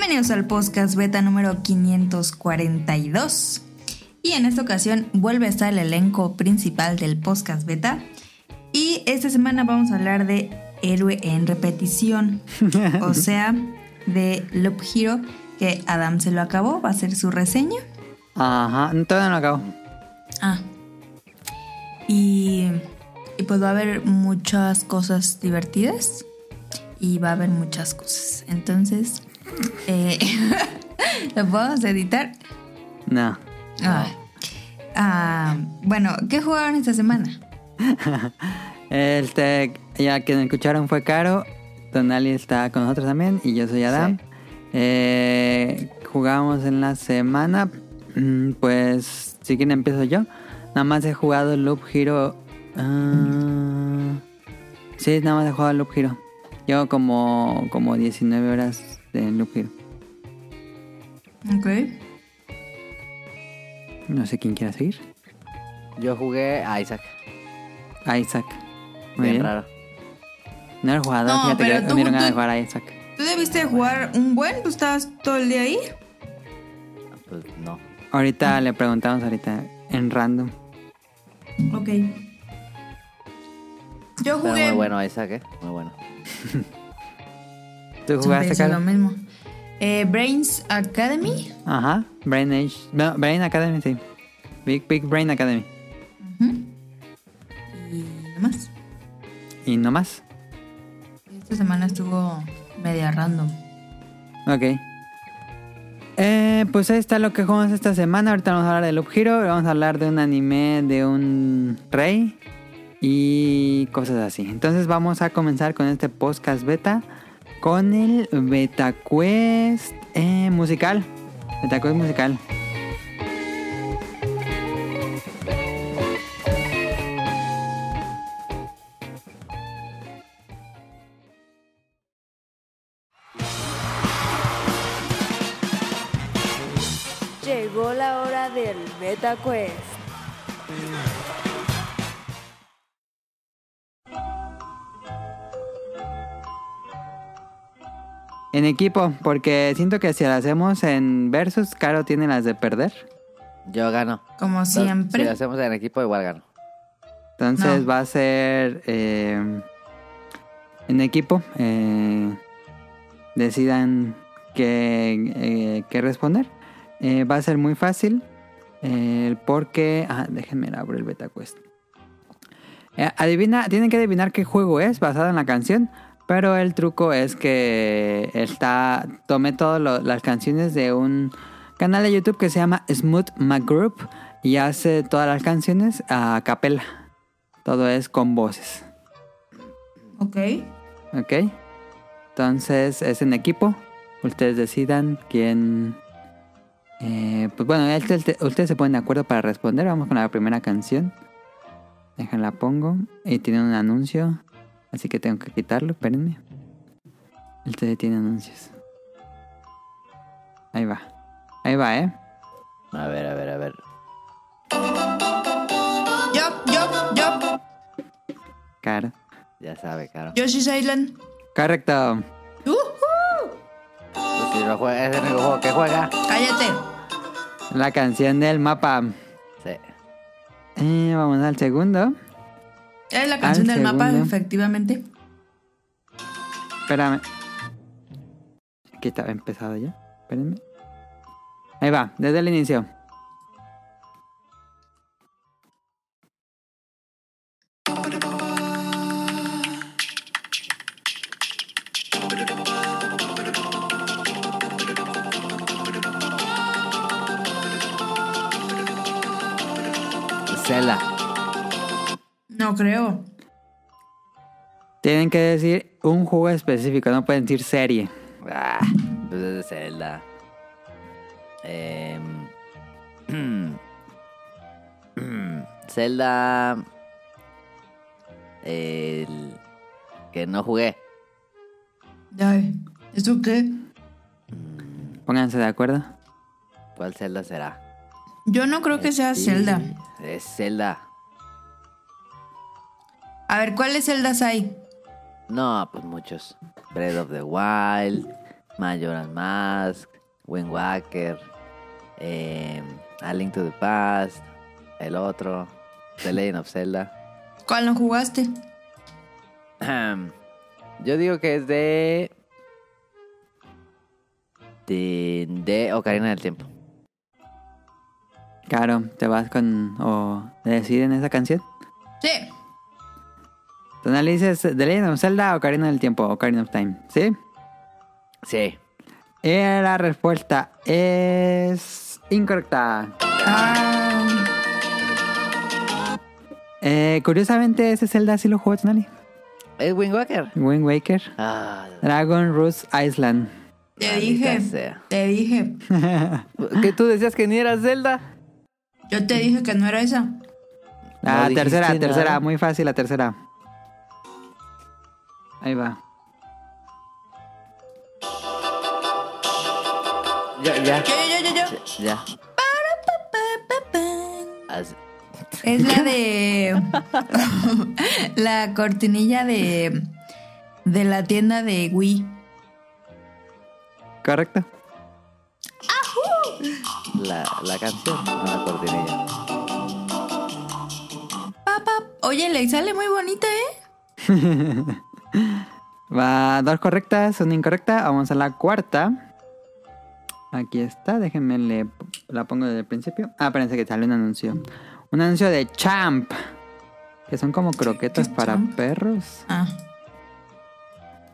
Bienvenidos al podcast beta número 542. Y en esta ocasión vuelve a estar el elenco principal del podcast beta. Y esta semana vamos a hablar de héroe en repetición. o sea, de Loop Hero, que Adam se lo acabó, va a ser su reseña. Ajá, todavía no lo acabo. Ah. Y, y pues va a haber muchas cosas divertidas. Y va a haber muchas cosas. Entonces, eh, ¿lo podemos editar? No. Ah. Ah, bueno, ¿qué jugaron esta semana? Este, ya que me escucharon fue Caro. Tonali está con nosotros también. Y yo soy Adam. Eh, jugamos en la semana. mm, Pues, si quieren empiezo yo. Nada más he jugado Loop Hero. ah, sí, nada más he jugado Loop Hero. Llevo como, como 19 horas de Loop Hero. Ok. No sé quién quiera seguir. Yo jugué a Isaac. A Isaac. Muy Bien bien. raro. No era jugador, No, fíjate pero que tú- me dieron ganas tú- de jugar a Isaac. ¿Tú debiste jugar un buen? ¿Tú estabas todo el día ahí? Pues no. Ahorita le preguntamos ahorita en random. Ok. Yo Pero jugué. muy bueno Isaac, ¿eh? Muy bueno. ¿Tú jugaste, hice lo mismo. Eh, Brains Academy. Ajá. Brain Age. No, Brain Academy, sí. Big Big Brain Academy. Ujú. Y nada más. Y no más. Esta semana estuvo media random. Ok. Eh, pues ahí está lo que jugamos esta semana. Ahorita vamos a hablar de Loop Hero. Vamos a hablar de un anime de un rey. Y cosas así. Entonces vamos a comenzar con este podcast beta. Con el Beta Quest eh, musical. Beta Quest musical. Llegó la hora del Beta En equipo, porque siento que si lo hacemos en versus, Caro tiene las de perder. Yo gano. Como Si siempre. lo hacemos en equipo, igual gano. Entonces No. va a ser eh, en equipo. eh, decidan qué, eh, qué responder. Eh, va a ser muy fácil. eh, porque. Ah, déjenme abrir el beta quest. Eh, adivina, tienen que adivinar qué juego es basado en la canción. Pero el truco es que está. Tomé todas las canciones de un canal de YouTube que se llama Smooth McGroup. Y hace todas las canciones a capela. Todo es con voces. Ok. ¿Ok? Entonces es en equipo. Ustedes decidan quién. eh, pues bueno, ustedes se ponen de acuerdo para responder. Vamos con la primera canción. Déjenla pongo. Y tiene un anuncio. Así que tengo que quitarlo. Espérenme. El CD tiene anuncios. Ahí va. Ahí va, ¿eh? A ver, a ver, a ver. Yo, yo, yo. Claro. Ya sabe, claro. Yoshi's Island. Correcto. ¡Uhú! Pues si lo juega, es el único juego que juega. Cállate. La canción del mapa. Sí. Eh, vamos al segundo. Es la canción del mapa, efectivamente. Espérame. Aquí estaba empezado ya. Espérenme. Ahí va, desde el inicio. Tienen que decir un juego específico, no pueden decir serie. Ah, pues es de Zelda. Em, Zelda. El que no jugué. Ay, ¿eso qué? Pónganse de acuerdo. ¿Cuál Zelda será? Yo no creo que sea Sí, Zelda. Es Zelda. A ver, ¿cuáles Zeldas hay? No, pues muchos. Breath of the Wild, Majora's Mask, Wind Waker, eh, A Link to the Past, el otro, The Legend of Zelda. ¿Cuál no jugaste? Yo digo que es de. De, de Ocarina del Tiempo. Claro, te vas con. o deciden esa canción. Sí. Entonces le dices The Legend of Zelda o Ocarina del Tiempo, Ocarina of Time, ¿sí? Sí. Y la respuesta es incorrecta. Ah, Eh, curiosamente, ese Zelda sí lo jugó Tonali. ¿Es Wind Waker? Wind Waker. Ah, Dragon Roots Island. te dije. sea. Te dije. ¿Que tú decías que ni era Zelda? Yo te dije que no era esa. La No tercera, tercera, nada. muy fácil la tercera. Ahí va. Ya, ya. Yo, yo, yo, yo. Ya. As- Es la de. la cortinilla de. De la tienda de Wii. ¿Correcto? La, la canción, no la cortinilla. Papá. Oye, le sale muy bonita, ¿eh? Va dos correctas, una incorrecta. Vamos a la cuarta. Aquí está, déjenme le, la pongo desde el principio. Ah, parece que sale un anuncio. Un anuncio de Champ. Que son como croquetas ¿Qué es para Champ? perros. Ah.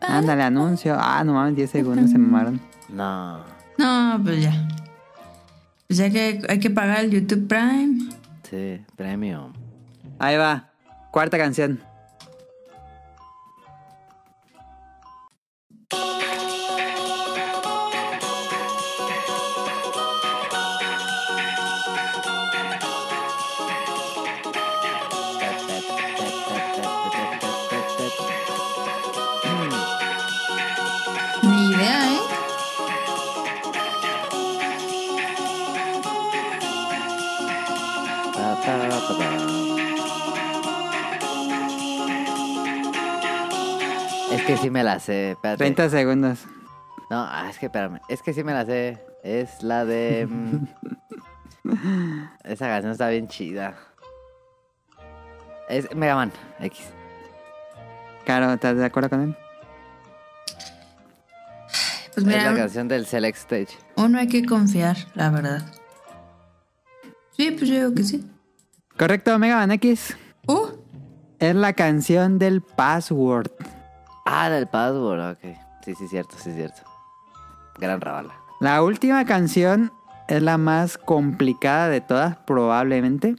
Ándale, anuncio. Ah, no mames, 10 segundos se mamaron. No. No, pues ya. Pues ya que hay que pagar el YouTube Prime. Sí, premium. Ahí va. Cuarta canción. Sí me la sé, espérate. 30 segundos. No, ah, es que espérame. Es que sí me la sé. Es la de. mm, Esa canción está bien chida. Es Mega Man X. Caro, ¿estás de acuerdo con él? Pues es la mira, canción del Select Stage. uno hay que confiar, la verdad. Sí, pues yo digo que sí. Correcto, Mega Man X. Uh, Es la canción del password. Ah, del password, ok. Sí, sí, cierto, sí, cierto. Gran rabala. La última canción es la más complicada de todas, probablemente.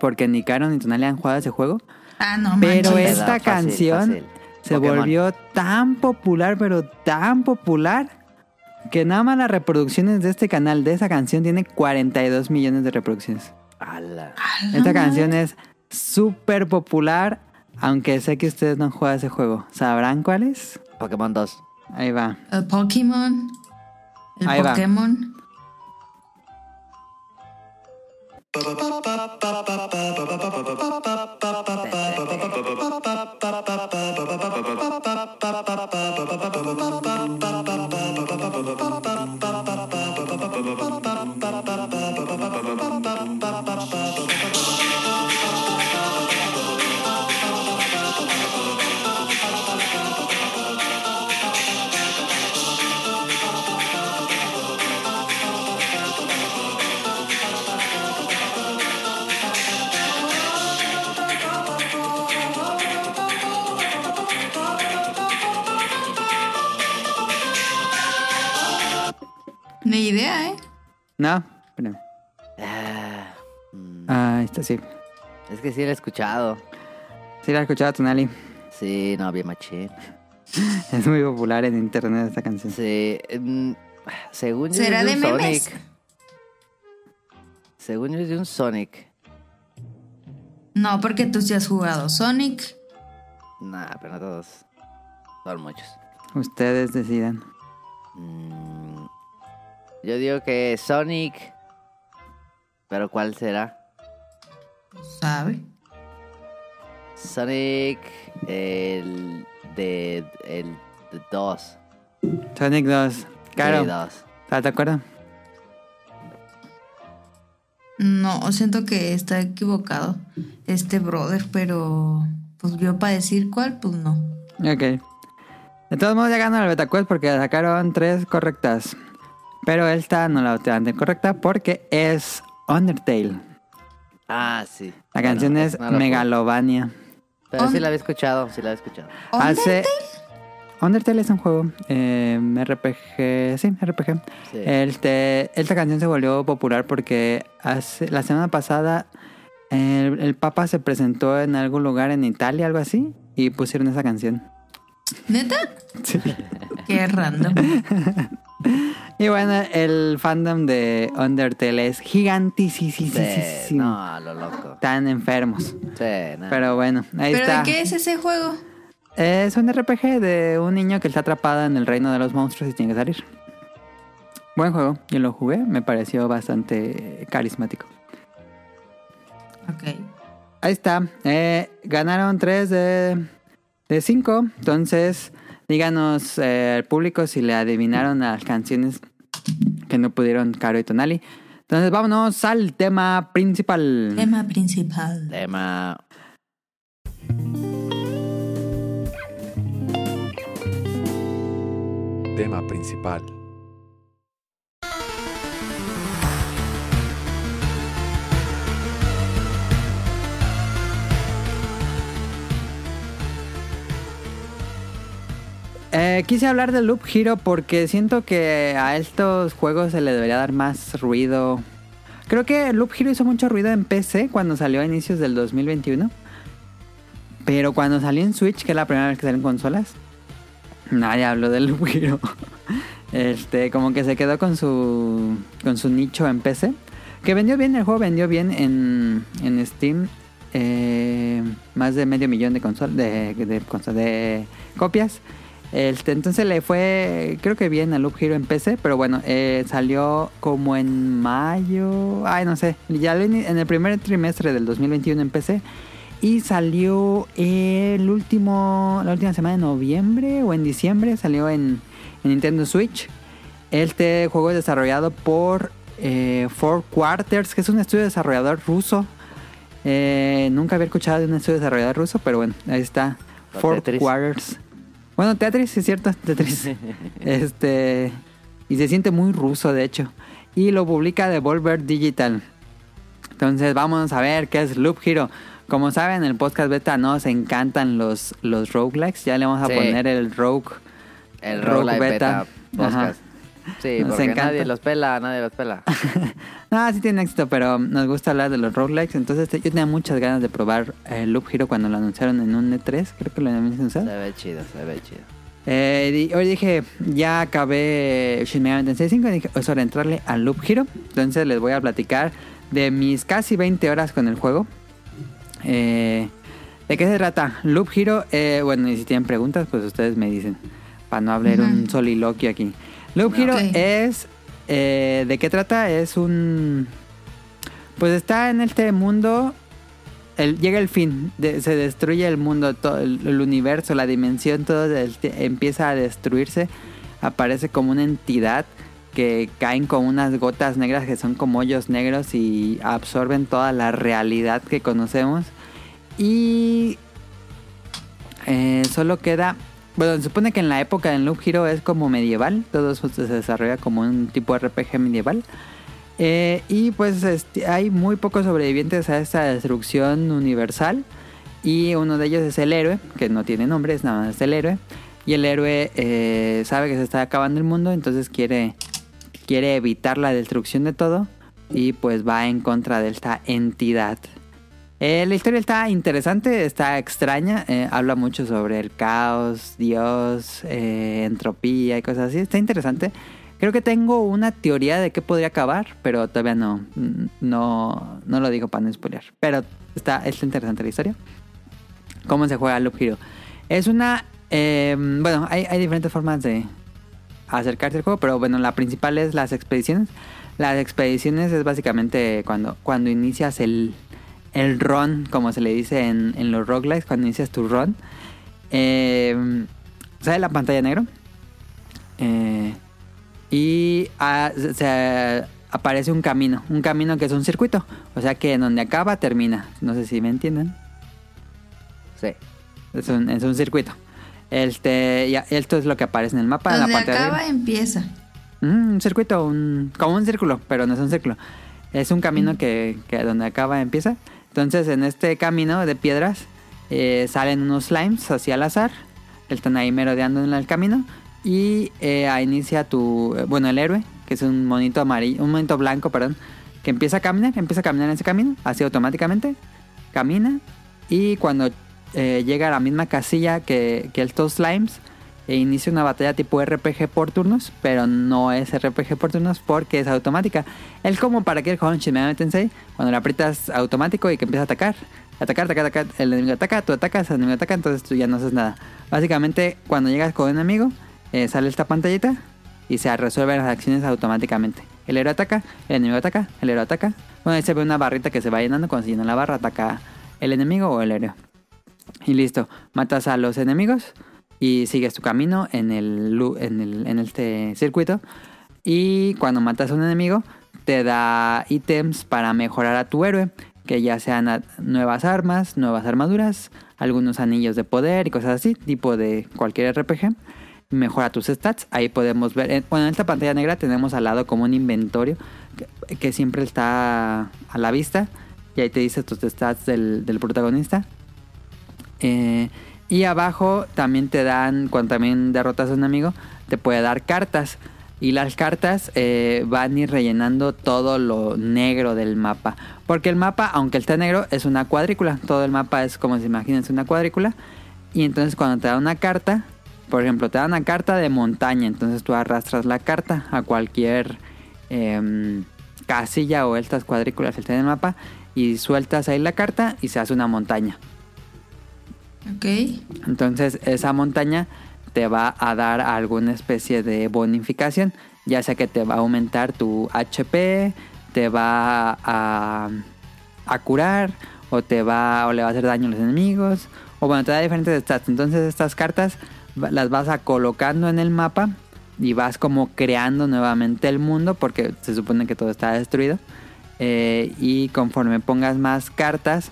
Porque ni Caro ni Tonali han jugado ese juego. ah, no Pero manches. esta Fácil, canción fácil. se Pokémon. volvió tan popular, pero tan popular, que nada más las reproducciones de este canal, de esa canción, tiene 42 millones de reproducciones. Ala. Esta canción es súper popular, aunque sé que ustedes no han jugado ese juego. ¿Sabrán cuál es? Pokémon 2. Ahí va. El Pokémon. El Ahí va. Ni idea, ¿eh? No, espérame. Ah, mm, Ah, esta sí. es que sí la he escuchado. Sí la he escuchado Tonali. Sí, no, bien machín. Es muy popular en internet esta canción. Sí. mm, según yo ¿Será es de un memes? Sonic. Según yo es de un Sonic. No, porque tú sí has jugado Sonic. Nah, pero no todos. Son muchos. Ustedes decidan. Mm, yo digo que Sonic. Pero ¿cuál será? ¿Sabe? Sonic. El. De. El. De 2. Sonic 2. Claro. Sí, dos. ¿Te acuerdas? No, siento que está equivocado este brother, pero pues yo para decir cuál, pues no. Ok. De todos modos ya ganó el Betacuest porque sacaron tres correctas. Pero esta no la dan correcta porque es Undertale. Ah, sí. La Bueno, canción es no. Megalovania. Pero sí la había escuchado, sí la había escuchado. Hace... Undertale es un juego eh, RPG, sí, RPG. Sí. Este, esta canción se volvió popular porque hace, la semana pasada el, el Papa se presentó en algún lugar en Italia, algo así, y pusieron esa canción. ¿Neta? Sí. Qué random. Y bueno, el fandom de Undertale es Sí, gigantísimo. no, lo loco. Están enfermos. Sí, no. Pero bueno, ahí ¿Pero está. de qué es ese juego? Es un RPG de un niño que está atrapado en el reino de los monstruos y tiene que salir. Buen juego, yo lo jugué, me pareció bastante carismático. Ok. Ahí está, eh, ganaron 3 de 5, entonces díganos eh, al público si le adivinaron las canciones que no pudieron Caro y Tonali. Entonces vámonos al tema principal. Tema principal. Tema. Tema principal. Eh, quise hablar de Loop Hero porque siento que a estos juegos se le debería dar más ruido. Creo que Loop Hero hizo mucho ruido en PC cuando salió a inicios del 2021. Pero cuando salió en Switch, que es la primera vez que salió en consolas, nadie habló de Loop Hero. Este, como que se quedó con su con su nicho en PC. Que vendió bien, el juego vendió bien en, en Steam. eh, más de medio millón de consolas de, de, de copias. Este, entonces le fue, creo que bien a Loop Hero en PC, pero bueno, eh, salió como en mayo, ay no sé, ya en el primer trimestre del 2021 en PC y salió el último, la última semana de noviembre o en diciembre, salió en, en Nintendo Switch. Este juego es desarrollado por eh, Four Quarters, que es un estudio desarrollador ruso. Eh, nunca había escuchado de un estudio desarrollador ruso, pero bueno, ahí está. Four Tetris. Quarters. Bueno, Tetris, sí es cierto, Tetris. este. Y se siente muy ruso, de hecho. Y lo publica Devolver Digital. Entonces vamos a ver qué es Loop Hero. Como saben, en el podcast beta nos encantan los, los roguelikes. Ya le vamos a Sí. poner el rogue. El Rogue Rogue Beta. Beta, podcast. Sí, Nos porque encanta. nadie los pela, nadie los pela. No, sí tiene éxito, pero nos gusta hablar de los roguelikes. Entonces yo tenía muchas ganas de probar eh, Loop Hero cuando lo anunciaron en un E3. Creo que lo habían Se ve chido, se ve chido. Eh, hoy dije, ya acabé Shin Megami Tensei 5 y dije, es hora de entrarle a Loop Hero. Entonces les voy a platicar de mis casi 20 horas con el juego. Eh, ¿De qué se trata? Loop Hero, eh, bueno, y si tienen preguntas, pues ustedes me dicen, para no hablar Ujú. un soliloquio aquí. Loop Hero es, eh, ¿de qué trata? Es un... Pues está en este mundo el- llega el fin, de- se destruye el mundo, todo el, el universo, la dimensión, todo el- empieza a destruirse. Aparece como una entidad que caen como unas gotas negras que son como hoyos negros y absorben toda la realidad que conocemos. Y eh, solo queda. Bueno, se supone que en la época del Loop Hero es como medieval, todo eso se desarrolla como un tipo de RPG medieval. Eh, y pues este, hay muy pocos sobrevivientes a esta destrucción universal. Y uno de ellos es el héroe, que no tiene nombre, es nada más el héroe. Y el héroe eh, sabe que se está acabando el mundo, entonces quiere, quiere evitar la destrucción de todo. Y pues va en contra de esta entidad. Eh, la historia está interesante, está extraña. eh, habla mucho sobre el caos, Dios, eh, entropía y cosas así. Está interesante. Creo que tengo una teoría de qué podría acabar, pero todavía no, no, no lo digo para no spoilear. Pero está, está interesante la historia. ¿Cómo se juega Loop Hero? Es una... eh, bueno, hay, hay diferentes formas de acercarse al juego, pero bueno, la principal es las expediciones. Las expediciones es básicamente cuando, cuando inicias el, el run, como se le dice en, en los roguelikes, cuando inicias tu run. Eh, sale la pantalla negro. Eh, y ah, se- aparece un camino, un camino que es un circuito. O sea que en donde acaba termina. No sé si me entienden. Sí. Es un, es un circuito. Este, ya- esto es lo que aparece en el mapa. en la Donde de acaba arriba. empieza. Mm, un circuito, un, como un círculo, pero no es un círculo. Es un camino que, que donde acaba empieza. Entonces, en este camino de piedras eh, salen unos slimes así al azar. Están ahí merodeando en el camino. Y eh, inicia tu. eh, Bueno, el héroe, que es un monito amarillo, un monito blanco, perdón, que empieza a caminar, empieza a caminar en ese camino, así automáticamente. Camina. Y cuando eh, llega a la misma casilla que, que estos slimes, e inicia una batalla tipo RPG por turnos, pero no es RPG por turnos porque es automática. Es como para que el en Shin Tensei, cuando le aprietas automático y que empieza a atacar. Atacar, atacar, atacar, el enemigo ataca, tú atacas, el enemigo ataca, entonces tú ya no haces nada. Básicamente, cuando llegas con un enemigo, eh, sale esta pantallita y se resuelven las acciones automáticamente. El héroe ataca, el enemigo ataca, el héroe ataca. Bueno, ahí se ve una barrita que se va llenando, cuando se llena la barra, ataca el enemigo o el héroe. Y listo, matas a los enemigos y sigues tu camino en el, en este circuito. Y cuando matas a un enemigo, te da ítems para mejorar a tu héroe, que ya sean nuevas armas, nuevas armaduras, algunos anillos de poder y cosas así, tipo de cualquier RPG. Mejora tus stats. Ahí podemos ver. en- Bueno, en esta pantalla negra tenemos al lado como un inventario que, que siempre está a la vista. Y ahí te dice tus stats del, del protagonista. Eh, y abajo también te dan, cuando también derrotas a un amigo, te puede dar cartas. Y las cartas eh, van a ir rellenando todo lo negro del mapa. Porque el mapa, aunque esté negro, es una cuadrícula. Todo el mapa es como si imagines una cuadrícula. Y entonces cuando te da una carta, por ejemplo, te da una carta de montaña. Entonces tú arrastras la carta a cualquier em, casilla o estas cuadrículas que estén en el mapa. Y sueltas ahí la carta y se hace una montaña. Ok. Entonces esa montaña te va a dar alguna especie de bonificación, ya sea que te va a aumentar tu HP, te va a, a curar o te va o le va a hacer daño a los enemigos o bueno te da diferentes stats. Entonces estas cartas las vas a colocando en el mapa y vas como creando nuevamente el mundo porque se supone que todo está destruido Eh, y conforme pongas más cartas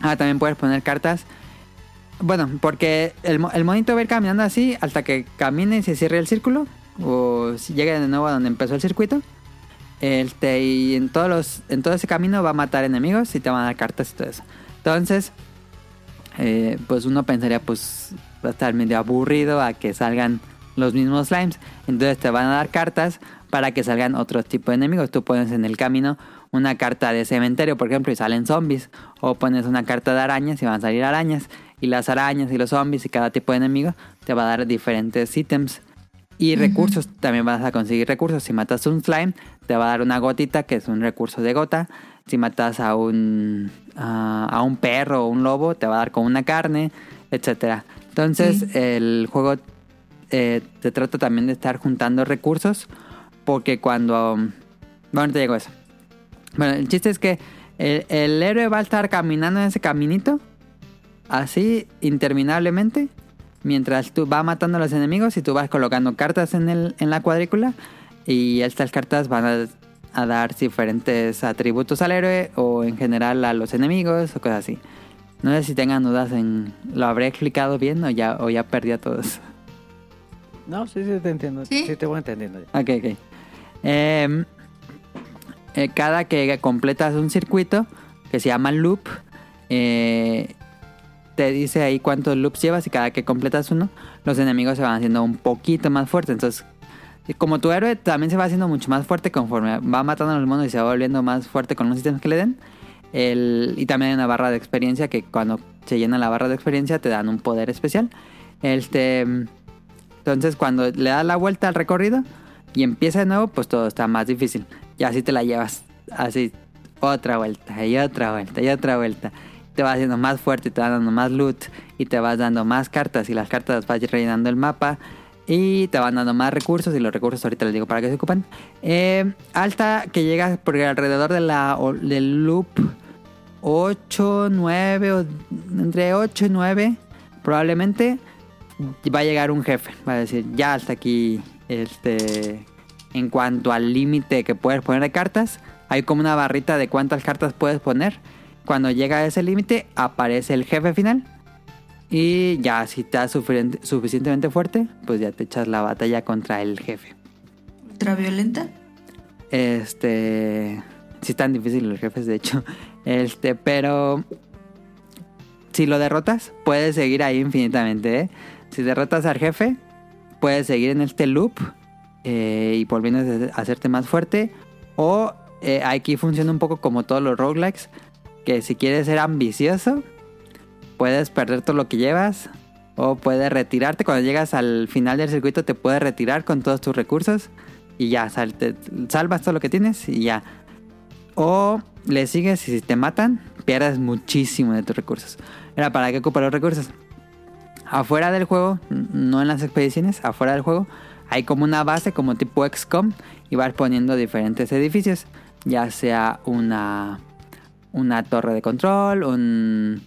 ah también puedes poner cartas bueno, porque el, el monito va a ir caminando así hasta que camine y se cierre el círculo. O si llegue de nuevo a donde empezó el circuito. Este, y en todos los, en todo ese camino va a matar enemigos y te van a dar cartas y todo eso. Entonces, eh, pues uno pensaría, pues va a estar medio aburrido a que salgan los mismos slimes. Entonces te van a dar cartas para que salgan otros tipos de enemigos. Tú pones en el camino una carta de cementerio, por ejemplo, y salen zombies. O pones una carta de arañas y van a salir arañas. Y las arañas y los zombies y cada tipo de enemigo te va a dar diferentes ítems. Y recursos, también vas a conseguir recursos. Si matas un slime, te va a dar una gotita, que es un recurso de gota. Si matas a un, a, a un perro o un lobo, te va a dar con una carne, etcétera. Entonces, Sí. el juego eh, te trata también de estar juntando recursos. Porque cuando. Bueno, te a eso. Bueno, el chiste es que el, el héroe va a estar caminando en ese caminito. Así interminablemente. Mientras tú vas matando a los enemigos y tú vas colocando cartas en, el, en la cuadrícula. Y estas cartas van a, a dar diferentes atributos al héroe o en general a los enemigos o cosas así. No sé si tengan dudas en... ¿Lo habré explicado bien o ya, o ya perdí a todos? No, sí, sí, te entiendo. ¿Sí? Sí, te voy entendiendo. ya. Ok, ok. Em, eh, cada que completas un circuito que se llama loop, eh, te dice ahí cuántos loops llevas y cada que completas uno, los enemigos se van haciendo un poquito más fuertes. Entonces, como tu héroe también se va haciendo mucho más fuerte conforme va matando a los monos y se va volviendo más fuerte con los ítems que le den. El, y también hay una barra de experiencia que cuando se llena la barra de experiencia te dan un poder especial. Este, entonces cuando le das la vuelta al recorrido y empieza de nuevo, pues todo está más difícil. Y así te la llevas. Así otra vuelta y otra vuelta y otra vuelta. Te vas haciendo más fuerte, te vas dando más loot y te vas dando más cartas y las cartas vas rellenando el mapa y te van dando más recursos y los recursos ahorita les digo para qué se ocupan. Eh, alta que llegas por alrededor de la, del loop 8, 9 o entre 8 y 9 probablemente va a llegar un jefe, va a decir, ya hasta aquí, este, en cuanto al límite que puedes poner de cartas, hay como una barrita de cuántas cartas puedes poner. Cuando llega a ese límite, aparece el jefe final. Y ya, si estás suficiente- suficientemente fuerte, pues ya te echas la batalla contra el jefe. ¿Ultraviolenta? Este. Sí, están difíciles los jefes, de hecho. Este, pero. Si lo derrotas, puedes seguir ahí infinitamente, ¿eh? Si derrotas al jefe, puedes seguir en este loop eh, y volviendo a hacerte más fuerte. O eh, aquí funciona un poco como todos los roguelikes: que si quieres ser ambicioso, puedes perder todo lo que llevas. O puedes retirarte. Cuando llegas al final del circuito, te puedes retirar con todos tus recursos y ya salvas todo lo que tienes y ya. O le sigues y si te matan, pierdes muchísimo de tus recursos. Era para qué ocupar los recursos. Afuera del juego, no en las expediciones, afuera del juego, hay como una base como tipo XCOM y vas poniendo diferentes edificios, ya sea una una torre de control, un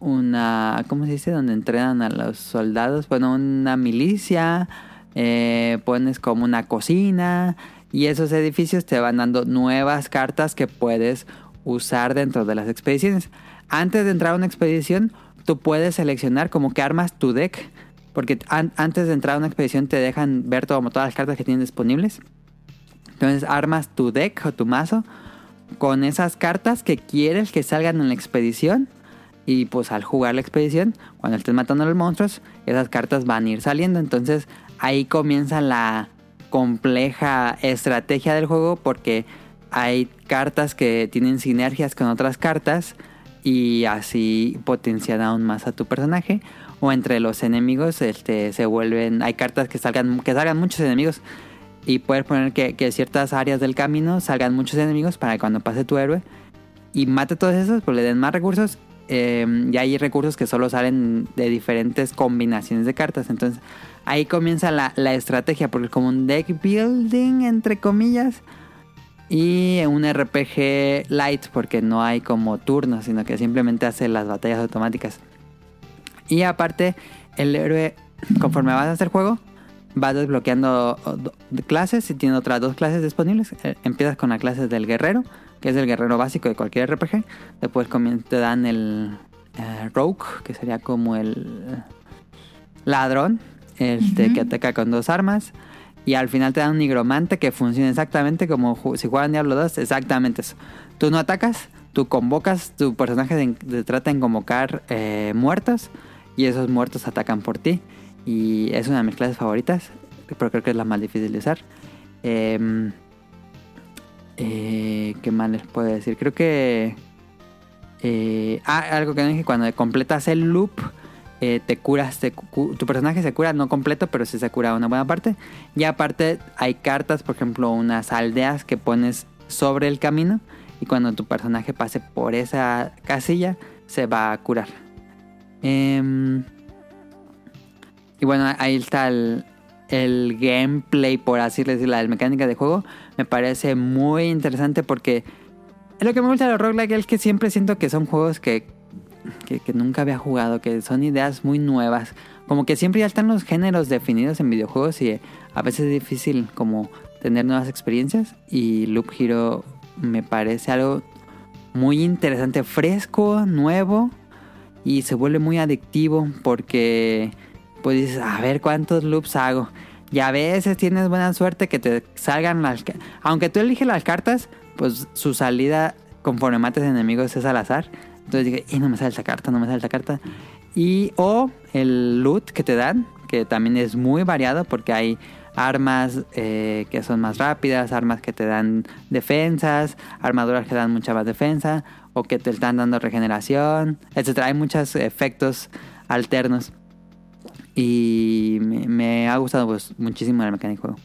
una ¿cómo se dice? donde entrenan a los soldados, bueno, una milicia, eh, pones como una cocina y esos edificios te van dando nuevas cartas que puedes usar dentro de las expediciones. Antes de entrar a una expedición, tú puedes seleccionar como que armas tu deck, porque an- antes de entrar a una expedición te dejan ver todo- como todas las cartas que tienes disponibles. Entonces armas tu deck o tu mazo con esas cartas que quieres que salgan en la expedición. Y pues al jugar la expedición, cuando estés matando a los monstruos, esas cartas van a ir saliendo. Entonces ahí comienza la compleja estrategia del juego porque hay cartas que tienen sinergias con otras cartas y así potencian aún más a tu personaje. O entre los enemigos este, se vuelven... Hay cartas que salgan, que salgan muchos enemigos y puedes poner que, que ciertas áreas del camino salgan muchos enemigos para que cuando pase tu héroe y mate todos esos, pues le den más recursos. eh, y hay recursos que solo salen de diferentes combinaciones de cartas. Entonces ahí comienza la, la estrategia, porque es como un deck building, entre comillas. Y un RPG light, porque no hay como turnos, sino que simplemente hace las batallas automáticas. Y aparte, el héroe, conforme avanzas el juego, vas desbloqueando do- clases y tiene otras dos clases disponibles. Eh, Empiezas con la clase del guerrero, que es el guerrero básico de cualquier RPG. Después te dan el eh, rogue, que sería como el ladrón, este, que ataca con dos armas. Y al final te dan un nigromante que funciona exactamente como si juegan Diablo 2, exactamente eso. Tú no atacas, tú convocas, tu personaje de- de- trata en convocar eh, muertos y esos muertos atacan por ti. Y es una de mis clases favoritas, pero creo que es la más difícil de usar. Em, eh, ¿Qué más les puedo decir? Creo que... eh, ah, algo que dije, cuando completas el loop, eh, te curas, tu personaje se cura, no completo, pero sí se cura una buena parte. Y aparte hay cartas, por ejemplo, unas aldeas que pones sobre el camino y cuando tu personaje pase por esa casilla, se va a curar. Em, y bueno, ahí está el, gameplay, por así decirlo, la mecánica de juego. Me parece muy interesante porque lo que me gusta de los roguelike es que siempre siento que son juegos que, que, que nunca había jugado, que son ideas muy nuevas. Como que siempre ya están los géneros definidos en videojuegos y a veces es difícil como tener nuevas experiencias. Y Loop Hero me parece algo muy interesante, fresco, nuevo y se vuelve muy adictivo porque pues dices, a ver cuántos loops hago. Y a veces tienes buena suerte que te salgan las... Aunque tú eliges las cartas, pues su salida conforme mates enemigos es al azar. Entonces dije, y no me sale esa carta, no me sale esa carta. Y o el loot que te dan, que también es muy variado porque hay armas eh, que son más rápidas, armas que te dan defensas, armaduras que dan mucha más defensa, o que te están dando regeneración, etcétera. Hay muchos efectos alternos. Y me, me ha gustado pues, muchísimo la mecánica del juego.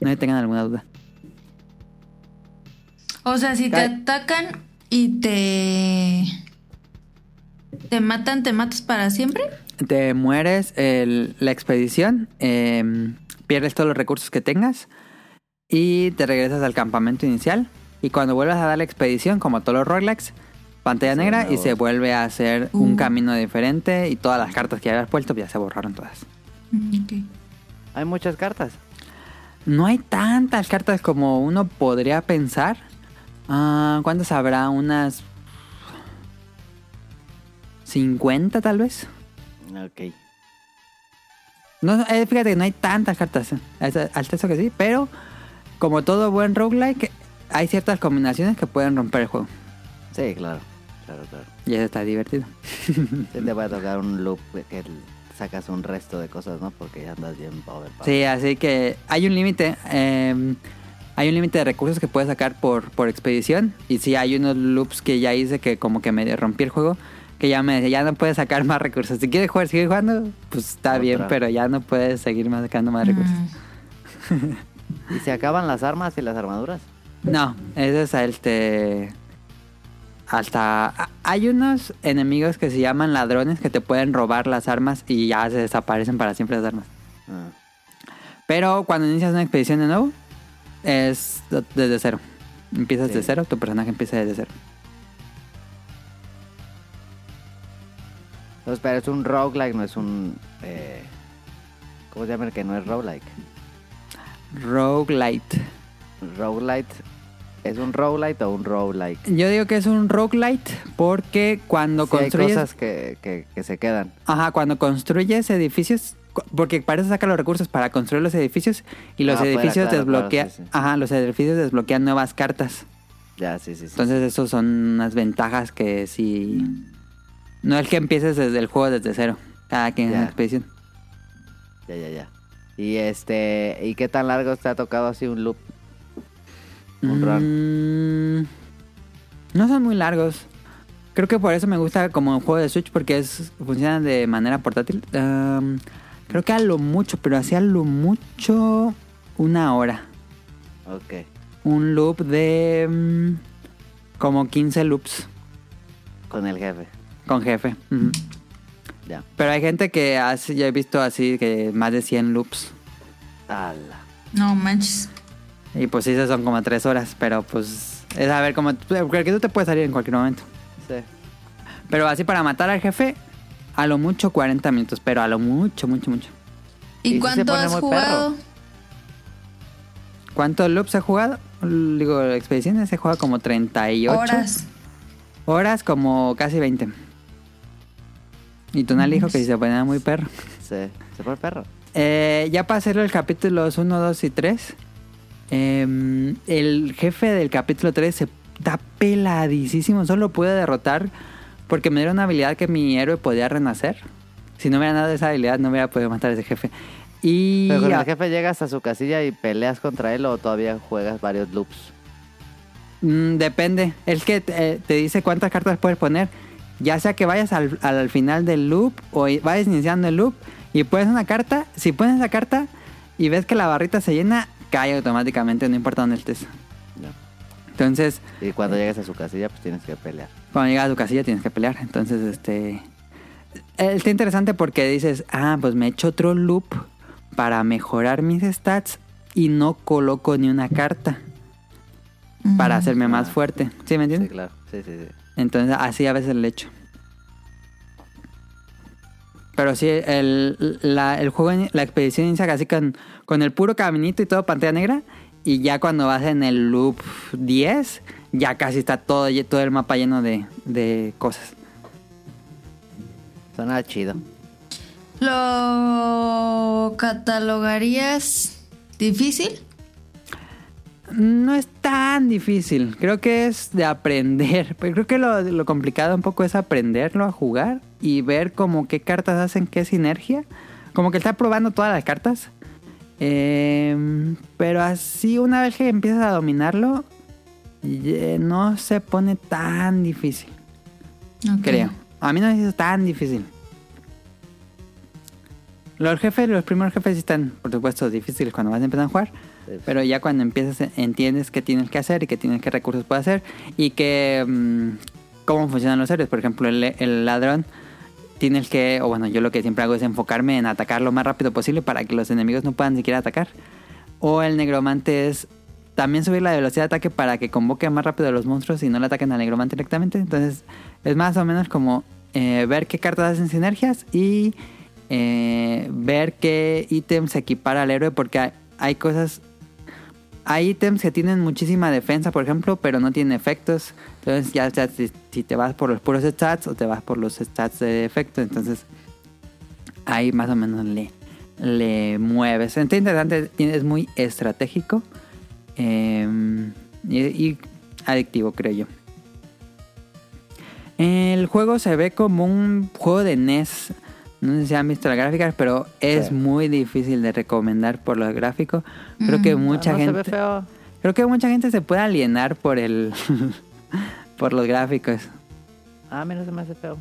No tengan alguna duda. O sea, si te Ca- atacan y te. te matan, te matas para siempre. Te mueres el- la expedición, em, pierdes todos los recursos que tengas y te regresas al campamento inicial. Y cuando vuelvas a dar la expedición, como todos los roguelikes, pantalla negra y se vuelve a hacer un Uh. camino diferente y todas las cartas que habías puesto ya se borraron todas. Mm. Hay muchas cartas. No hay tantas cartas como uno podría pensar. Ah, ¿Cuántas habrá? Unas 50 tal vez. Ok. No, eh, fíjate que no hay tantas cartas. eh. Hasta eso que sí, pero como todo buen roguelike, hay ciertas combinaciones que pueden romper el juego. Sí, claro. Claro, claro. Y eso está divertido. Sí te va a tocar un loop que sacas un resto de cosas, ¿no? Porque ya andas bien overpowered. Sí, así que hay un límite. eh, hay un límite de recursos que puedes sacar por, por expedición. Y sí, hay unos loops que ya hice que como que me rompí el juego. Que ya me decía, ya no puedes sacar más recursos. Si quieres jugar, sigue jugando, pues está Otra. bien, pero ya no puedes seguir más sacando más recursos. Mm. ¿Y se acaban las armas y las armaduras? No, ese es este. Hasta. Hay unos enemigos que se llaman ladrones que te pueden robar las armas y ya se desaparecen para siempre las armas. Ah, Pero cuando inicias una expedición de nuevo, es desde cero. Empiezas Sí. de cero, tu personaje empieza desde cero. Entonces, pero es un roguelike, no es un... Eh, ¿Cómo se llama el que no es roguelike? Roguelite. Roguelite. ¿Es un roguelite o un roguelike? Yo digo que es un roguelite porque cuando Sí, hay construyes. cosas que, que, que se quedan. Ajá, cuando construyes edificios, porque para eso saca los recursos para construir los edificios y los Ah, edificios claro, desbloquean, claro, sí, sí. ajá, los edificios desbloquean nuevas cartas. Ya, sí, sí, sí. Entonces, esos son unas ventajas que si no es que empieces desde el juego desde cero, cada quien en una expedición. Ya, ya, ya. Y este... ¿Y qué tan largo te ha tocado así un loop? Un Mm, no son muy largos. Creo que por eso me gusta como un juego de Switch porque es funciona de manera portátil. Um, creo que a lo mucho, pero hacía lo mucho una hora. Ok. Un loop de mm, como 15 loops Con el jefe. con jefe. Ya. Pero hay gente que hace, ya he visto así que más de 100 loops. Ala. No manches. Y pues sí, esas son como 3 horas. Pero pues es a ver cómo... Porque tú te puedes salir en cualquier momento. Sí. Pero así para matar al jefe, a lo mucho 40 minutos. Pero a lo mucho, mucho, mucho. ¿Y, Y cuánto has jugado? ¿Cuántos loops he jugado? Digo, expediciones he jugado como 38. Horas. Horas como casi 20. Y Tonal dijo que si se ponía muy perro. Sí. ¿Se fue el perro? Eh, ya para hacerlo el capítulos 1, 2 y 3. Em, el jefe del capítulo 3 se da peladísimo. Solo pude derrotar porque me dieron una habilidad que mi héroe podía renacer. Si no me hubieran dado esa habilidad, no hubiera podido matar a ese jefe. Y Pero con el jefe llegas a su casilla y peleas contra él o todavía juegas varios loops. Mm, depende. Es que te, te dice cuántas cartas puedes poner. Ya sea que vayas al, al final del loop o vayas iniciando el loop y pones una carta. Si pones esa carta y ves que la barrita se llena, cae automáticamente, no importa dónde estés. Ya. Entonces, Y cuando llegues a su casilla, pues tienes que pelear. cuando llegas a tu casilla tienes que pelear. Entonces, este. eh, Está interesante porque dices, ah, pues me he hecho otro loop para mejorar mis stats y no coloco ni una carta para hacerme más Ah. fuerte. ¿Sí me Sí, entiendes? claro. Sí, sí, sí. Entonces así a veces le echo. Pero sí, el, la, el juego, la expedición inicia casi con, con el puro caminito y todo pantalla negra. Y ya cuando vas en el loop 10, ya casi está todo, todo el mapa lleno de, de cosas. Suena chido. ¿Lo catalogarías difícil? No es tan difícil, creo que es de aprender. Pero creo que lo, lo complicado un poco es aprenderlo a jugar y ver como qué cartas hacen qué sinergia. Como que está probando todas las cartas. Eh, pero así una vez que empiezas a dominarlo, no se pone tan difícil, Ok. creo. A mí no me hizo tan difícil. Los jefes, los primeros jefes sí están, por supuesto, difíciles cuando vas a empezar a jugar. Pero ya cuando empiezas eh, entiendes qué tienes que hacer y qué tienes qué recursos puedes hacer y que mm, cómo funcionan los héroes. Por ejemplo, el, el ladrón tienes que, o bueno, yo lo que siempre hago es enfocarme en atacar lo más rápido posible para que los enemigos no puedan siquiera atacar. O el negromante es también subir la velocidad de ataque para que convoque más rápido a los monstruos y no le ataquen al negromante directamente. Entonces es más o menos como eh, ver qué cartas hacen sinergias y eh, ver qué ítems equipar al héroe porque hay, hay cosas... Hay ítems que tienen muchísima defensa, por ejemplo, pero no tienen efectos. Entonces ya sea si, si te vas por los puros stats o te vas por los stats de efecto. Entonces ahí más o menos le, le mueves. Está interesante, es muy estratégico y, y adictivo, creo yo. El juego se ve como un juego de NES. No sé si han visto las gráficas, pero es Sí. muy difícil de recomendar por lo gráfico. Creo que Mm. mucha no, no se ve gente, feo. creo que mucha gente se puede alienar por el, por los gráficos. Ah, mira, se me hace feo.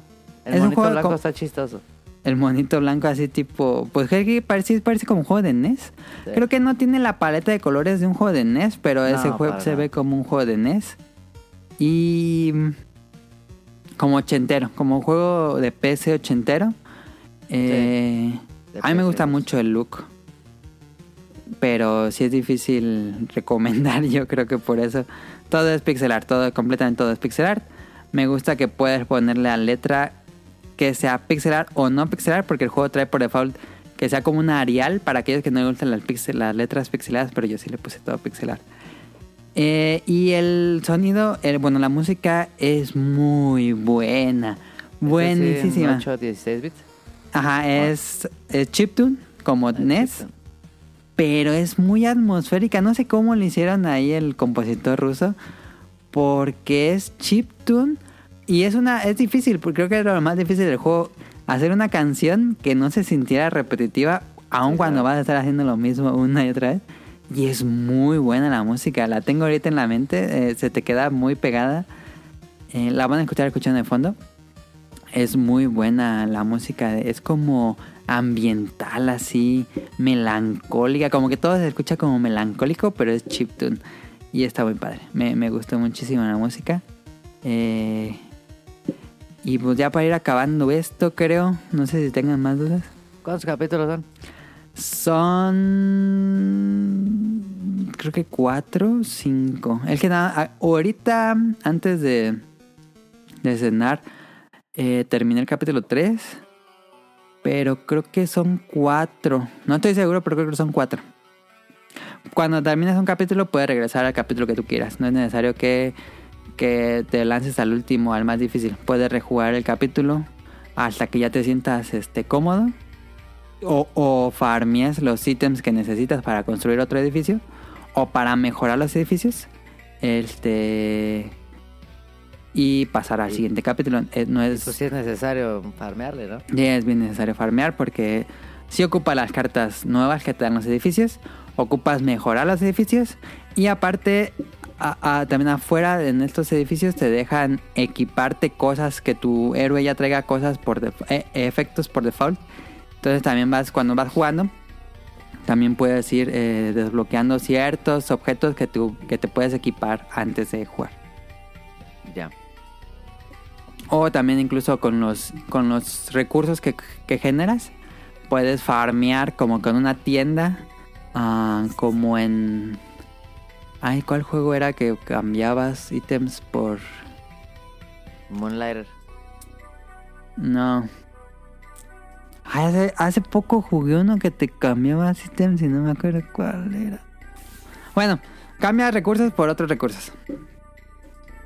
Es El un monito juego blanco co- está chistoso. El monito blanco así tipo, pues creo que parece, parece como un juego de NES. Sí. Creo que no tiene la paleta de colores de un juego de NES, pero No, ese juego se ve como un juego de NES. Y mm, como ochentero, como un juego de PC ochentero. Eh, a mí me gusta sí. mucho el look. Pero sí es difícil recomendar, yo creo que por eso. Todo es pixel art, todo, completamente todo es pixel art. Me gusta que puedes ponerle a letra que sea pixel art o no pixel art, porque el juego trae por default que sea como una Arial para aquellos que no les gustan las, pixel, las letras pixeladas, pero yo sí le puse todo pixel art. Eh, y el sonido, el, bueno, la música es muy buena. Buenísima. 8, 16 bits. Ajá, es, es chiptune, como Ah, NES, chiptune. pero es muy atmosférica. No sé cómo le hicieron ahí el compositor ruso, porque es chiptune y es una es difícil, porque creo que era lo más difícil del juego hacer una canción que no se sintiera repetitiva, aun Sí, cuando claro. vas a estar haciendo lo mismo una y otra vez. Y es muy buena la música, la tengo ahorita en la mente, eh, se te queda muy pegada. Eh, la van a escuchar escuchando de fondo. Es muy buena la música, es como ambiental así, melancólica, como que todo se escucha como melancólico, pero es chiptune. Y está muy padre, me, me gustó muchísimo la música. Eh, y pues ya para ir acabando esto creo, no sé si tengan más dudas. ¿Cuántos capítulos son? Son creo que cuatro, cinco. El que nada, ahorita antes de, de cenar eh, terminé el capítulo 3. Pero creo que son cuatro. No estoy seguro, pero creo que son cuatro. Cuando terminas un capítulo puedes regresar al capítulo que tú quieras. No es necesario que, que te lances al último, al más difícil. Puedes rejugar el capítulo hasta que ya te sientas este, cómodo. O, o farmies los ítems que necesitas para construir otro edificio. O para mejorar los edificios. Este. Y pasar al Sí. siguiente capítulo. Eh, no es, Eso sí es necesario farmearle, ¿no? ya es bien necesario farmear porque si ocupas las cartas nuevas que te dan los edificios, ocupas mejorar los edificios y aparte a- a- también afuera en estos edificios te dejan equiparte cosas que tu héroe ya traiga cosas por eh, efectos por default. Entonces también vas cuando vas jugando también puedes ir eh, desbloqueando ciertos objetos que, tú, que te puedes equipar antes de jugar. Ya. O también incluso con los, con los recursos que, que generas, puedes farmear como con una tienda, ah, como en... Ay, ¿cuál juego era que cambiabas ítems por... Moonlighter. No. Ay, hace, hace poco jugué uno que te cambiabas ítems y no me acuerdo cuál era. Bueno, cambias recursos por otros recursos.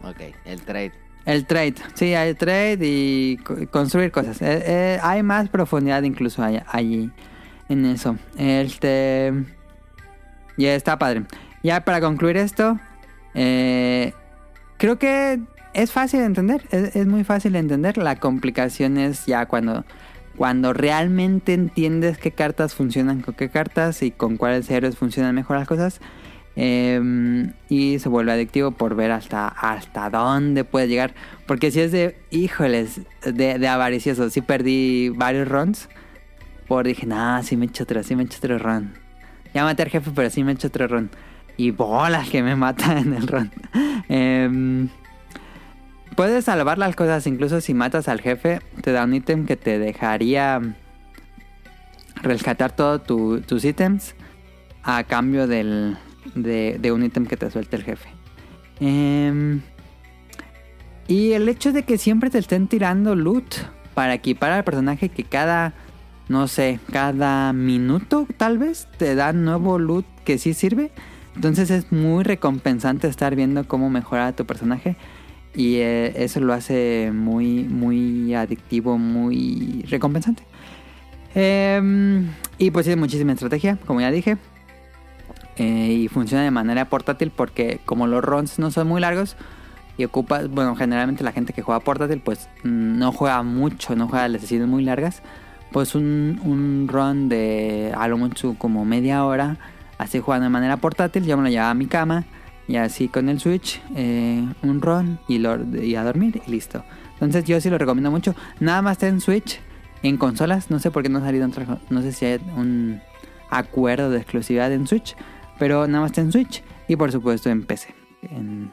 Ok, el trade. El trade, sí, hay trade y co- construir cosas. Eh, eh, hay más profundidad incluso allí en eso. Este. Y está padre. Ya para concluir esto, eh, creo que es fácil de entender. Es, es muy fácil de entender. La complicación es ya cuando, cuando realmente entiendes qué cartas funcionan con qué cartas y con cuáles héroes funcionan mejor las cosas. Eh, y se vuelve adictivo por ver hasta, hasta dónde puede llegar. Porque si es de, híjoles, de, de avaricioso. Sí perdí varios runs. Por dije, nah, sí me echo otro, sí me echo otro run. Ya maté al jefe, pero sí me echo otro run. Y bolas que me mata en el run. Em, puedes salvar las cosas, incluso si matas al jefe, te da un ítem que te dejaría rescatar todos tus ítems a cambio del, de, un ítem que te suelte el jefe. Em, y el hecho de que siempre te estén tirando loot para equipar al personaje que cada, no sé, cada minuto tal vez te dan nuevo loot que sí sirve. Entonces es muy recompensante estar viendo cómo mejorar a tu personaje. Y eh, eso lo hace muy, muy adictivo, muy recompensante. Em, y pues tiene muchísima estrategia, como ya dije. Eh, y funciona de manera portátil porque como los runs no son muy largos y ocupa, bueno, generalmente la gente que juega portátil pues mm, no juega mucho, no juega las sesiones muy largas. Pues un, un run de a lo mucho como media hora, así jugando de manera portátil, yo me lo llevaba a mi cama y así con el Switch, eh, un run y, lo, y a dormir y listo. Entonces yo sí lo recomiendo mucho. Nada más está en Switch, en consolas, no sé por qué no ha salido no sé si hay un acuerdo de exclusividad en Switch, pero nada más está en Switch y por supuesto en PC. En,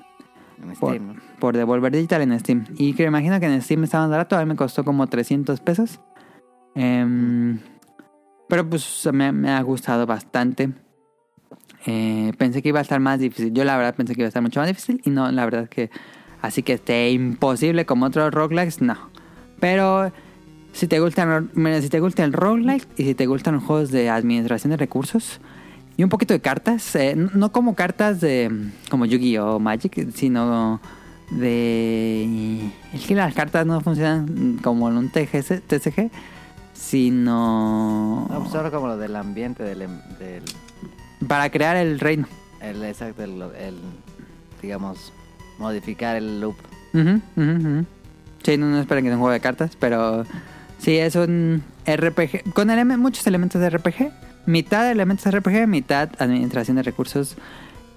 Steam, por Devolver Digital en Steam. Y que me imagino que en Steam estaba barato, a mí me costó como 300 pesos. Em, pero pues me, me ha gustado bastante. Eh, pensé que iba a estar más difícil. Yo la verdad pensé que iba a estar mucho más difícil. Y no, la verdad que así que esté imposible como otros roguelikes, no. Pero si te gustan, si te gusta el roguelike y si te gustan los juegos de administración de recursos y un poquito de cartas, eh, no- como cartas de como Yu-Gi-Oh Magic, sino de es que las cartas no funcionan como en un TGC, TCG, sino No, pues solo como lo del ambiente, del, em- del para crear el reino. el, exacto, el, el, digamos, modificar el loop. Ujú, ujú, ujú. Sí, no, no esperen que sea un juego de cartas, pero sí es un RPG con muchos elementos de RPG. Mitad de elementos RPG, mitad administración de recursos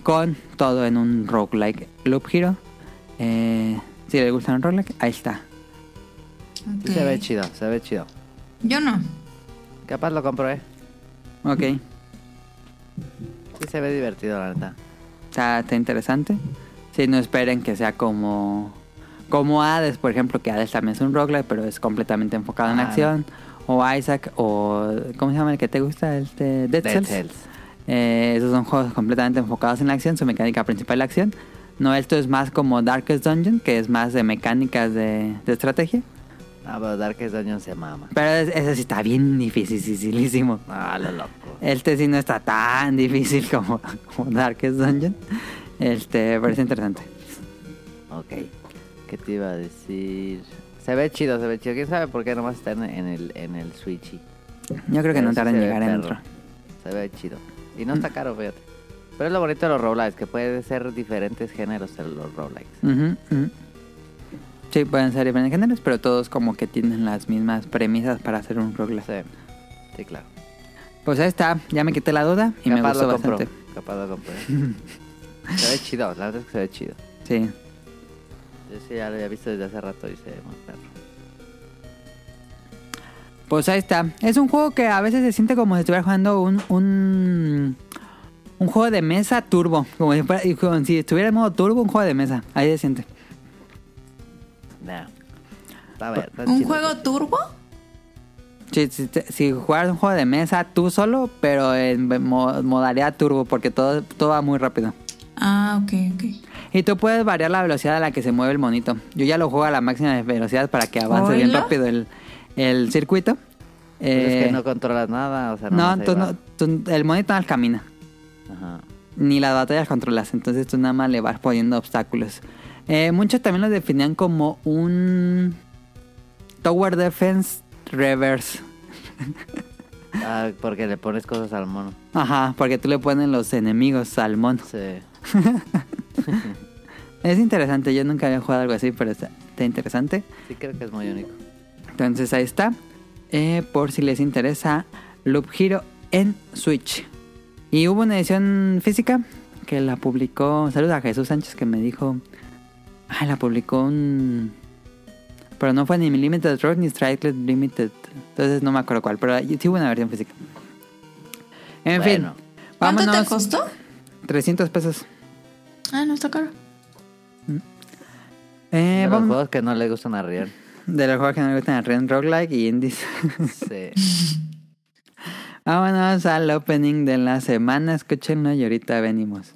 con todo en un roguelike. Loop Hero. Eh, si le gustan un roguelike, ahí está. Se ve chido, se ve chido. Yo no. Capaz lo compro, eh. Ok, Sí se ve divertido, la está, está interesante. Si no esperen que sea como como Hades, por ejemplo, que Hades también es un roguelike, pero es completamente enfocado en Ah, acción. O Isaac, o ¿cómo se llama el que te gusta? El de Dead, Dead Cells. Cells. Eh, esos son juegos completamente enfocados en la acción, su mecánica principal es la acción. No, esto es más como Darkest Dungeon, que es más de mecánicas de, de estrategia. Ah, pero Darkest Dungeon se mama. Pero es- ese sí está bien dificilísimo. Ah, lo loco. Este sí no está tan difícil como, como Darkest Dungeon. Este, es interesante. Ok. ¿Qué te iba a decir? Se ve chido, se ve chido. ¿Quién sabe por qué nomás está en, en el, en el Switchy? Yo creo que Pero no tarda en llegar otro. Se ve chido. Y no está caro, fíjate. Pero es lo bonito de los roguelikes, que puede ser diferentes géneros de los roguelikes. Sí, pueden ser diferentes géneros, pero todos como que tienen las mismas premisas para hacer un roguelike. Sí, sí, claro. Pues ahí está, ya me quité la duda y me gustó lo bastante. Capaz lo compro. se ve chido, la verdad es que se ve chido. Sí. Yo sí ya lo había visto desde hace rato y se ve muy perro. Pues ahí está. Es un juego que a veces se siente como si estuviera jugando un, un, un juego de mesa turbo. Como si, fuera- y como si estuviera en modo turbo, un juego de mesa. Ahí se siente. Nah. ¿Un chido. juego turbo? Si, si, jugaras un juego de mesa tú solo, pero en mo- modalidad turbo, porque todo, todo va muy rápido. Ah, ok, ok. Y tú puedes variar la velocidad a la que se mueve el monito. Yo ya lo juego a la máxima de velocidad para que avance bien rápido el, el circuito. Pues es Eh, que no controlas nada, o sea, no, ahí tú no tú- el monito no camina. Ajá. ni las batallas controlas, entonces tú nada más le vas poniendo obstáculos. Eh, muchos también lo definían como un Tower Defense Reverse. Ah, porque le pones cosas al mono. Ajá, porque tú le pones los enemigos al mono. Sí. Es interesante, yo nunca había jugado algo así, pero está, está interesante. Sí, creo que es muy único. Entonces ahí está. Eh, por si les interesa, Loop Hero en Switch. Y hubo una edición física que la publicó. Saludos a Jesús Sánchez que me dijo. Ah, la publicó un. Pero no fue ni Limited Rock ni Strike Limited. Entonces no me acuerdo cuál. Pero sí hubo una versión física. En Bueno. fin. ¿Cuánto te costó? 300 pesos. Ah, no está caro. Eh, de los juegos que no le gustan a Riel. de los juegos que no me gustan, Ren Roguelike y Indies. Sí. Vámonos al opening de la semana. Escúchenlo y ahorita venimos.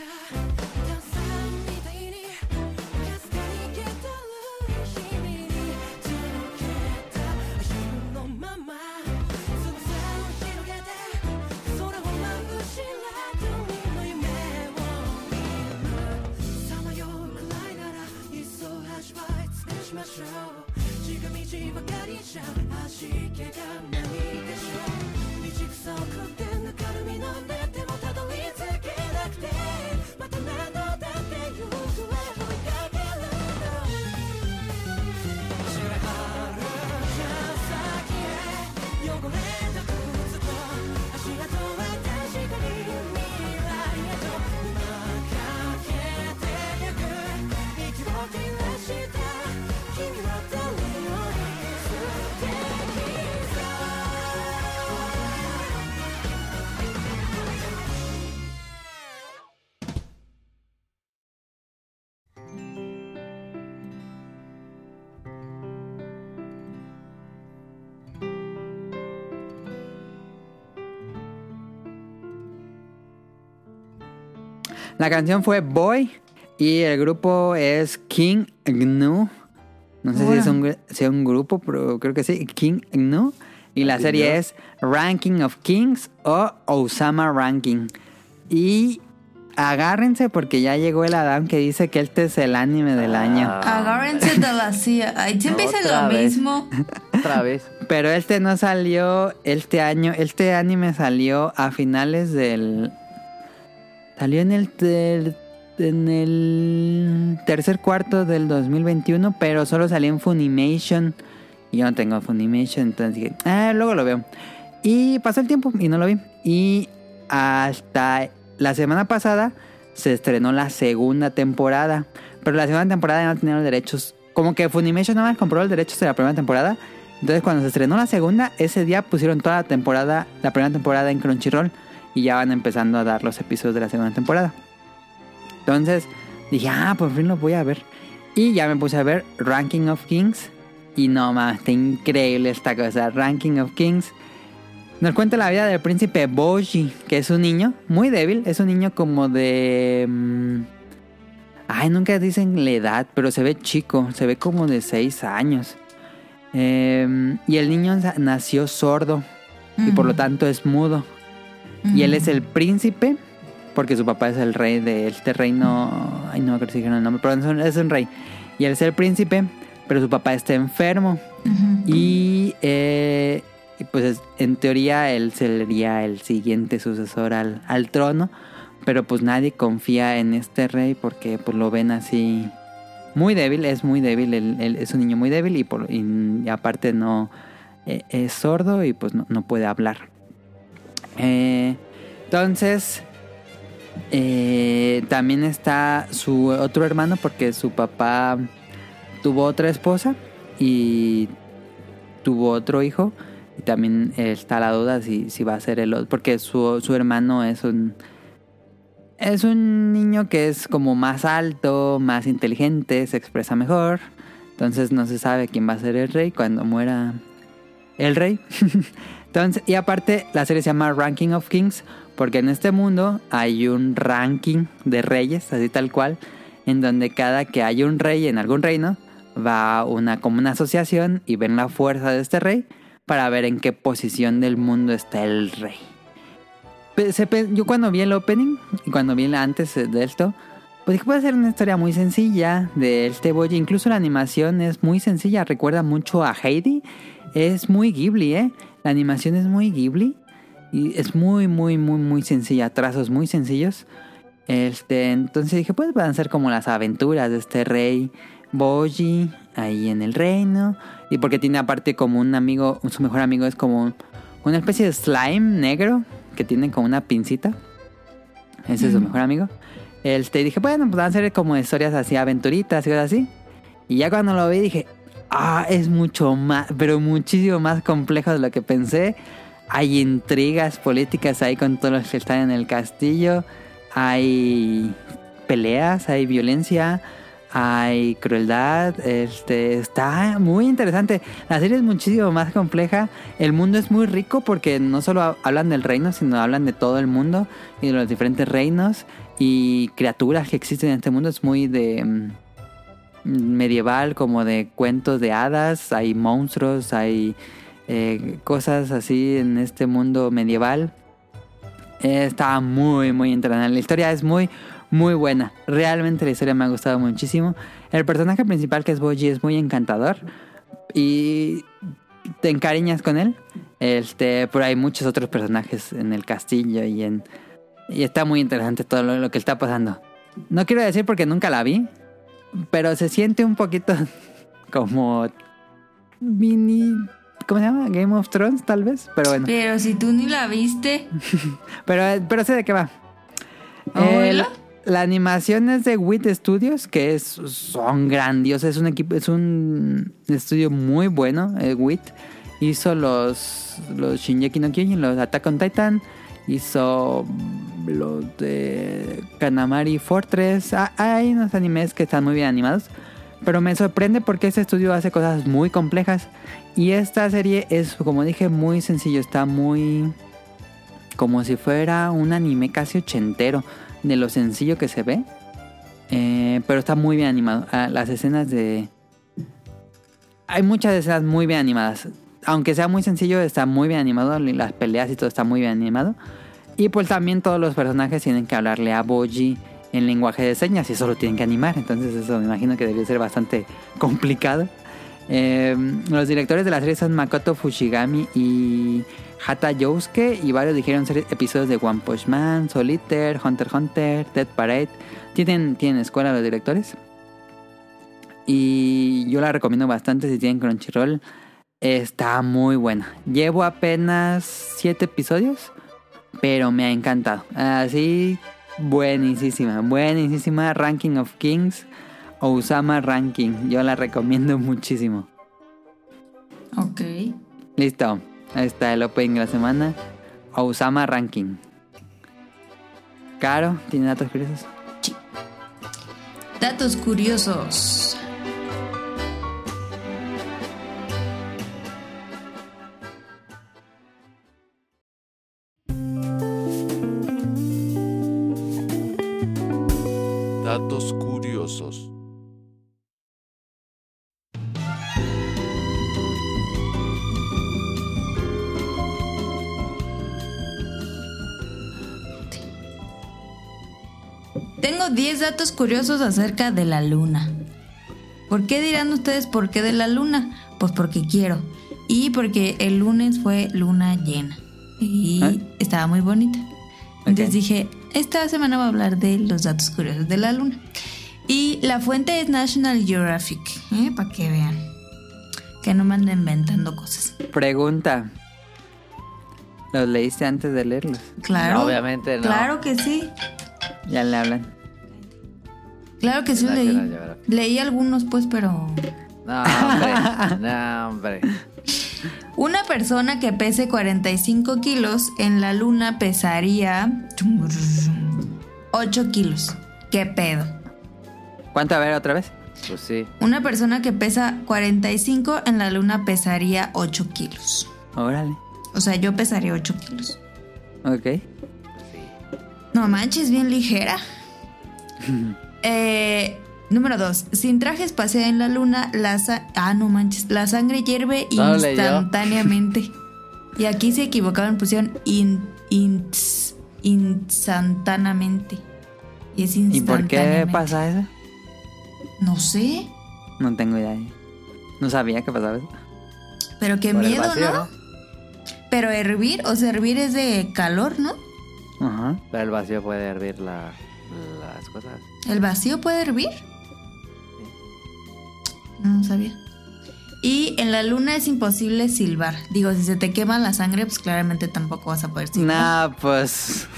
「探偵にゲットル君に届けた」「自分のまま存在を広げて」「空をまぶしらって海の夢を見る」「彷徨うくらいなら理想は宿営しましょう」「地下道草を食って抜かるみの出でもたどり着く」perfect day. La canción fue Boy y el grupo es King Gnu. No sé si es un, grupo, pero creo que sí. King Gnu. Y la serie es Ranking of Kings o Osama Ranking. Y agárrense porque ya llegó el Adam que dice que este es el anime del año. Agárrense de la CIA. Ay, siempre dicen lo vez. mismo. Otra vez. Pero este no salió este año. Este anime salió a finales del. Salió en el, en el tercer cuarto del 2021, pero solo salió en Funimation. Y yo no tengo Funimation, entonces ah, luego lo veo. Y pasó el tiempo y no lo vi. Y hasta la semana pasada se estrenó la segunda temporada. Pero la segunda temporada ya no tenía los derechos. Como que Funimation nada más compró los derechos de la primera temporada. Entonces cuando se estrenó la segunda, ese día pusieron toda la temporada, la primera temporada en Crunchyroll. Y ya van empezando a dar los episodios de la segunda temporada. Entonces dije, ah, por fin lo voy a ver. Y ya me puse a ver Ranking of Kings. Y no mames, está increíble esta cosa. Ranking of Kings. Nos cuenta la vida del príncipe Boji, que es un niño muy débil. Es un niño como de... mm, Ay, nunca dicen la edad, pero se ve chico. Se ve como de 6 años. Eh, y el niño nació sordo. Y por lo tanto es mudo. Y él es el príncipe, porque su papá es el rey de este reino. Ay, no creo que dijeron el nombre, pero es un, es un rey. Y él es el príncipe, pero su papá está enfermo. Y eh, pues es- en teoría él sería el siguiente sucesor al, al trono. Pero pues nadie confía en este rey porque pues lo ven así muy débil, es muy débil, él, él es un niño muy débil y, por, y aparte no eh, es sordo y pues no, no puede hablar. Eh, entonces, eh, también está su otro hermano porque su papá tuvo otra esposa y tuvo otro hijo. Y también está la duda si, si va a ser el otro. Porque su, su hermano es un. Es un niño que es como más alto, más inteligente, se expresa mejor. Entonces no se sabe quién va a ser el rey cuando muera el rey. Entonces, y aparte, la serie se llama Ranking of Kings. Porque en este mundo hay un ranking de reyes, así tal cual. En donde cada que hay un rey en algún reino, va una como una asociación y ven la fuerza de este rey para ver en qué posición del mundo está el rey. Yo cuando vi el opening y cuando vi antes de esto, pues dije puede ser una historia muy sencilla de este boy. Incluso la animación es muy sencilla, recuerda mucho a Heidi. Es muy Ghibli, ¿eh? La animación es muy Ghibli y es muy, muy, muy, muy sencilla, trazos muy sencillos. Este, entonces dije, pues van a ser como las aventuras de este rey Boji ahí en el reino. Y porque tiene aparte como un amigo, su mejor amigo es como una especie de slime negro que tiene como una pincita. Ese es su mejor amigo. Este, dije, bueno, pues van a ser como historias así, aventuritas y cosas así. Y ya cuando lo vi dije, ah, es mucho más, pero muchísimo más complejo de lo que pensé. Hay intrigas políticas ahí con todos los que están en el castillo. Hay peleas, hay violencia, hay crueldad. Este está muy interesante. La serie es muchísimo más compleja. El mundo es muy rico porque no solo ha- hablan del reino, sino hablan de todo el mundo y de los diferentes reinos y criaturas que existen en este mundo. Es muy de mm, medieval, como de cuentos de hadas. Hay monstruos, hay eh, cosas así en este mundo medieval. Eh, Está muy, muy interesante. La historia es muy, muy buena. Realmente la historia me ha gustado muchísimo. El personaje principal, que es Boji, es muy encantador. Y te encariñas con él. Este, pero hay muchos otros personajes en el castillo y en. Y está muy interesante todo lo que está pasando. No quiero decir porque nunca la vi. Pero se siente un poquito como. Mini. ¿Cómo se llama? Game of Thrones, tal vez. Pero bueno. Pero si tú ni la viste. Pero, pero sé de qué va. Eh, la, la animación es de WIT Studios, que es, son grandiosos. Es un equipo, es un estudio muy bueno. eh, WIT hizo los, los Shinjeki no Kyojin, los Attack on Titan. Hizo los de Kanamari Fortress. Ah, hay unos animes que están muy bien animados. Pero me sorprende porque este estudio hace cosas muy complejas. Y esta serie es, como dije, muy sencillo. Está muy como si fuera un anime casi ochentero de lo sencillo que se ve. Eh, pero está muy bien animado. Ah, las escenas de... Hay muchas escenas muy bien animadas. Aunque sea muy sencillo, está muy bien animado. Las peleas y todo está muy bien animado. Y pues también todos los personajes tienen que hablarle a Boji en lenguaje de señas y eso lo tienen que animar. Entonces eso me imagino que debería ser bastante complicado. Eh, los directores de la serie son Makoto Fushigami y Hata Yousuke y varios dijeron ser episodios de One Punch Man, Solitaire, Hunter Hunter, Dead Parade. Tienen, tienen escuela los directores. Y yo la recomiendo bastante si tienen Crunchyroll. Está muy buena. Llevo apenas 7 episodios, pero me ha encantado. Así, buenísima, buenísima. Ranking of Kings, Osama Ranking. Yo la recomiendo muchísimo. Ok. Listo. Ahí está el opening de la semana. Osama Ranking. Caro, ¿tiene datos curiosos? Datos curiosos. 10 datos curiosos acerca de la luna. ¿Por qué dirán ustedes por qué de la luna? Pues porque quiero. Y porque el lunes fue luna llena. Y ¿Ah? estaba muy bonita. Entonces dije, esta semana voy a hablar de los datos curiosos de la luna. Y la fuente es National Geographic, ¿eh? para que vean. Que no me anden inventando cosas. Pregunta. ¿Los leíste antes de leerlos? Claro. Obviamente no. Claro que sí. Ya le hablan. Claro que sí leí. Leí algunos pues, pero... No, hombre. no, hombre. Una persona que pese 45 kilos en la luna pesaría 8 kilos. ¿Qué pedo? ¿Cuánto? A ver, otra vez. Pues sí. Una persona que pesa 45 en la luna pesaría 8 kilos. Órale. O sea, yo pesaría 8 kilos. Ok. No manches, bien ligera. Eh, número 2. Sin traje espacial en la luna, la sa- ah, no manches, la sangre hierve No instantáneamente. y aquí se equivocaron, pusieron in- ins- instantáneamente. Y es ¿Y por qué instantáneamente. pasa eso? No sé, No tengo idea. No sabía que pasaba eso. pero qué Por miedo, vacío, ¿no? Pero hervir, o sea, hervir es de calor, ¿no? Ajá. Pero el vacío puede hervir la, las cosas. ¿El vacío puede hervir? No sabía. Y en la luna es imposible silbar. Digo, si se te quema la sangre, pues claramente tampoco vas a poder silbar. Nah, pues.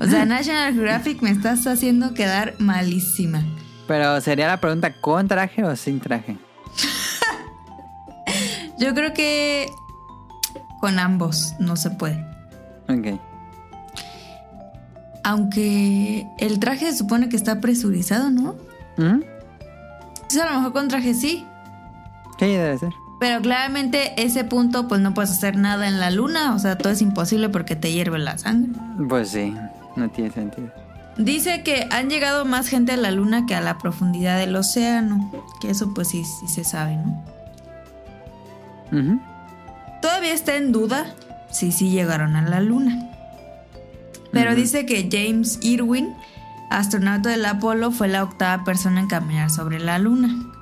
O sea, National Geographic me estás haciendo quedar malísima. Pero sería la pregunta: ¿con traje o sin traje? Yo creo que con ambos no se puede. Ok. Aunque el traje se supone que está presurizado, ¿no? ¿Mm? Entonces a lo mejor con traje sí. ¿Qué debe ser? Pero claramente ese punto pues no puedes hacer nada en la luna. O sea, todo es imposible porque te hierve la sangre. Pues sí, no tiene sentido. Dice que han llegado más gente a la luna que a la profundidad del océano. Que eso pues sí, sí se sabe, ¿no? Todavía está en duda si sí llegaron a la luna. Pero dice que James Irwin, astronauta del Apolo, fue la octava persona en caminar sobre la luna.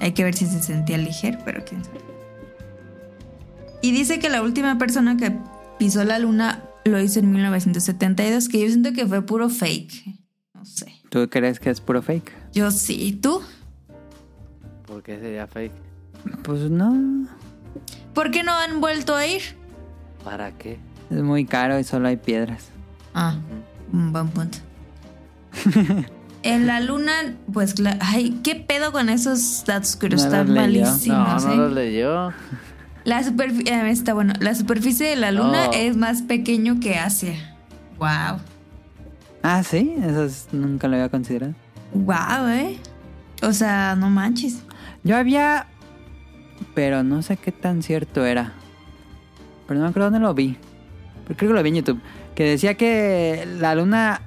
Hay que ver si se sentía ligero, pero quién sabe. Y dice que la última persona que pisó la luna lo hizo en 1972, que yo siento que fue puro fake. No sé. ¿Tú crees que es puro fake? Yo sí, ¿tú? ¿Por qué sería fake? Pues no. ¿Por qué no han vuelto a ir? ¿Para qué? Es muy caro y solo hay piedras. Ah, un buen punto. en la luna, pues, ay, ¿qué pedo con esos datos que No están los malísimos? no, no eh? lo leyó. La superficie, está bueno. La superficie de la luna es más pequeño que Asia. Wow. Ah, sí, eso es- nunca lo había considerado. Wow, eh. O sea, no manches. Yo había. Pero no sé qué tan cierto era. Pero no me acuerdo dónde lo vi. Pero creo que lo vi en YouTube. Que decía que la luna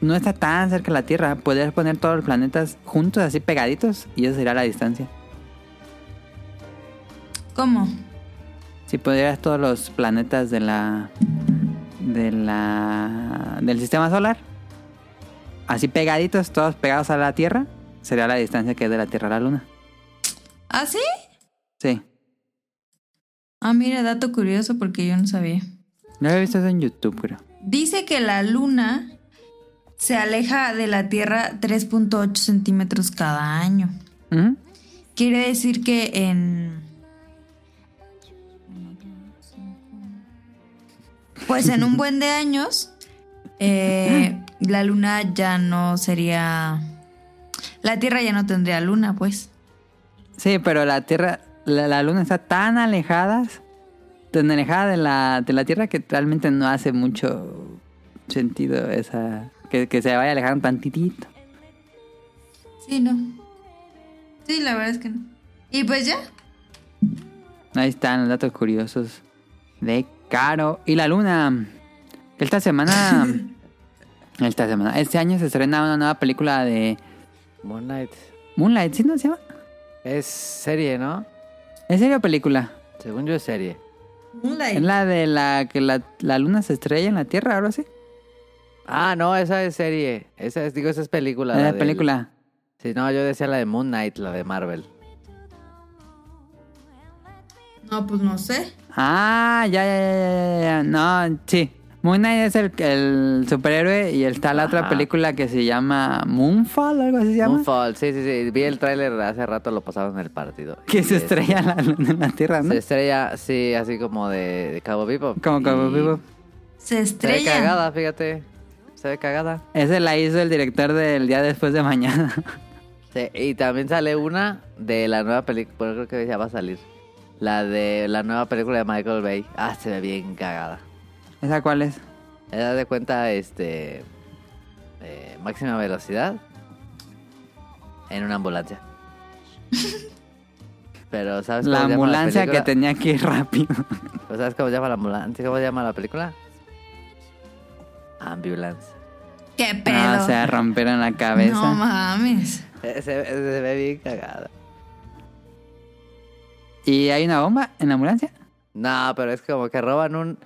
no está tan cerca de la Tierra. Podrías poner todos los planetas juntos, así pegaditos, y esa sería la distancia. ¿Cómo? Si pudieras todos los planetas de la. de la. del sistema solar. Así pegaditos, todos pegados a la Tierra. Sería la distancia que es de la Tierra a la Luna. ¿Ah, sí? Sí. Ah, mira, dato curioso porque yo no sabía. No había visto eso en YouTube, creo. Dice que la luna se aleja de la Tierra 3.8 centímetros cada año. Ujú. Quiere decir que en... Pues en un buen de años, eh, la luna ya no sería... La Tierra ya no tendría luna, pues. Sí, pero la Tierra, la, la Luna está tan alejada, tan alejada de la, de la Tierra que realmente no hace mucho sentido esa que, que se vaya alejando tantitito. Sí, no. Sí, la verdad es que no. Y pues ya. Ahí están los datos curiosos de Caro. Y la Luna. Esta semana. esta semana. Este año se estrena una nueva película de Moon Knight. Moonlight, ¿sí no se llama? Es serie, ¿no? ¿En serio película? Según yo es serie. Es la de la que la, la luna se estrella en la Tierra, ahora sí. Ah, no, esa es serie. Esa es, digo, esa es película. La la de del- película. Sí, no, yo decía la de Moon Knight, la de Marvel. No, pues no sé. Ah, ya, ya, ya, ya, ya. No, sí. Moon Knight es el, el superhéroe y está la otra película que se llama Moonfall, algo así se llama. Moonfall, sí, sí, sí. Vi el tráiler hace rato, lo pasaron en el partido. Que se es- estrella la en la Tierra, ¿no? Se estrella, sí, así como de, de Cabo Vivo. Como como vivo. Se Se ve estrella. cagada, fíjate. Se ve cagada. Ese la hizo el director del día después de mañana. Sí, y también sale una de la nueva película, creo que ya va a salir. La de la nueva película de Michael Bay. Ah, se ve bien cagada. ¿Esa cuál es? Te das de cuenta, este. eh, máxima velocidad. En una ambulancia. Pero, ¿sabes cómo La se llama ambulancia que tenía que ir rápido. ¿O ¿Sabes cómo se llama la ambulancia? ¿Cómo se llama la película? Ambulance. ¿Qué pedo? No, se rompieron la cabeza. No mames. Eh, Se, se ve bien cagada. ¿Y hay una bomba en la ambulancia? No, pero es como que roban un.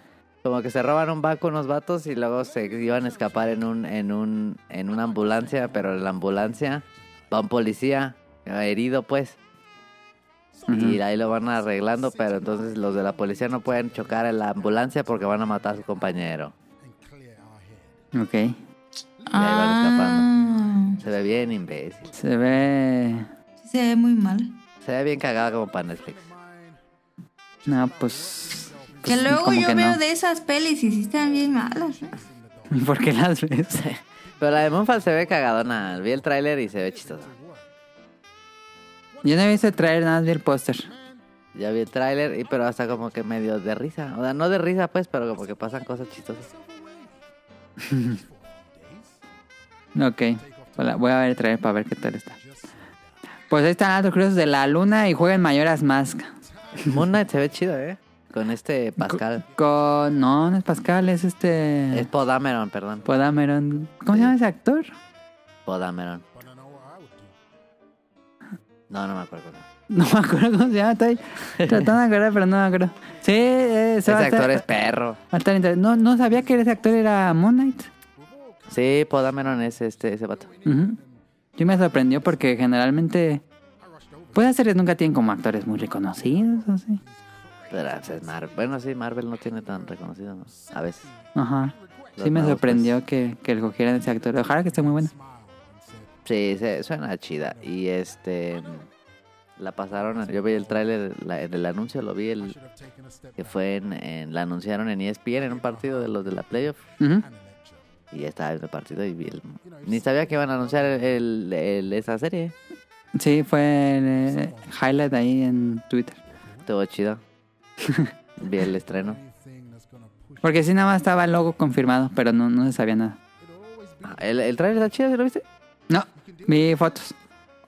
Como que se roban un banco unos vatos y luego se iban a escapar en un, en un, en una ambulancia, pero en la ambulancia va un policía eh, herido pues. Y ahí lo van arreglando, pero entonces los de la policía no pueden chocar en la ambulancia porque van a matar a su compañero. Ok. ahí van Ah, Se ve bien imbécil. Se ve... sí Se ve muy mal. Se ve bien cagada como para Netflix. No, pues. Que pues, luego como yo que veo no. de esas pelis y sí están bien malas. ¿eh? ¿Por qué las ves? Pero la de Moonfall se ve cagadona. Vi el tráiler y se ve chistosa. Yo no he visto traer nada del póster. Ya vi el tráiler, y pero hasta como que medio de risa. O sea, no de risa pues, pero como que pasan cosas chistosas. Ok. Hola, Voy a ver el trailer para ver qué tal está. Pues ahí están los cruces de la luna y juegan Mayoras Mask. Moon Knight se ve chido, ¿eh? Con este Pascal. Con. No, no es Pascal, es este. Es Podameron, perdón. Podameron. ¿Cómo se llama ese actor? Podameron. No, no me acuerdo. No me acuerdo cómo se llama. Estoy tratando de acordar, pero no me acuerdo. Sí, eh, Ese estar- actor es perro. No, no sabía que ese actor era Moon Knight. Sí, Podameron es este, ese vato. Yo me sorprendió porque generalmente. Puede ser que nunca tienen como actores muy reconocidos o así. Pero pues, es Marvel. Bueno, sí, Marvel no tiene tan reconocido, ¿no? A veces. Ajá. Los Sí me nuevos, sorprendió que, que escogieran ese actor. Ojalá que esté muy bueno. Sí, se, suena chida. Y este. La pasaron. Yo vi el tráiler, en el anuncio lo vi. el Que fue en, en- La anunciaron en ESPN en un partido de los de la playoff. Y ya estaba viendo el partido y vi el. Ni sabía que iban a anunciar el, el- esa serie. Sí, fue el eh, highlight ahí en Twitter. Estuvo chido. vi el estreno. Porque sí, nada más estaba el logo confirmado, pero no, no se sabía nada. Ah, ¿El, el tráiler está chido? ¿sí lo viste? No, vi fotos.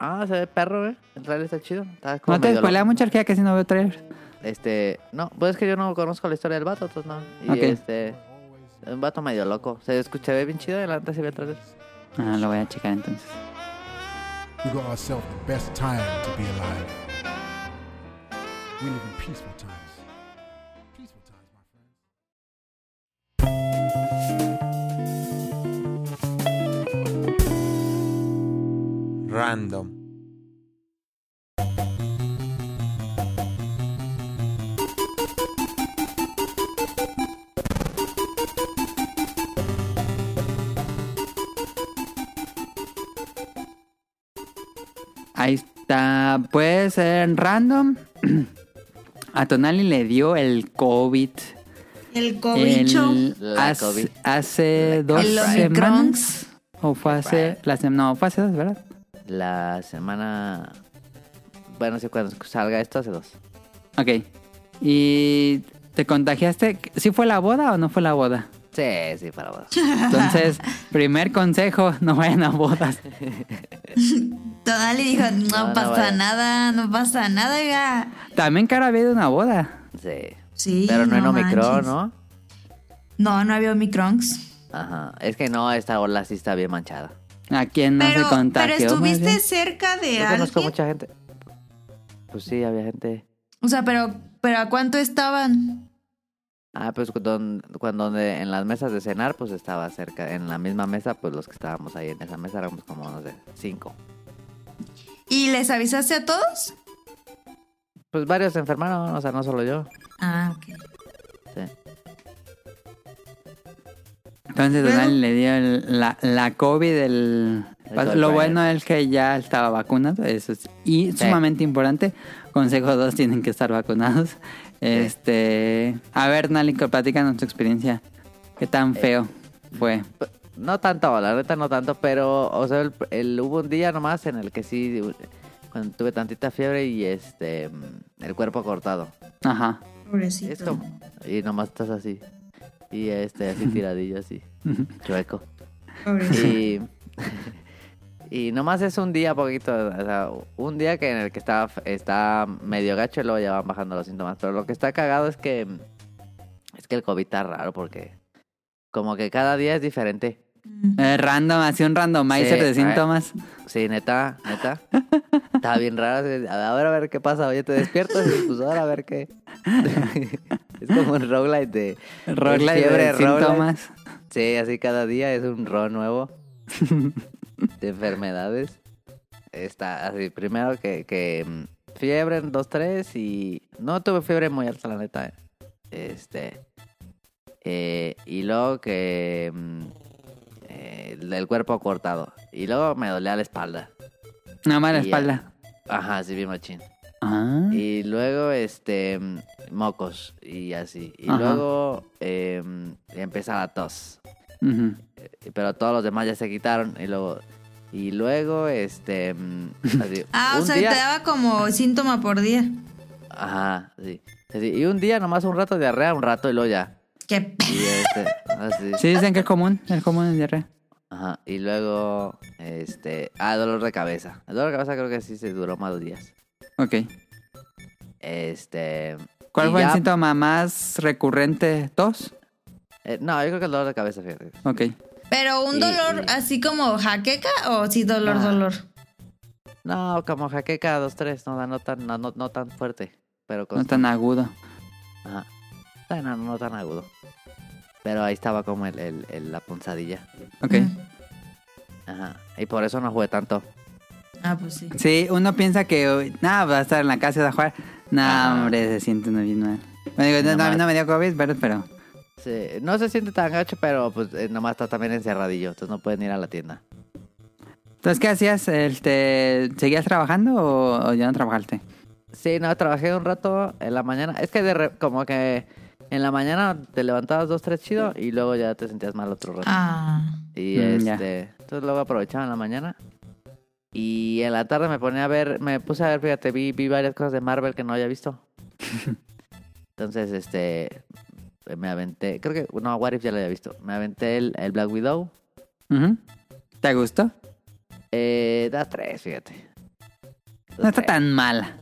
Ah, se ve perro, ¿eh? El tráiler está chido. Está como No te spoilea mucho que casi no veo trailers. Este, no, pues es que yo no conozco la historia del vato, entonces no. Y Ok. este, es un vato medio loco. Se escucha, bien chido y la neta se ve el tráiler. Ah, lo voy a checar entonces. We got ourselves the best time to be alive. We live in peaceful Random. Ahí está. Puede ser random. A Tonali le dio el COVID. El cobicho. el- La hace, COVID. hace dos El semanas. O fue hace. La no, fue hace dos, ¿verdad? La semana. Bueno, sí, cuando salga esto, hace dos. Ok. ¿Y te contagiaste? ¿Sí fue la boda o no fue la boda? Sí, sí, para vos. Entonces, primer consejo, no vayan a bodas. Toda le dijo, no, No, no pasa nada, no pasa nada, oiga. También Caro había una boda. Sí. Sí, Pero no en no Omicron, manches. ¿no? No, no había Omicrons. Ajá. Es que no, esta ola sí está bien manchada. ¿A quién no Pero, se contagió? pero estuviste cerca de Yo conozco alguien. mucha gente. Pues sí, había gente. O sea, pero, pero ¿a cuánto estaban? Ah, pues cuando, cuando en las mesas de cenar, pues estaba cerca. En la misma mesa, pues los que estábamos ahí en esa mesa éramos como, no sé, cinco. ¿Y les avisaste a todos? Pues varios se enfermaron, o sea, no solo yo. Ah, ok. Entonces Donald le dio el- la, la COVID. El, El COVID. lo bueno es que ya estaba vacunado. Eso es y Sí. sumamente importante. Consejo 2, tienen que estar vacunados. Este, A ver, Nalico, platícanos tu experiencia. ¿Qué Eh, tan feo fue? No tanto, la neta no tanto, pero, o sea, el, el- hubo un día nomás en el que sí, cuando tuve tantita fiebre y este, el cuerpo cortado. Ajá. Pobrecito. Es como, y nomás estás así. Y este, así tiradillo, así, chueco. Y, y nomás es un día poquito, o sea, un día que en el que está, está medio gacho y luego ya van bajando los síntomas. Pero lo que está cagado es que, es que el COVID está raro porque como que cada día es diferente. Eh, random, así un randomizer Sí, de a síntomas. Sí, neta, neta. Está bien raro. así, A ver, a ver qué pasa. Oye, te despiertas y pues ahora a ver qué. Es como un roguelite de, Roguelite fiebre, de roguelite. síntomas. Sí, así cada día es un ro nuevo de enfermedades. Está así, primero que, que mm, fiebre en 2-3 y no tuve fiebre muy alta, la neta. eh. Este. eh, y luego que mm, eh, el cuerpo cortado. Y luego me dolía la espalda. Nada más la Y espalda. Ajá, sí, bien machín. Ah. Y luego, este, mm, mocos y así. Y Ajá. luego eh, empieza la tos. Pero todos los demás ya se quitaron. Y luego, y luego este, mm, así, Ah, o sea, día- te daba como síntoma por día. Ajá, sí. Así, Y un día nomás un rato de diarrea, un rato y luego ya. Qué Y este, así. Sí, dicen que es común, es común en diarrea. Ajá. Y luego, este, ah, dolor de cabeza. El dolor de cabeza creo que sí se duró más de días. Ok. Este. ¿Cuál fue el síntoma más recurrente? ¿Tos? eh, no, yo creo que el dolor de cabeza, fíjate. Ok. Pero un dolor y- así como jaqueca o sí dolor, Ah. dolor. No, como jaqueca, dos, tres, no, no tan, no, no, no tan fuerte. Pero con No tan agudo. Ajá. No, no, no tan agudo. Pero ahí estaba como el, el- el- la punzadilla. Ok. Mm. Ajá. Y por eso no jugué tanto. Ah, pues sí. Sí, uno piensa que, nada, va a estar en la casa de jugar. No, hombre, se siente bien mal. Bueno, digo, no, a mí no me dio COVID, pero, pero Sí, no se siente tan gacho, pero pues eh, nomás está también encerradillo. Entonces no pueden ir a la tienda. Entonces, ¿qué hacías? Este, ¿Seguías trabajando o, o ya no trabajaste? Sí, no, trabajé un rato en la mañana. Es que de re- como que en la mañana te levantabas dos, tres chido y luego ya te sentías mal otro rato. Ah. Y Mm, ya. este, entonces luego aprovechaba en la mañana. Y en la tarde me ponía a ver, me puse a ver, fíjate, vi, vi varias cosas de Marvel que no había visto. entonces, este, me aventé, creo que, no, What If ya lo había visto. Me aventé el, el Black Widow. ¿Te gustó? Eh, da tres, fíjate. No está Ok. tan mala.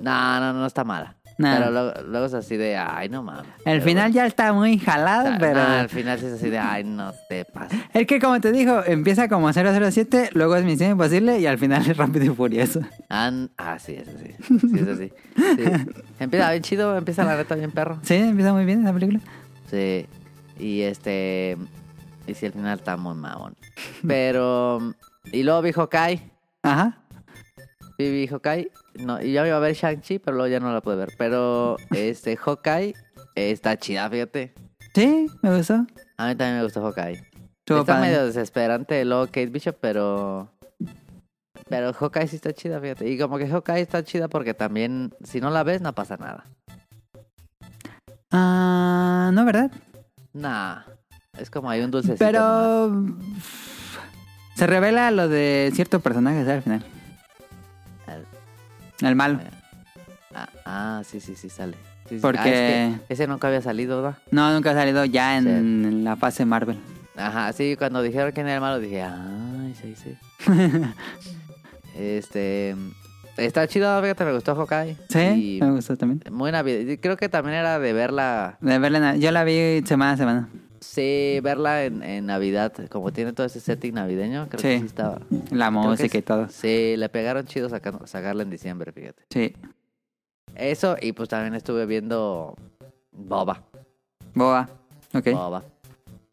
No, no, no está mala. No. Pero luego, luego es así de, ay, no mames. El final ya está muy jalado, pero... no, al final sí es así de, ay, no te pases. Es que como te digo, empieza como 007, luego es Misión Imposible y al final es Rápido y Furioso. Ah, ah, sí, es así. Sí, es así. Sí. Empieza bien chido, empieza la neta bien perro. Sí, empieza muy bien esa película. Sí. Y este. Y si el final está muy mamón. Pero. Y luego vi Hawkeye. Ajá. Vi, vi Hawkeye. No, y ya me iba a ver Shang-Chi, pero luego ya no la pude ver. Pero este Hawkeye está chida, fíjate. Sí, me gustó. A mí también me gustó Hawkeye. Estuvo está padre. medio desesperante luego Kate Bishop, pero. Pero Hawkeye sí está chida, fíjate. Y como que Hawkeye está chida porque también, si no la ves, no pasa nada. Ah, no, ¿verdad? Nah. Es como hay un dulcecito. nomás. Pero... Se revela lo de cierto personaje ¿sabes? al final. El- malo. Ah, ah, sí, sí, sí, sale. Sí. Porque- Ah, es que ese nunca había salido, ¿verdad? No, nunca ha salido ya en, Sí. en la fase Marvel. Ajá, sí, cuando dijeron quién era el malo dije, ay, sí, sí. este. Está chido, fíjate, me gustó Hawkeye. Sí, me gustó también. muy navideño. Creo que también era de verla. De verla, yo la vi semana a semana. Sí, verla en, en Navidad. Como tiene todo ese setting navideño, creo que Sí. estaba. La música y todo. Sí, le pegaron chido sacando, sacarla en diciembre, fíjate. Sí. Eso, y pues también estuve viendo Boba. Boa. Ok. Boba.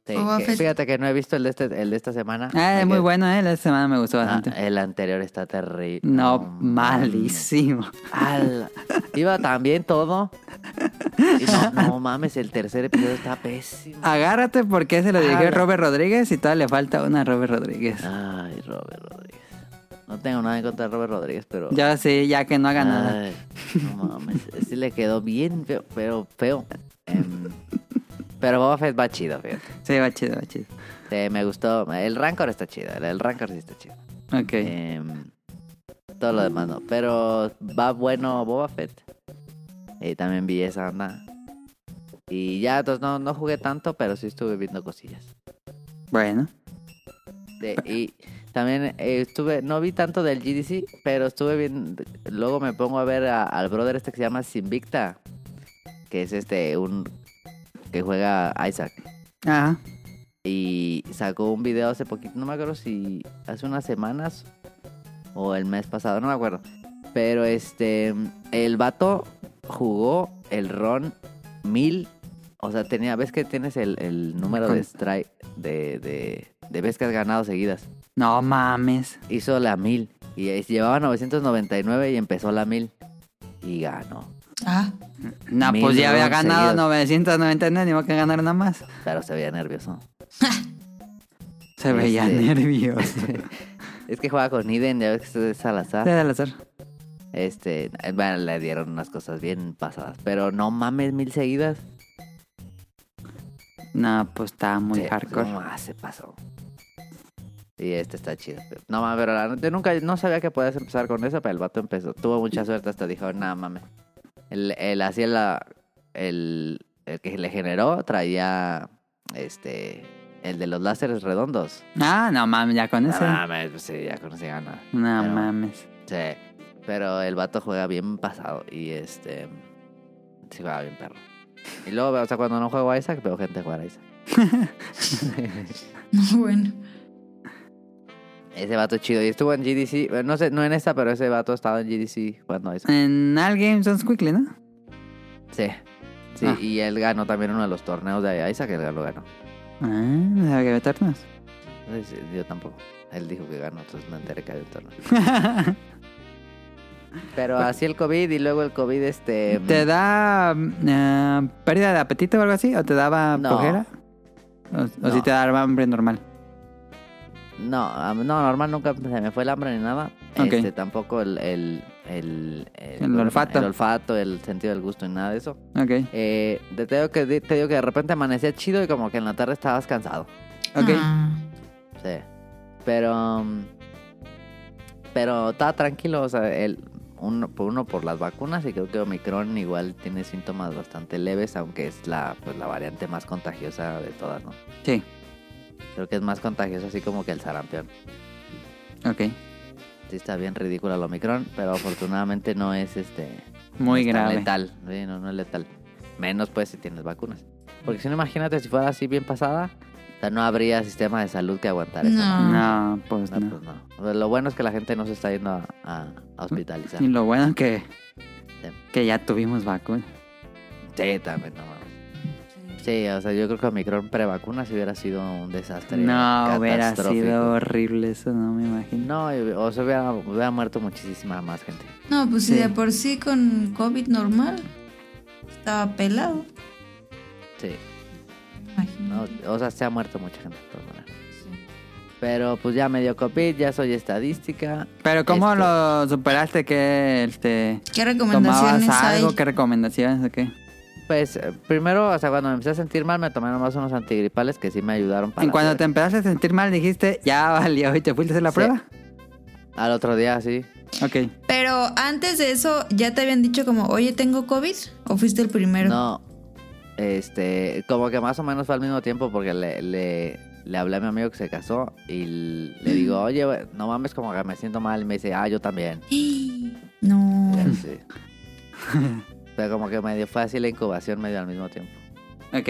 Sí, Boba que- Fett. fíjate que no he visto el de, este, el de esta semana. Ah, es muy que- bueno, ¿eh? La semana me gustó Ah, bastante. el anterior está terrible. no, malísimo. Iba tan bien todo. No, no mames, el tercer episodio está pésimo. Agárrate porque se lo dirigió. Robert Rodríguez y todavía le falta una a Robert Rodríguez. Ay, Robert Rodríguez. No tengo nada en contra de Robert Rodríguez, pero. Ya sí, ya que no haga nada. No mames. Sí le quedó bien feo, pero feo. Em, pero Boba Fett va chido, fíjate. Sí, va chido, va chido. Sí, me gustó. El Rancor está chido. El Rancor sí está chido. Ok. Em, todo lo demás no. Pero va bueno Boba Fett. Y también vi esa onda. Y ya, entonces no, no jugué tanto, pero sí estuve viendo cosillas. Bueno. Y también eh, estuve, no vi tanto del GDC, pero estuve viendo, luego me pongo a ver a- al brother este que se llama Sinvicta, que es este, un, que juega Isaac. Ajá. Y sacó un video hace poquito, no me acuerdo si hace unas semanas o el mes pasado, no me acuerdo. Pero este, el vato jugó el ron mil, o sea, tenía, ves que tienes el, el número de strike, de, de, de que has ganado seguidas. No mames. Hizo la mil y llevaba 999 y empezó la mil y ganó. Ah, No, pues ya había ganado seguidos. 999, ni modo que ganar nada más. Pero se veía nervioso. Se veía Este- nervioso. Es que juega con Iden, ya ves que es al azar. Sí, al azar. Este, bueno, le dieron unas cosas bien pasadas. Pero no mames, mil seguidas. No, pues está muy Sí, hardcore. ¿Cómo ah, se pasó? Y este está chido. No mames, pero la neta, nunca, no sabía que podías empezar con eso, pero el vato empezó. Tuvo mucha suerte hasta dijo, nada mames. El, el así la, el, el que le generó traía este el de los láseres redondos. Ah, no mames, ya con No eso. mames, pues sí, ya con ese gana. No Pero- mames. Sí. Pero el vato juega bien pasado y este sí juega bien perro. Y luego, o sea, cuando no juego a Isaac, veo gente jugar a Isaac. No, bueno. Ese vato es chido. Y estuvo en GDC. No sé, no en esta, pero ese vato estaba en GDC a Isaac. En All Games on Quickly, ¿no? Sí. Sí, Ah. y él ganó también uno de los torneos de Isaac, él lo ganó. Ah, no sabía que meternos. Sí, sí, Yo tampoco. Él dijo que ganó, entonces me enteré que había un torneo. Pero así el COVID y luego el COVID, este... ¿Te da eh, pérdida de apetito o algo así? ¿O te daba No. cojera? ¿O, o No. si te daba hambre normal? No, no, normal nunca se me fue el hambre ni nada. Ok. Este, tampoco el... El, el, El olfato. El olfato, el sentido del gusto y nada de eso. Ok, Eh, te, digo que, te digo que de repente amanecía chido y como que en la tarde estabas cansado. ok. Ah. Sí. Pero. um, Pero estaba tranquilo, o sea, el, uno, por uno por las vacunas y creo que Omicron igual tiene síntomas bastante leves, aunque es la, pues, la variante más contagiosa de todas, ¿no? Sí, Creo que es más contagiosa así como que el sarampión. ok. Sí está bien ridícula el Omicron, pero afortunadamente no es este... Muy no es grave. letal, sí, no, no es letal. Menos pues si tienes vacunas. Porque si no, imagínate si fuera así bien pasada, o sea, no habría sistema de salud que aguantar eso. No. No, pues No, no. pues no. Lo bueno es que la gente no se está yendo a, a- a hospitalizar. Y lo bueno que, Sí. que ya tuvimos vacuna. Sí, también, no. Sí, o sea, yo creo que Omicron pre-vacuna si hubiera sido un desastre. No, hubiera catastrófico. sido horrible eso, no me imagino. No, o sea, hubiera, hubiera muerto muchísima más gente. No, pues si Sí. de por sí con COVID normal estaba pelado. Sí, Imagino. no, o sea, se ha muerto mucha gente. maneras. Pero pues ya me dio COVID, ya soy estadística. Pero ¿cómo Este- lo superaste? ¿Qué, este, ¿Qué tomabas recomendaciones algo? hay? ¿Qué recomendaciones o qué? Pues eh, primero, o sea, cuando me empecé a sentir mal, me tomé nomás unos antigripales que sí me ayudaron para. En cuando hacer- te empezaste a sentir mal dijiste, ya valió y te fuiste a hacer la Sí. prueba. Al otro día, sí. Ok. Pero antes de eso, ¿ya te habían dicho como, oye, tengo COVID? ¿O fuiste el primero? No, este, como que más o menos fue al mismo tiempo porque le, le, le hablé a mi amigo que se casó y le digo, oye, no mames, como que me siento mal. Y me dice, ah, yo también. No. Y así. Pero como que medio fue así la incubación medio al mismo tiempo. Ok.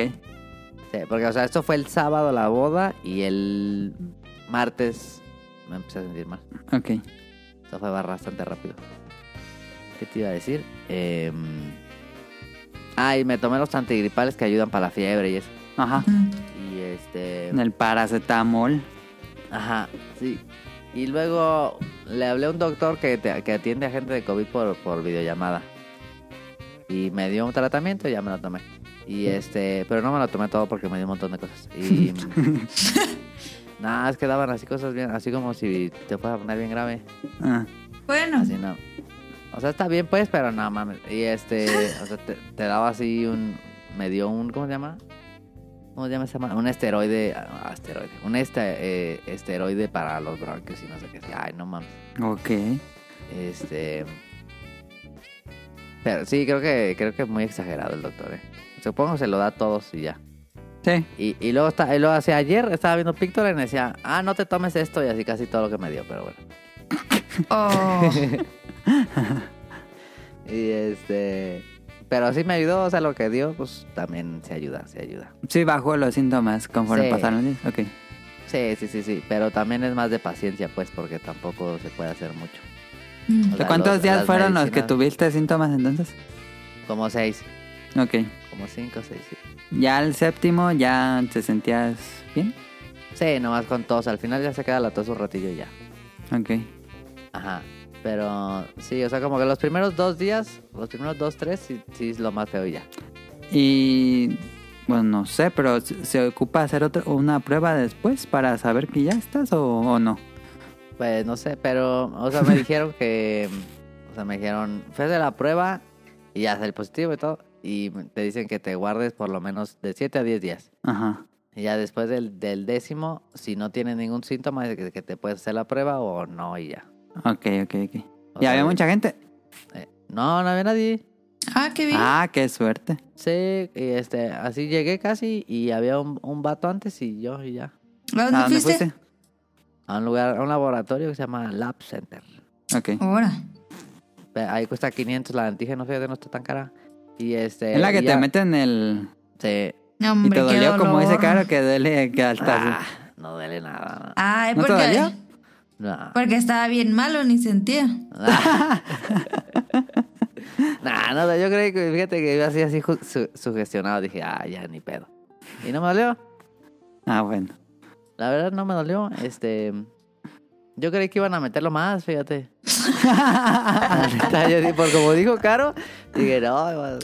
Sí, porque, o sea, esto fue el sábado la boda y el martes me empecé a sentir mal. Ok. Eso fue bastante rápido. ¿Qué te iba a decir? Eh, ah, y me tomé los antigripales que ayudan para la fiebre y eso. Ajá. Y este... En el paracetamol. Ajá, sí. Y luego le hablé a un doctor que, te- que atiende a gente de COVID por, por videollamada. Y me dio un tratamiento y ya me lo tomé. Y este, pero no me lo tomé todo porque me dio un montón de cosas. Y nada, es que daban así cosas bien, así como si te fuera a poner bien grave. Ah, Bueno, Así no. O sea, está bien pues, pero no mames. Y este, o sea, te, te daba así un, me dio un, ¿cómo se llama? ¿Cómo se llama esa Un esteroide, ah, asteroide, un este, eh, esteroide para los bronquios y no sé qué. Ay, no mames. ok. Este, pero sí, creo que, creo que es muy exagerado el doctor, eh. Supongo que se lo da a todos y ya. Sí. Y, y luego está, y luego hace ayer estaba viendo Picture y me decía, ah, no te tomes esto y así casi todo lo que me dio, pero bueno. oh, Y este. Pero sí me ayudó, o sea, lo que dio, pues también se ayuda, se ayuda. Sí, bajó los síntomas conforme Sí. pasaron los días. Ok. Sí, sí, sí, sí. Pero también es más de paciencia, pues, porque tampoco se puede hacer mucho. Mm. O sea, ¿Cuántos los- días fueron los que tuviste síntomas entonces? Como seis, Ok. como cinco, seis, sí. Ya el séptimo, ya te sentías bien. Sí, nomás con tos. Al final ya se queda la tos un ratillo y ya. Ok. Ajá. Pero sí, o sea, como que los primeros dos días, los primeros dos, tres, sí, sí es lo más feo y ya. Y bueno, no sé, pero ¿se se ocupa hacer otra, una prueba después para saber que ya estás o, o no? Pues no sé, pero, o sea, me dijeron que, O sea, me dijeron, fue de la prueba y ya sale positivo y todo. Y te dicen que te guardes por lo menos de 7 a 10 días. Ajá. Y ya después del, del décimo, si no tienes ningún síntoma, es que, que te puedes hacer la prueba o no y ya. Ok, ok, ok. O ¿Y sea, había mucha gente? Eh, no, no había nadie. Ah, qué bien. Ah, qué suerte. Sí, y este, así llegué casi y había un, un vato antes y yo y ya. ¿A dónde, ¿A dónde fuiste? fuiste? A un lugar, a un laboratorio que se llama Lab Center. Ok. Ahora. Ahí cuesta 500 la antígeno, fíjate, no está tan cara. Y este... Es la que y te ya- meten el... Sí. No, Y hombre, te qué dolió como ese caro que duele que hasta... Ah, no duele nada. Ay, ¿No te porque, dolió? No. porque estaba bien malo, ni sentía. Nah, no, yo creo que, fíjate que iba así, así su- sugestionado. Dije, ah, ya, ni pedo. Y no me dolió. Ah, bueno. La verdad no me dolió. Este... Yo creí que iban a meterlo más, fíjate. Yo por como dijo Caro, dije, no, igual-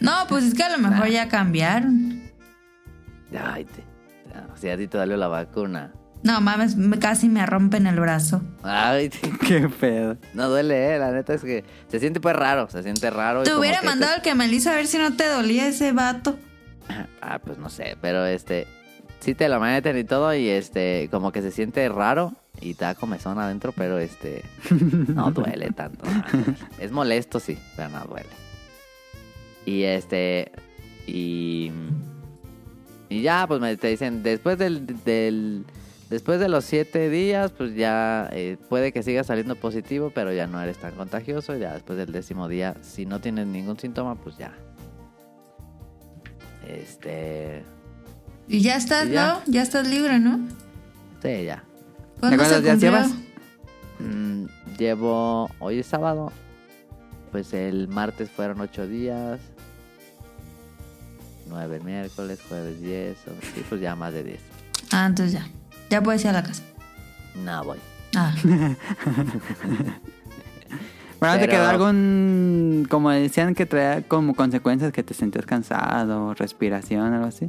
No, pues es que a lo mejor ya cambiaron. ay, te- ya, si a ti te dolió la vacuna. No, mames, me- casi me rompen el brazo. Ay, Qué pedo. no duele, eh. La neta es que se siente pues raro, se siente raro. Te hubiera mandado el que me hizo a ver si no te dolía ese vato. Ah, pues no sé, pero este... Sí te lo meten y todo y este... Como que se siente raro y te da comezón adentro, pero este... No duele tanto. Es molesto, sí, pero no duele. Y este... Y... Y ya, pues me te dicen, después del... del después de los siete días, pues ya eh, puede que siga saliendo positivo, pero ya no eres tan contagioso. Ya después del décimo día, si no tienes ningún síntoma, pues ya. Este... Y ya estás, Y ya. ¿no? Ya estás libre, ¿no? Sí, ya. ¿Cuándo cuántos se días llevas? Mm, llevo... Hoy es sábado. Pues el martes fueron ocho días. Nueve miércoles, jueves diez. Sí, pues ya más de diez. Ah, entonces ya. Ya puedes ir a la casa. No voy. Ah. Bueno, ¿te quedó algún... Como decían que traía como consecuencias que te sentías cansado, respiración, algo así?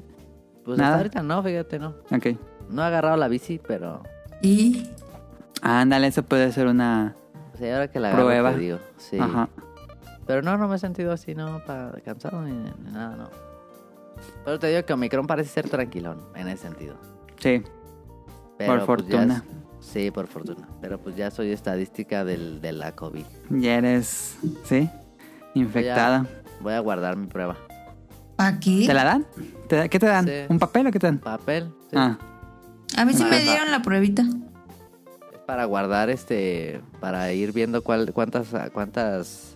Pues Nada. hasta ahorita no, fíjate, no. Ok. No he agarrado la bici, pero... Y Ándale, eso puede ser una... O sea, ahora que la agarro Prueba. te digo. Sí. Ajá. Pero no, no me he sentido así, no, para cansado ni, ni nada, no. Pero te digo que Omicron parece ser tranquilón en ese sentido. Sí. Pero, Por pues, fortuna. es- sí, por fortuna. Pero pues ya soy estadística del, de la COVID. Ya eres... ¿Sí? Infectada. Voy a guardar mi prueba. Aquí. ¿Te la dan? ¿Te da- ¿Qué te dan? Sí. ¿Un papel o qué te dan? Papel. sí. Ah. A mí sí Ah. me dieron la pruebita. Es para guardar este, para ir viendo cuál, cuántas, cuántas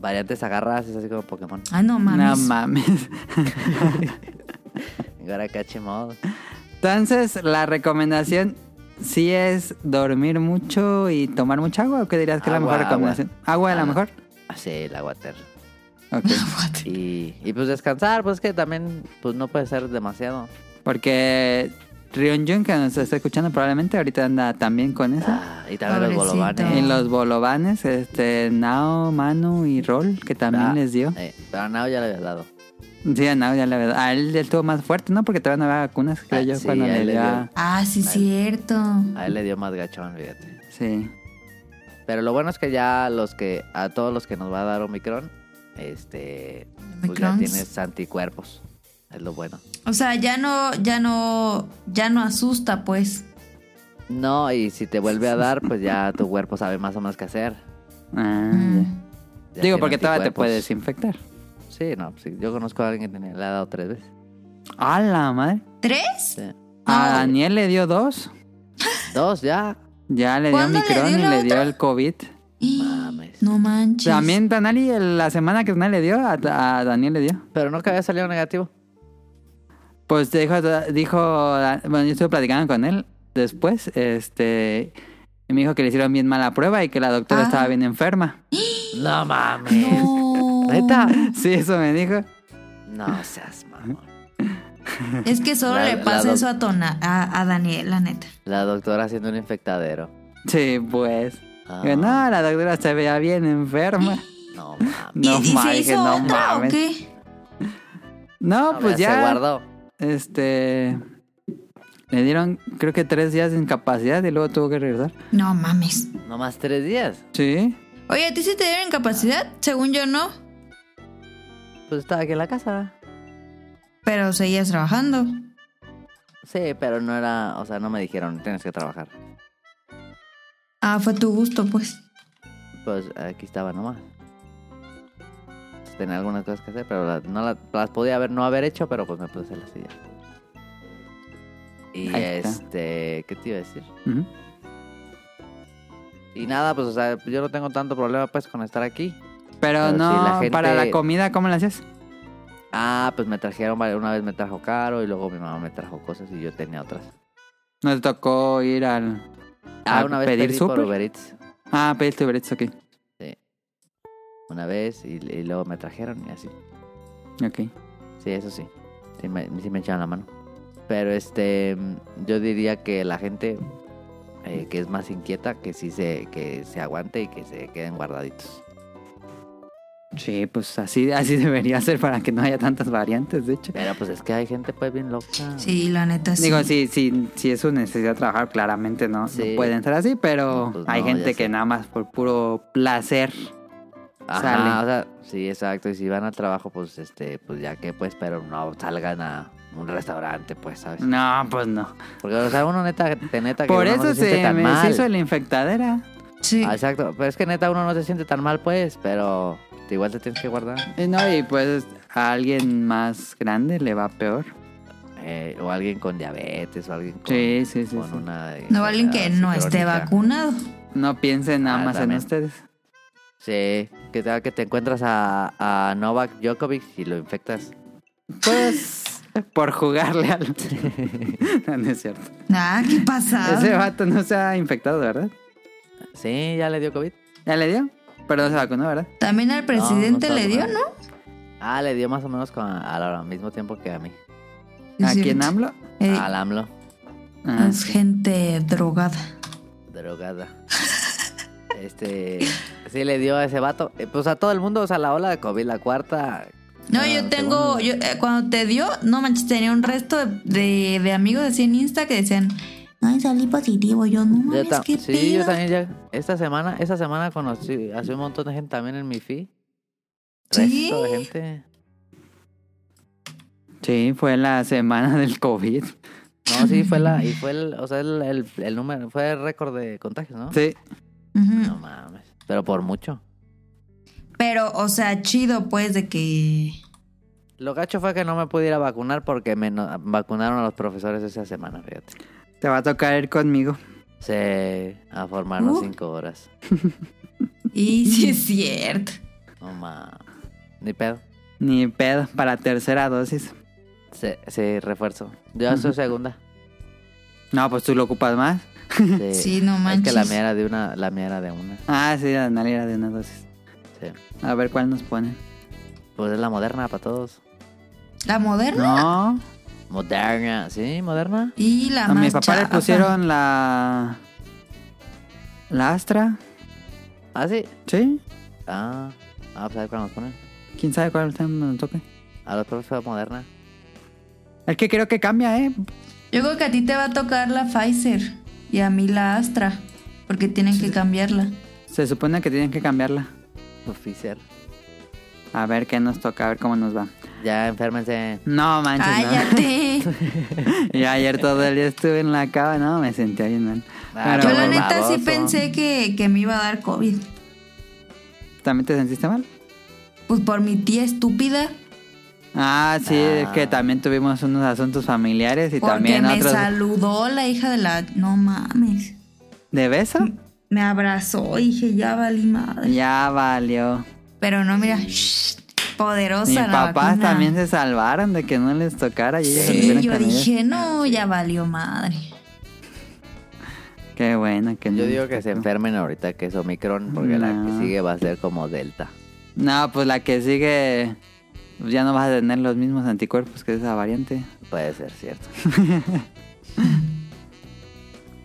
variantes agarras. Es así como Pokémon. Ay, no mames. No mames. Ahora cache modo. Entonces, la recomendación sí es dormir mucho y tomar mucha agua. ¿O qué dirías que es la Agua, mejor recomendación? ¿Agua es la Ah. mejor? Así, el aguater. Ok. Y, y pues descansar, pues que también pues no puede ser demasiado. Porque Rion Jun, que nos está escuchando probablemente, ahorita anda también con eso. Ah, y también los bolovanes. Y los bolovanes, este, Nao, Manu y Rol, que también Ah, les dio. eh, pero a Nao ya le había dado. Sí, a Nao ya le había- A él estuvo más fuerte, ¿no? Porque todavía no había vacunas, creo Ah, yo, sí, cuando a le dio. dio. a- Ah, sí, cierto. A él le dio más gachón, fíjate. Sí. Pero lo bueno es que ya los que, a todos los que nos va a dar Omicron, este, pues ya tienes anticuerpos. Es lo bueno. O sea, ya no, ya no, ya no asusta, pues. No, y si te vuelve a dar, pues ya tu cuerpo sabe más o menos qué hacer. Ah, Mm. ya. Digo, porque todavía te puedes infectar. Sí, no, sí, yo conozco a alguien que tenía- le ha dado tres veces. ¡A la madre! ¿Tres? Sí. A. Daniel le dio dos. Dos, ya. Ya le dio ¿Cuándo le Omicron dio y le dio el COVID. Mames. No manches. También Danali, la semana que Daniel le dio, a, a Daniel le dio. Pero nunca había salido negativo. Pues dijo, dijo, bueno, yo estuve platicando con él después, este, y me dijo que le hicieron bien mala prueba y que la doctora Ah. estaba bien enferma. No mames. No. ¿Neta? Sí, eso me dijo. No seas mamón. Es que solo La- le pasa eso a, Tona, a, a Daniel, la neta. La doctora haciendo un infectadero. Sí, pues. Ah, no, la doctora se veía bien enferma. no mames. No ¿Y, y ma, se dije, hizo no otra mames. o qué? No, No, pues ya ya. Se guardó. Este. Le dieron, creo que tres días de incapacidad y luego tuvo que regresar. No mames. Nomás tres días. Sí. Oye, ¿a ti sí te dieron incapacidad? Según yo no. Pues estaba aquí en la casa. Pero seguías trabajando. Sí, pero no era, o sea, no me dijeron, tienes que trabajar. Ah, fue tu gusto, pues. Pues aquí estaba nomás. Tenía algunas cosas que hacer, pero las, no las, las podía haber no haber hecho, pero pues me puse la silla. Y Ahí está. este, ¿qué te iba a decir? Y nada, pues o sea, yo no tengo tanto problema pues con estar aquí. Pero Pero no, si la gente- para la comida, ¿cómo la hacías? Ah, pues me trajeron, una vez me trajo caro y luego mi mamá me trajo cosas y yo tenía otras. Nos tocó ir al... Ah, ¿A una vez pedir pedí por súper? Uber Eats. Ah, pediste Uber Eats, ok. Sí. Una vez y, y luego me trajeron y así. Ok. Sí, eso sí. Sí me, sí me echaban la mano. Pero este, yo diría que la gente eh, que es más inquieta, que sí se, que se aguante y que se queden guardaditos. Sí, pues así, así debería ser para que no haya tantas variantes, de hecho. Pero pues es que hay gente pues bien loca. Sí, la neta sí. Digo, si, si, si es su necesidad de trabajar, claramente no, no Sí. pueden ser así, pero No, pues hay no, gente que sé. nada más por puro placer. Ajá, sale. o sea, sí, exacto. Y si van al trabajo, pues este, pues ya que pues, pero no salgan a un restaurante, pues, ¿sabes? No, pues no. Porque, o sea, uno neta, de neta que Por no eso se siente se tan me mal. se hizo la infectadera. Sí. Ah, exacto, pero es que neta uno no se siente tan mal, pues, pero igual te tienes que guardar. Y no, y pues a alguien más grande le va peor. Eh, o alguien con diabetes, o alguien con, Sí, sí, sí. con sí. una... No alguien que no esté vacunado. No piensen nada Ah, más también. en ustedes. Sí, que tal que te encuentras a, a Novak Djokovic y lo infectas. Pues por jugarle al... no, no es cierto. Ah, ¿qué pasa? Ese vato no se ha infectado, ¿verdad? Sí, ya le dio COVID. ¿Ya le dio? Pero no se vacunó, ¿verdad? También al presidente no le dio, ¿no? Ah, le dio más o menos con, al mismo tiempo que a mí. ¿A sí. quién hablo? Eh, Al AMLO. Ah, es gente drogada. Drogada. este. Sí, le dio a ese vato. Eh, Pues a todo el mundo, o sea, la ola de COVID, la cuarta. No, ah, yo tengo, según- yo, eh, cuando te dio, no manches, tenía un resto de, de, de amigos así en Insta que decían, ay, salí positivo. Yo, no Yo mames, ta- qué sí, yo pedo". también ya. Esta semana, esta semana conocí hace un montón de gente también en mi feed. Sí. Resto de gente. Sí, fue la semana del COVID. No, sí, fue la. Y fue el. O sea, el, el, el número. Fue el récord de contagios, ¿no? Sí. No mames. Pero por mucho. Pero, o sea, chido, pues, de que... Lo gacho fue que no me pude ir a vacunar porque me no- vacunaron a los profesores esa semana, fíjate. Te va a tocar ir conmigo. Se a formarnos Uh. cinco horas. Y sí es cierto. No mames. Ni pedo. Ni pedo, para tercera dosis. Sí, sí, refuerzo. Yo soy segunda. No, pues tú lo ocupas más. Sí. Sí, no Es manches. que la mía era de una, la mía era de una. Ah, sí, la Nali era de una dosis. Sí. A ver cuál nos ponen. Pues es la moderna para todos. ¿La moderna? No, Moderna, ¿sí? ¿Moderna? Y la a más mi papá le pusieron la... La Astra. ¿Ah, sí? ¿Sí? Ah, ah pues a ver cuál nos ponen. ¿Quién sabe cuál nos toque? A los profes fue moderna. Es que creo que cambia, ¿eh? Yo creo que a ti te va a tocar la Pfizer y a mí la Astra, porque tienen que cambiarla. Se supone que tienen que cambiarla. Oficial. A ver qué nos toca, a ver cómo nos va. Ya, enférmense. No manches, no. ¡Cállate! Y ayer todo el día estuve en la cama, no, me sentía bien mal. Ah, Pero Yo la neta sí pensé que, que me iba a dar COVID. ¿También te sentiste mal? Pues por mi tía estúpida, Ah, sí, Ah. que también tuvimos unos asuntos familiares y porque también me otros. saludó la hija de la... No mames. ¿De beso? Me abrazó y dije, ya valí madre. Ya valió. Pero no, mira, shh, poderosa Mis papás vacuna. también se salvaron de que no les tocara y ellos Sí, yo dije, no, ya valió madre. Qué bueno que Yo no digo que se enfermen ahorita que es Omicron, porque la que sigue va a ser como Delta. No, pues la que sigue ya no vas a tener los mismos anticuerpos que esa variante. Puede ser cierto.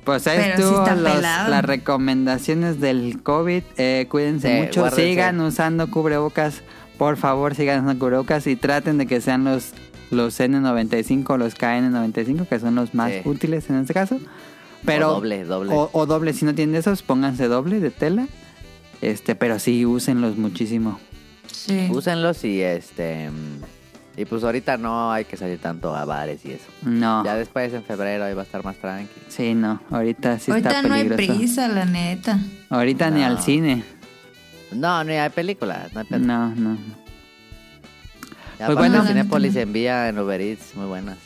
Pues ahí sí estuvo los- las recomendaciones del COVID. Eh, cuídense Sí, mucho, guárdense. sigan usando cubrebocas. Por favor, sigan usando cubrebocas y traten de que sean los, los N95 o los KN95, que son los más Sí. útiles en este caso. Pero, O doble, doble. O, o doble, si no tienen esos, pónganse doble de tela. Este, pero sí, úsenlos muchísimo. Sí. Úsenlos y este. Y pues ahorita no hay que salir tanto a bares y eso. No. Ya después en febrero ahí va a estar más tranqui. Sí, no. Ahorita sí Ahorita está no hay peligroso. prisa, la neta. Ahorita ni al cine. No, no hay películas. No hay películas. No, no. Ya Pues bueno. Cinépolis envía en Uber Eats muy buenas.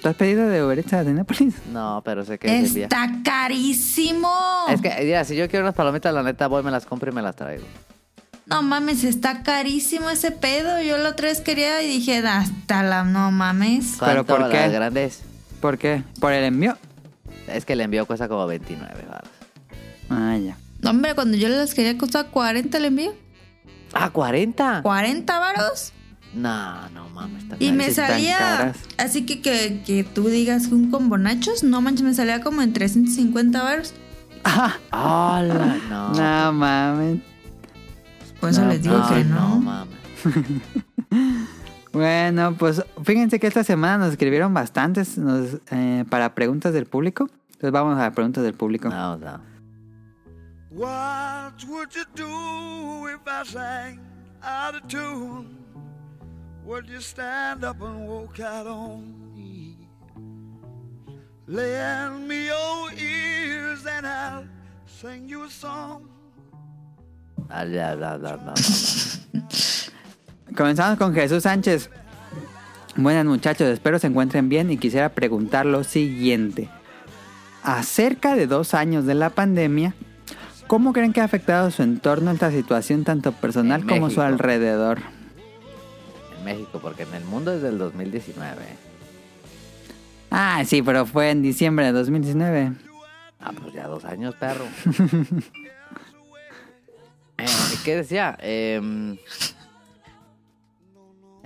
¿Tú has pedido de Uber Eats a Cinépolis? No, pero sé que se envía. Está carísimo. Es que, mira, si yo quiero unas palomitas, la neta voy, me las compro y me las traigo. No mames, está carísimo ese pedo. Yo la otra vez quería y dije, hasta la no mames. ¿Pero ¿Cuánto por qué? las grandes? ¿Por qué? ¿Por el envío? Es que el envío cuesta como 29 baros. Ah, ya. No, hombre, cuando yo las quería costaba 40 el envío. Ah, 40. 40 varos. No, no mames. está Y me salía. caras. Así que, que que tú digas un combo nachos, no manches, me salía como en 350 varos. ¡Hala! No. No mames. Por eso No, les digo que no no. mames. Bueno, pues fíjense que esta semana nos escribieron bastantes nos, eh, para preguntas del público. Entonces vamos a las preguntas del público. No, no. What would you do if I sang out of tune? Would you stand up and walk out on me? Lend me your ears and I'll sing you a song. Comenzamos con Jesús Sánchez. Buenas muchachos, espero se encuentren bien y quisiera preguntar lo siguiente. A cerca de dos años de la pandemia, ¿cómo creen que ha afectado su entorno esta situación tanto personal En como su alrededor? En México, porque en el mundo es del 2019. Ah, sí, pero fue en diciembre de 2019. Ah, pues ya dos años, perro. Eh, ¿Qué decía? Em,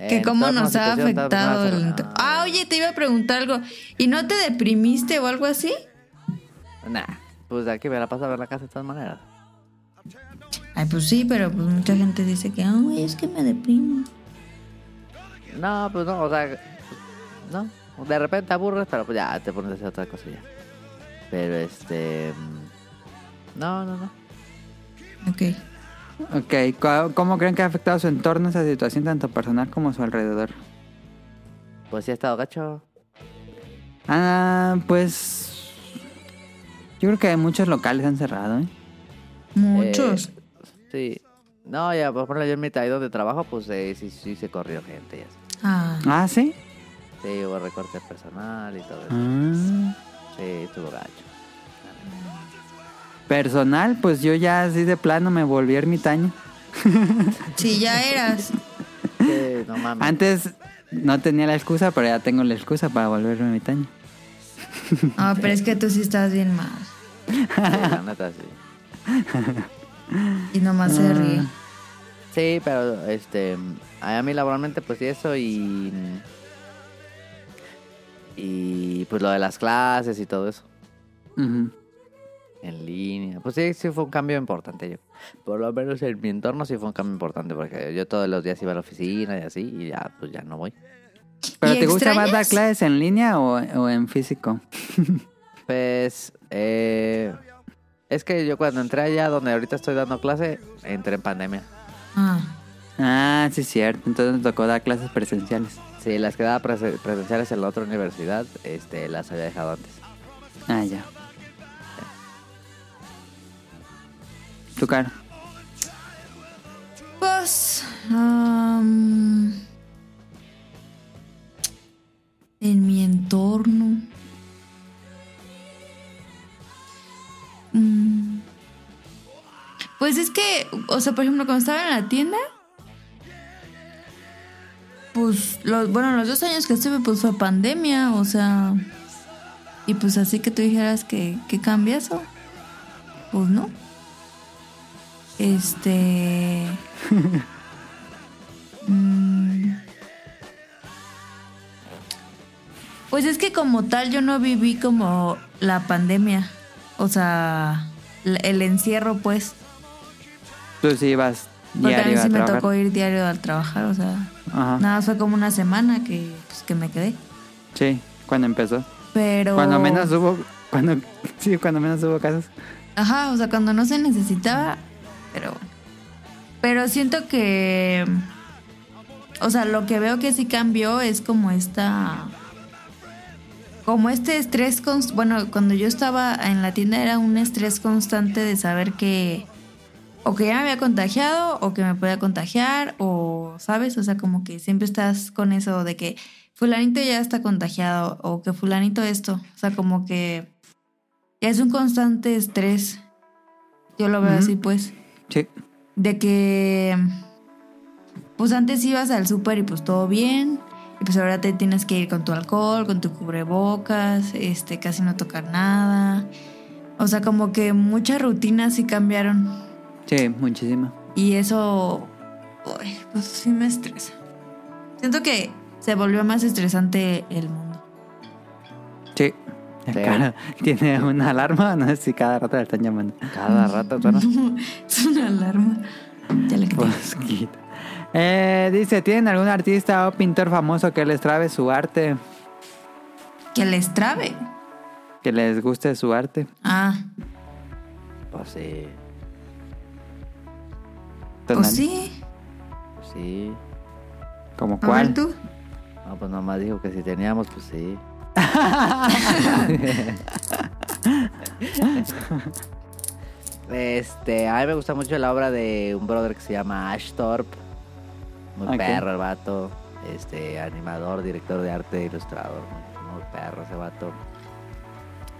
Que cómo nos ha afectado el... Ah, oye, te iba a preguntar algo. ¿Y no te deprimiste o algo así? Nah, pues de aquí me la paso a ver la casa de todas maneras. Ay, pues sí, pero pues mucha gente dice que, ay, es que me deprimo. No, pues no, o sea, no. De repente aburres, pero pues ya te pones a hacer otra cosa ya. Pero este. mm, No, no, no. Ok. Ok, ¿cu- ¿cómo creen que ha afectado su entorno esa situación tanto personal como su alrededor? Pues sí ha estado gacho. Ah, pues... Yo creo que muchos locales han cerrado, ¿eh? Muchos. Sí. No, ya, por ejemplo, yo en mi ahí donde trabajo, pues eh, sí, sí se corrió gente y así. Ah. Ah, ¿sí? Sí, hubo recorte personal y todo eso. Ah. Sí, estuvo gacho. Personal, pues yo ya así de plano me volví ermitaño. Sí, ya eras. Sí, no mames. Antes no tenía la excusa, pero ya tengo la excusa para volverme ermitaño. Ah, pero es que tú sí estás bien mal. Sí, la neta, sí. Y nomás se ríe. Sí, pero este. A mí laboralmente, pues y eso y. Y pues lo de las clases y todo eso. En línea. Pues sí, sí fue un cambio importante yo. Por lo menos en mi entorno sí fue un cambio importante porque yo todos los días iba a la oficina y así y ya, pues ya no voy. ¿Pero ¿Y te gusta más dar clases en línea o, o en físico? Pues, eh, es que yo cuando entré allá donde ahorita estoy dando clase, entré en pandemia. Ah. Ah, sí, es cierto. Entonces me tocó dar clases presenciales. Sí, las que daba prese- presenciales en la otra universidad, este, las había dejado antes. Ah, ya. Tu cara. Pues. am, en mi entorno. Mm, Pues es que, o sea, por ejemplo, cuando estaba en la tienda. Pues, los, bueno, los dos años que estuve, pues fue pandemia, o sea. Y pues así que tú dijeras que, que cambia eso. Pues no. Este. Pues es que como tal yo no viví como la pandemia. O sea, el encierro pues. Tú sí ibas Porque a mí diario a sí me trabajar. tocó ir diario al trabajar. O sea, Ajá. nada, fue como una semana que, pues, que me quedé. Sí, cuando empezó. Pero... Cuando menos hubo... Cuando, sí, cuando menos hubo casos. Ajá, o sea, cuando no se necesitaba, Pero, pero siento que, o sea, lo que veo que sí cambió es como esta, como este estrés, const- bueno, cuando yo estaba en la tienda era un estrés constante de saber que o que ya me había contagiado o que me podía contagiar o, ¿sabes? O sea, como que siempre estás con eso de que fulanito ya está contagiado o que fulanito esto. O sea, como que es un constante estrés. Yo lo veo así, pues. Sí. De que, pues antes ibas al súper y pues todo bien. Y pues ahora te tienes que ir con tu alcohol, con tu cubrebocas, este, casi no tocar nada. O sea, como que muchas rutinas sí cambiaron. Sí, muchísimo. Y eso, uy, pues sí me estresa. Siento que se volvió más estresante el mundo. Sí. Sí. Claro, tiene una alarma, no sé si cada rato le están llamando. Cada rato, bueno. es una alarma. Ya le quité. Eh, dice, ¿tienen algún artista o pintor famoso que les trabe su arte? Que les trabe. Que les guste su arte. Ah, Pues sí, pues Tonal. sí. pues sí. ¿Como ver cuál? tú. No, pues nomás dijo que si teníamos, pues sí. Este, a mí me gusta mucho la obra de un brother que se llama Ash Thorpe. Muy Ok. perro el vato. Este, animador, director de arte, ilustrador. Muy, perro ese vato.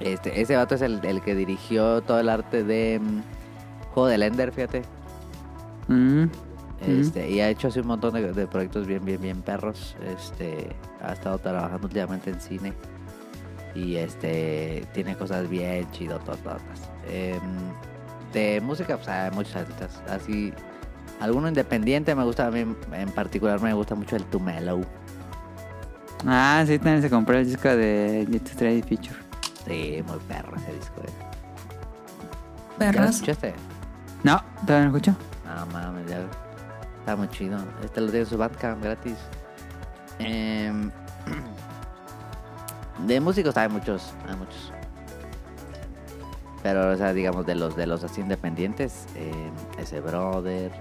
Este, ese vato es el, el que dirigió todo el arte de mm, Juego del Ender, fíjate. Mm, Este, y ha hecho así un montón de, de proyectos bien, bien, bien perros. Este, ha estado trabajando últimamente en cine. Y este, tiene cosas bien chidotas. Em, de música, pues hay muchos artistas. Así, alguno independiente me gusta a mí, en particular me gusta mucho el Tumelo. Ah, sí, también se compró el disco de Jet Straight Feature. Sí, muy perro ese disco. eh. ¿Ya lo escuchaste? No, ¿todavía no escucho? No mames, ya. Está muy chido. Este lo tiene en su Bandcamp gratis. Em, de músicos hay muchos, hay muchos. Pero, o sea, digamos, de los de los así independientes, em, ese brother.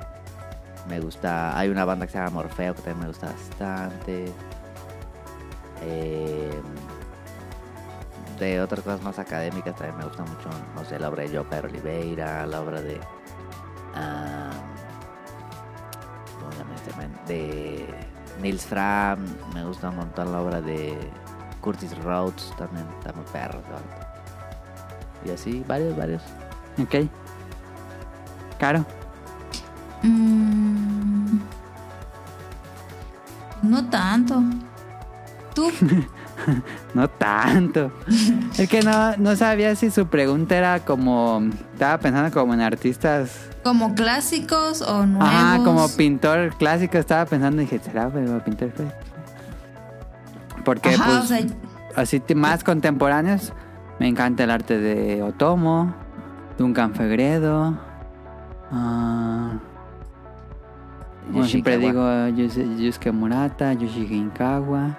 Me gusta. Hay una banda que se llama Morfeo que también me gusta bastante. Em, de otras cosas más académicas también me gusta mucho, no sé, la obra de Joper Oliveira, la obra de Ah, ¿cómo se llama este man? de Nils Fram, me gusta un montón la obra de Curtis Rhodes, también muy perro. Y así, varios, varios. Ok. Caro. Mm, no tanto. ¿Tú? No tanto. es que no, no sabía si su pregunta era como... Estaba pensando como en artistas... ¿Como clásicos o nuevos? Ajá, como pintor clásico. Estaba pensando y dije, ¿será pero pintor clásico? Porque Ajá, pues... o sea, así más contemporáneos. Me encanta el arte de Otomo, Duncan Fegredo. ah, como siempre digo, Yusuke Murata, Yoshiki Inkawa.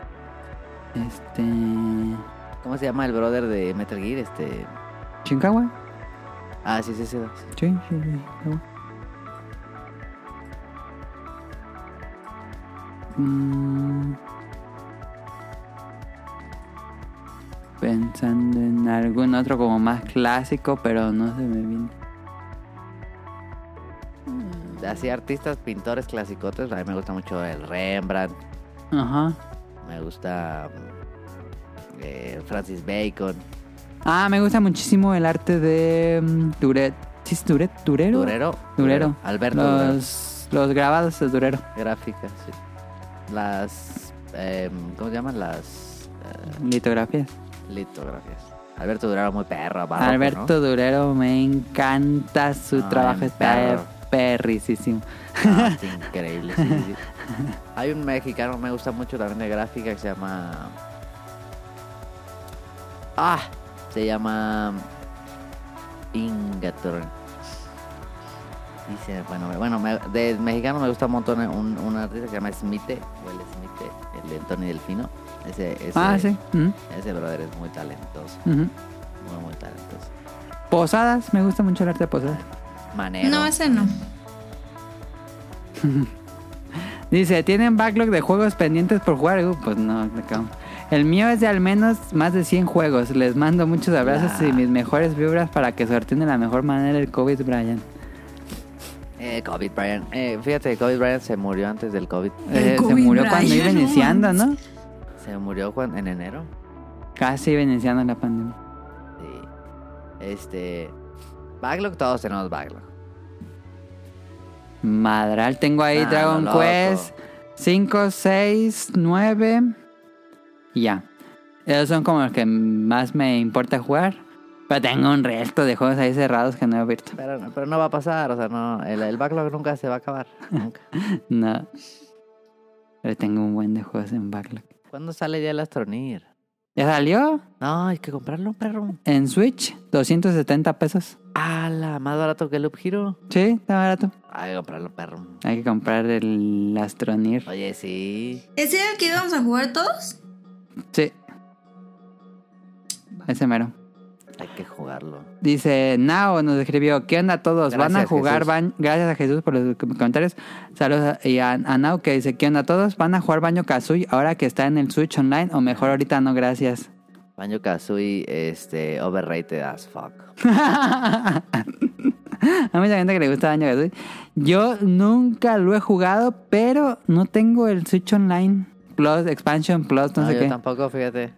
Este. ¿Cómo se llama el brother de Metal Gear? Este... ¿Shinkawa? Ah, sí, sí, sí. sí. Sí. Mm. Pensando en algún otro como más clásico, pero no se me viene. Así artistas, pintores clasicotes, a mí me gusta mucho el Rembrandt, Ajá. me gusta eh, Francis Bacon, Ah, me gusta muchísimo el arte de mm, Duret. ¿Sí es Duret? ¿Durero? Durero, Durero. Alberto Durero. Los, los grabados de Durero. Gráficas, sí. Las. em, ¿Cómo se llaman? Las. eh, Litografías. litografías. Alberto Durero, muy perro. barroco, Alberto Durero, me encanta su trabajo. Está ¿no? Ah, increíble, sí, sí. Hay un mexicano, me gusta mucho también de gráfica que se llama. Ah, se llama. Ingator. Dice, bueno, bueno, me- de mexicano me gusta un montón un, un artista que se llama Smite, o el Smite, el de Tony Delfino. Ese, ese, Ah, sí. Ese brother es muy talentoso, muy, muy talentoso. Posadas, me gusta mucho el arte de Posadas. Manero. No, ese no. Dice, ¿tienen backlog de juegos pendientes por jugar? Uh, pues no, me cago. El mío es de al menos más de 100 juegos. Les mando muchos abrazos y mis mejores vibras para que sorteen de la mejor manera el COVID, Brian. Eh, Kobe Bryant. Eh, fíjate, Kobe Bryant se murió antes del COVID. Eh, se COVID, murió cuando Brian, iba iniciando. ¿no? Se murió en enero. Casi iba iniciando la pandemia. Sí. Este. Backlog, todos tenemos backlog. Madral, tengo ahí Ah, Dragon loco. Quest 5, 6, 9 y ya. Esos son como los que más me importa jugar. Pero tengo un resto de juegos ahí cerrados que no he abierto. Pero, no- pero no va a pasar, o sea, no. El, el backlog nunca se va a acabar. Nunca. No. Pero tengo un buen de juegos en backlog. ¿Cuándo sale ya el Astronir? ¿Ya salió? No, hay que comprarlo, perro. En Switch, 270 pesos. ¡Hala! Más barato que el Loop Hero. Sí, está barato. Hay que comprarlo, perro. Hay que comprar el Astronir. Oye, sí. ¿Ese era el que íbamos a jugar todos? Sí. Ese mero. Hay que jugarlo. Dice Nao nos escribió, ¿qué onda todos? ¿Van a jugar? Jesús. Ban- Gracias a Jesús por los comentarios. Saludos a, y a, a Nao que dice, ¿qué onda todos? ¿Van a jugar Baño Kazooie ahora que está en el Switch Online? O mejor ahorita no, gracias. Banjo Kazooie, este, overrated as fuck. a mucha gente que le gusta Baño Kazooie. Yo nunca lo he jugado, pero no tengo el Switch Online Plus, Expansion Plus, no, No, sé yo qué. tampoco, fíjate.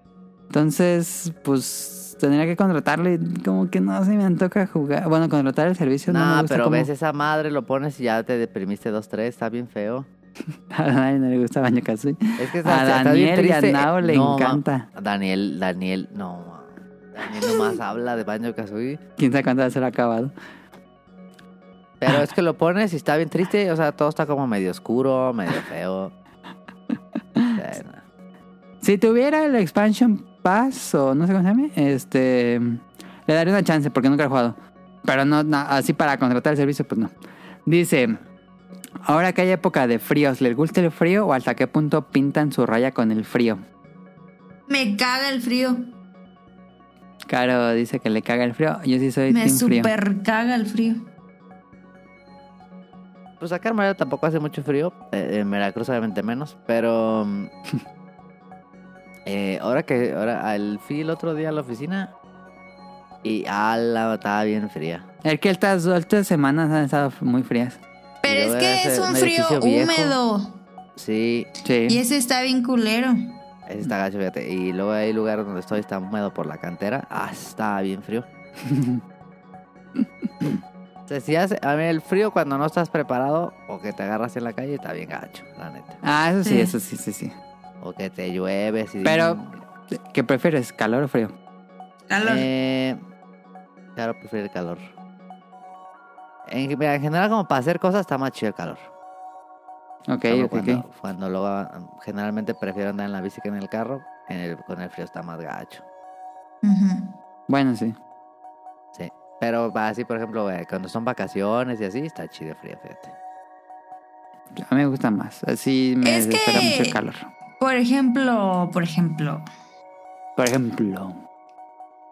Entonces, pues tendría que contratarlo y como que no se me antoja jugar. Bueno, contratar el servicio no, No, me gusta pero ves esa madre, lo pones y ya te deprimiste dos, tres, está bien feo. A nadie no le gusta Baño Kazooie. Es que A está, está Daniel y a triste. Nao le No, ma- encanta. Daniel, Daniel, no, ma. Daniel nomás habla de Banjo Kazooie. Quién sabe cuándo va a ser acabado. Pero es que lo pones y está bien triste, o sea, todo está como medio oscuro, medio feo. Si tuviera el Expansion Pass o no sé cómo se llama, este, le daría una chance porque nunca lo he jugado. Pero no, no, así para contratar el servicio, pues no. Dice, ahora que hay época de fríos, ¿les gusta el frío o hasta qué punto pintan su raya con el frío? Me caga el frío. Caro dice que le caga el frío. Yo sí soy Me team frío. super caga el frío. pues acá en tampoco hace mucho frío, eh, en Veracruz obviamente menos, pero eh, ahora que ahora al fui el otro día a la oficina y ala, estaba bien fría. Es que estas, estas semanas han estado muy frías. Pero es que ese- es un un frío viejo. húmedo. Sí, Sí. Y ese está bien culero. ese está gacho, fíjate. Y luego hay lugares donde estoy, está húmedo por la cantera. Ah, está bien frío. Hace- a mí el frío cuando no estás preparado o que te agarras en la calle está bien gacho, la neta. Ah, eso sí, Sí. eso sí, sí, sí. O que te llueves y... Pero, ¿qué prefieres, calor o frío? Calor. Eh, claro, prefiero el calor. En, mira, en general, como para hacer cosas, está más chido el calor. Ok, ok, cuando, ok. cuando luego, generalmente prefiero andar en la bici que en el carro. En el, con el frío está más gacho. Bueno, sí. Sí. Pero así, por ejemplo, eh, cuando son vacaciones y así, está chido el frío, fíjate. A mí me gusta más. Así me Es desespera que- mucho el calor. Por ejemplo, por ejemplo, Por ejemplo.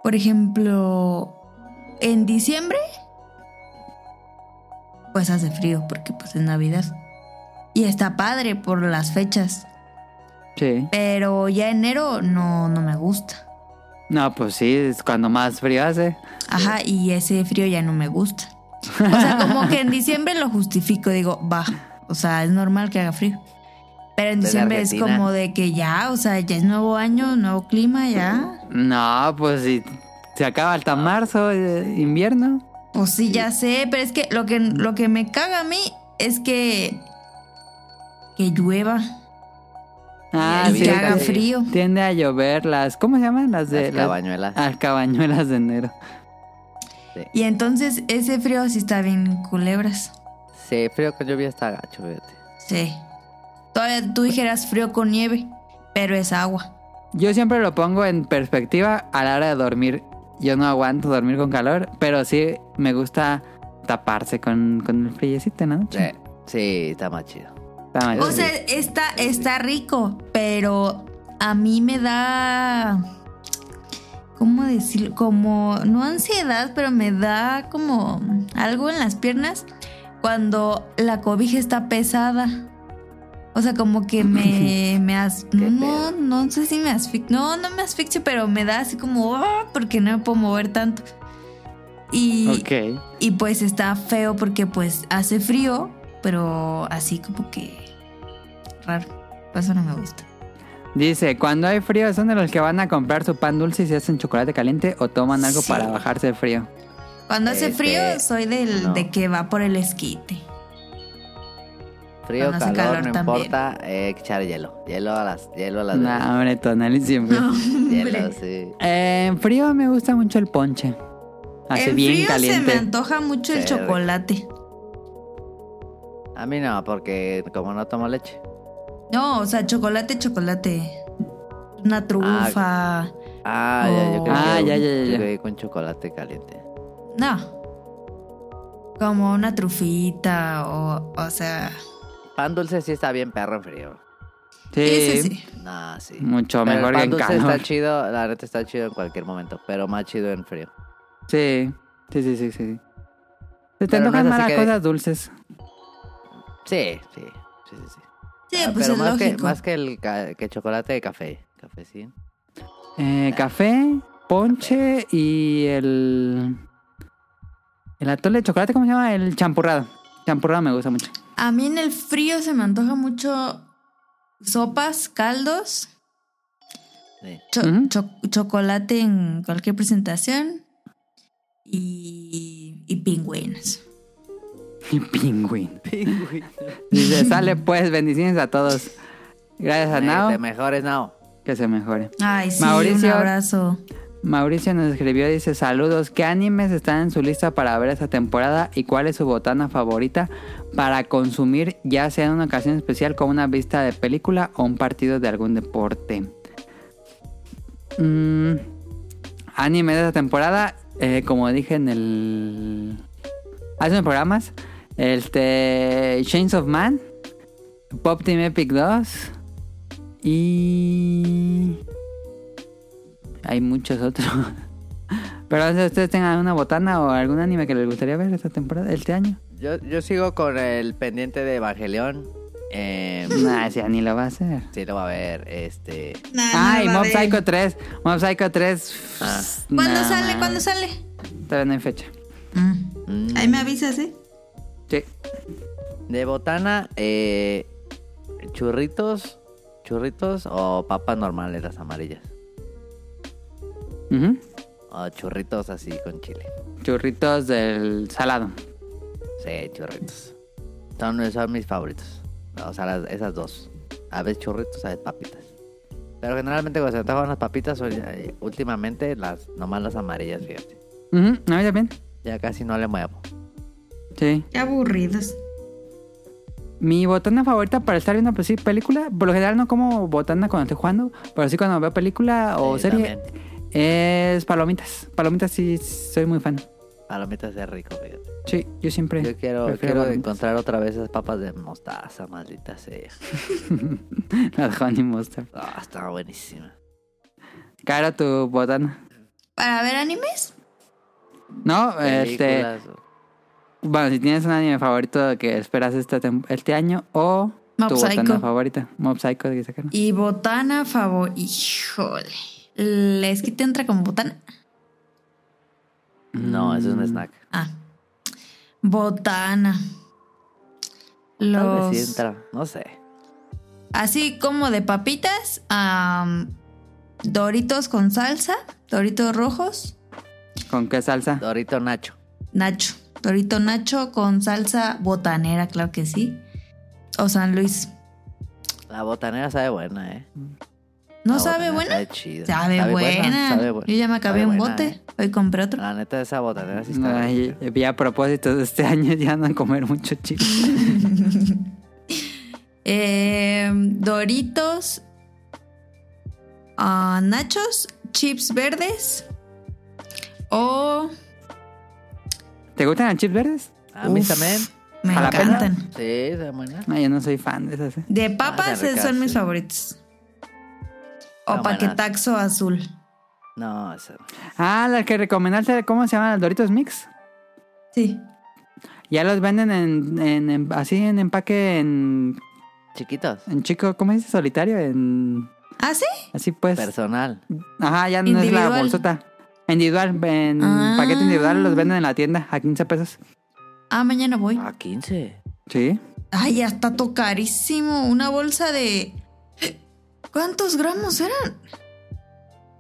por ejemplo, en diciembre, pues hace frío porque pues es Navidad. Y está padre por las fechas. Sí. Pero ya enero no, no me gusta. No, pues sí, es cuando más frío hace. Ajá, y ese frío ya no me gusta. O sea, como que en diciembre lo justifico, digo, va. O sea, es normal que haga frío. Pero en diciembre es como de que ya, o sea, ya es nuevo año, nuevo clima, ya. No, pues si se acaba hasta marzo, eh, invierno. Pues sí, ya sé, pero es que lo que lo que me caga a mí es que que llueva Ah, y sí, que haga frío. Tiende a llover las. ¿Cómo se llaman? Las de. Las cabañuelas. Las cabañuelas de enero. Y entonces ese frío sí está bien culebras. Sí, frío con lluvia está gacho, fíjate. Sí. Todavía tú dijeras frío con nieve, pero es agua. Yo siempre lo pongo en perspectiva a la hora de dormir. Yo no aguanto dormir con calor, pero sí me gusta taparse con, con el friecito en la noche. Sí, sí, está más chido. Está mal. O sea, está, está rico, pero a mí me da. ¿Cómo decirlo? Como, no ansiedad, pero me da como algo en las piernas cuando la cobija está pesada. O sea, como que me, me as- ¿Qué no, no sé si me asfixio. No, no me asfixio, pero me da así como, "Ah", porque no me puedo mover tanto. Y, y pues está feo porque pues hace frío, pero así como que raro. Por eso no me gusta. Dice, cuando hay frío, ¿son de los que van a comprar su pan dulce y se hacen chocolate caliente o toman algo Sí. para bajarse el frío? Cuando hace Este, frío, soy del no. de que va por el esquite. Frío, Cuando calor, calor no también. importa, eh, echar hielo. Hielo a las, hielo a las No, hombre, tonal siempre. Hielo, sí. Eh, en frío me gusta mucho el ponche. Hace en bien frío caliente. se me antoja mucho el chocolate. A mí no, porque como no tomo leche. No, o sea, chocolate, chocolate. Una trufa. Ah, ya, yo creo Ah, que ya, un- ya, ya, yo ya. que con chocolate caliente. No. Como una trufita o, o sea... Pan dulce sí está bien perro en frío. Sí, sí. No, sí. mucho Pero mejor el que pan en dulce calor. está chido, la neta está chido en cualquier momento, pero más chido en frío. Sí, sí, sí, sí, sí. Se te no antojan que- cosas dulces. Sí, sí, sí, sí. sí. Sí, Ah, pues pero es más que, más que el ca- que chocolate de café. Café sí. Eh, café, ponche y el... El atole de chocolate, ¿cómo se llama? El champurrado. Champurrado me gusta mucho. A mí en el frío se me antoja mucho sopas, caldos, cho- cho- chocolate en cualquier presentación y, y pingüinos. Y pingüín. Dice, sale pues, bendiciones a todos. Gracias a Nao, Te mejores, Nao. que se mejore. Ay, sí, Mauricio. un abrazo. Mauricio nos escribió, dice, saludos, ¿qué animes están en su lista para ver esta temporada y cuál es su botana favorita para consumir ya sea en una ocasión especial como una vista de película o un partido de algún deporte? Mm, anime de esta temporada, eh, como dije en el... Hace unos programas, este... Chains of Man, Pop Team Epic 2 y... Hay muchos otros. Pero si ustedes tengan una botana o algún anime que les gustaría ver esta temporada, este año. Yo, yo sigo con el pendiente de Evangelion. Eh, Nah, ese ya ni lo va a hacer. sí lo va a ver, este... Ah, y Mob Psycho 3. Mob Psycho 3. Ah. ¿Cuándo nah, sale? man. ¿Cuándo sale? Todavía no hay fecha. mm, Ahí me avisas, ¿eh? Sí. De botana, eh, churritos, churritos o papas normales, las amarillas. Ujú. O churritos así con chile. Churritos del salado. Sí, churritos. Son, son mis favoritos. O sea, las- esas dos. A veces churritos, a veces papitas. Pero generalmente cuando se antojan las papitas, ya- últimamente las nomás las amarillas, fíjate. Ujú, A mí también. Ya casi no le muevo. Sí. Qué aburridos. Mi botana favorita para estar viendo pues, sí, película, por lo general no como botana cuando estoy jugando, pero sí cuando veo película o Sí, serie, también. Es palomitas. Palomitas sí soy muy fan. Palomitas es rico, fíjate. Sí, yo siempre. Yo quiero, quiero encontrar otra vez esas papas de mostaza, maldita sea. Las Honey Mustard. Ah, estaba buenísima. Cara tu botana. ¿Para ver animes? No, este. Bueno, si tienes un anime favorito que esperas este, este año o Mob tu botana favorita. Mob Psycho que sacaron. Y botana favor... Híjole. ¿Les que te entra como botana? No, eso es un snack. Ah. Botana. Tal Los... vez sí entra, no sé. Así como de papitas. am, doritos con salsa. Doritos rojos. ¿Con qué salsa? Dorito Nacho. Nacho. Dorito Nacho con salsa botanera, claro que sí. O San Luis. La botanera sabe buena, ¿eh? ¿No sabe buena? Sabe chido. Sabe, buena. sabe buena. Yo ya me acabé Sabe un buena, bote. ¿eh? Hoy compré otro. La neta, esa botanera sí está Ay, vi a propósito de este año ya no a comer mucho chile. Eh, Doritos. ah, nachos. Chips verdes. O. ¿Te gustan los chips verdes? A mí Uf, también. Me encantan. Sí, sabe buena. No, yo no soy fan de esas. ¿eh? De papas Ah, de eh, son mis sí. favoritos. O buenas. paquetaxo azul. No, eso. Ah, la que recomendaste, ¿cómo se llama? ¿El Doritos Mix? Sí. Ya los venden en, en- en- así en empaque en, Chiquitos. en chico, ¿cómo dice? Solitario, en ¿Ah, sí? así pues. Personal. Ajá, ya no es la bolsota. Individual, en Ah. paquete individual los venden en la tienda a 15 pesos. Ah, mañana voy. A 15. Sí. Ay, ya está todo carísimo. Una bolsa de. ¿Cuántos gramos eran?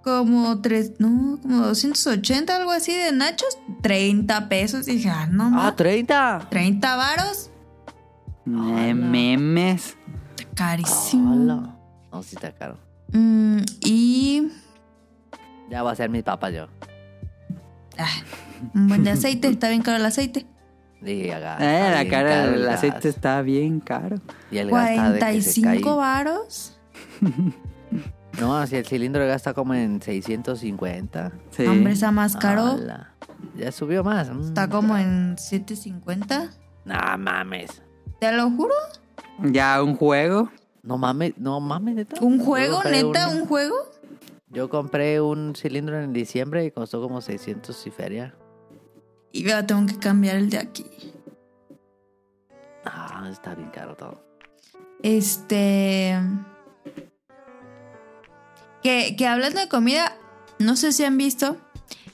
Como tres. No, como 280, algo así de nachos. 30 pesos. Y dije, ah, no ¡Ah, más. 30! 30 varos. Eh, memes. Carísimo. Hola. No, sí está caro. Mm, y. Ya va a ser mi papá yo. ah, un buen de aceite. Está bien caro el aceite. Y haga- Eh, está la cara del aceite está bien caro. Y el gas está de que se 45 cae. varos. No, si el cilindro de gas está como en 650. Sí. Hombre, está más caro. Ala. Ya subió más. Mm. Está como en 750. No mames. Te lo juro. Ya un juego. No mames, no mames, neta. ¿Un juego, neta? ¿Un juego? Yo compré un cilindro en diciembre y costó como 600 y feria. Y vea, tengo que cambiar el de aquí. Ah, está bien caro todo. Este. Que, que hablando de comida, no sé si han visto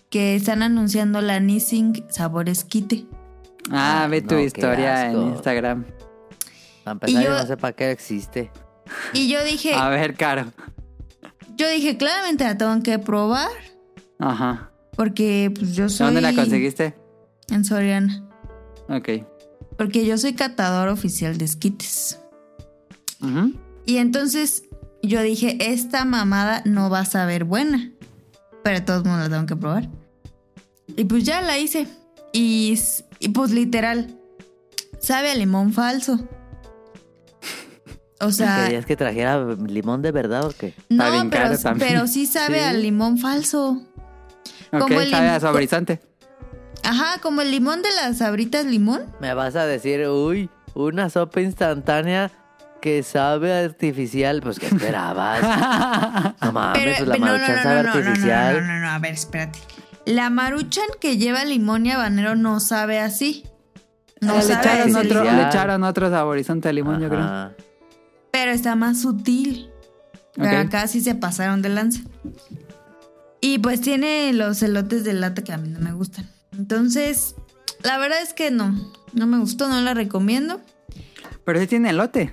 que están anunciando la Nissin sabor esquite. Ah, ve tu no, historia en. Instagram. Para empezar, yo... yo- no sé para qué existe. Y yo dije, A ver, caro. yo dije, claramente la tengo que probar. Ajá. Porque pues yo soy. ¿Dónde la conseguiste? En Soriana. Ok. Porque yo soy catador oficial de esquites. Ujú. Y entonces yo dije, esta mamada no va a saber buena. Pero de todos modos la tengo que probar. Y pues ya la hice. Y, y pues literal, sabe a limón falso. O sea, ¿Querías que trajera limón de verdad o qué? no, pero, pero sí sabe Sí. a limón falso. Ok, Como el sabe a saborizante. Ajá, como el limón de las sabritas limón. Me vas a decir, uy, una sopa instantánea que sabe artificial. Pues, ¿qué esperabas? no mames, pues la no, no, maruchan no, sabe no, no, no, artificial. No, no, no, no, a ver, espérate. La maruchan que lleva limón y habanero no sabe así. No le, sabe echaron otro, le echaron otro saborizante de limón, yo creo. Pero está más sutil. Pero Ok. acá sí se pasaron de lanza. Y pues tiene los elotes de lata que a mí no me gustan. Entonces, la verdad es que no. No me gustó, no la recomiendo. Pero sí tiene elote.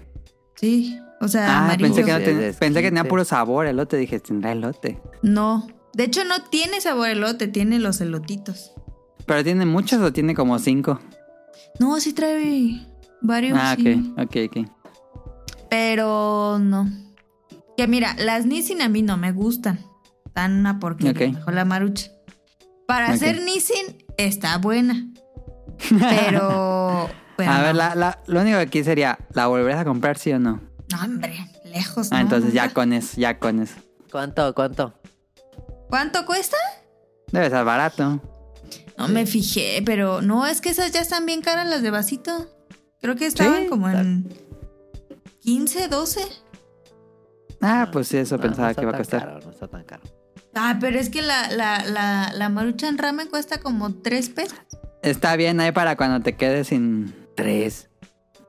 Sí, o sea, Ah, amarillo. pensé que, no Sí, ten- es pensé que tenía puro sabor elote. Dije, tendrá elote. No. De hecho, no tiene sabor elote, tiene los elotitos. ¿Pero tiene muchos o tiene como cinco? No, sí trae varios. Ah, sí. ok, ok, ok. Pero no. Que mira, las Nissin a mí no me gustan. Están una porquería. Ok. Mejor la marucha. Para Ok. hacer Nissin está buena. Pero. pero a no. ver, la, la- lo único que aquí sería, ¿la volverías a comprar sí o no? No, hombre, lejos. Ah, no, entonces ya con eso, ya con eso. ¿Cuánto, cuánto? ¿Cuánto cuesta? Debe ser barato. No me fijé, pero no, es que esas ya están bien caras las de vasito. Creo que estaban Sí, como en 15, 12. Ah, pues sí, eso No, pensaba no que iba a tan costar. Caro, no está tan caro. Ah, pero es que la, la, la, la maruchan ramen cuesta como 3 pesos. Está bien ahí para cuando te quedes sin... Tres.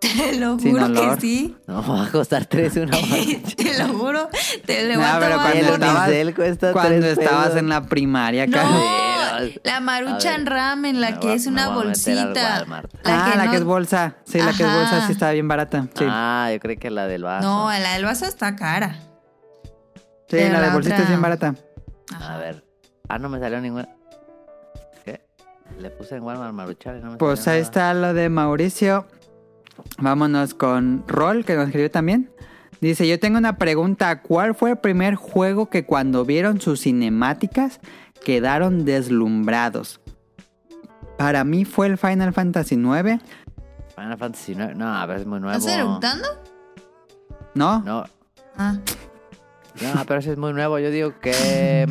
Te lo Sin juro olor. que sí. No, va a costar tres una. Te lo juro. Te le No, voy a pero tomar cuando estabas, cuando tres estabas pesos. en la primaria, No, Carlos. la maruchan ramen, la que es una bolsita. Walmart. ah, la no- que es bolsa. Sí, la que es bolsa sí está bien barata. Sí, Ah, yo creo que la del vaso. No, la del vaso está cara. sí pero la de la bolsita otra- es bien barata. A ver. Ah, no me salió ninguna. Le puse en Walmart Maruchan y no me Pues ahí nada. está lo de Mauricio. Vámonos con Rol, que nos escribió también. Dice, yo tengo una pregunta. ¿Cuál fue el primer juego que cuando vieron sus cinemáticas quedaron deslumbrados? Para mí fue el Final Fantasy IX. Final Fantasy IX. No, a ver, es muy nuevo. ¿Estás eructando? ¿No? No, Ah. no, pero ese es muy nuevo. Yo digo que.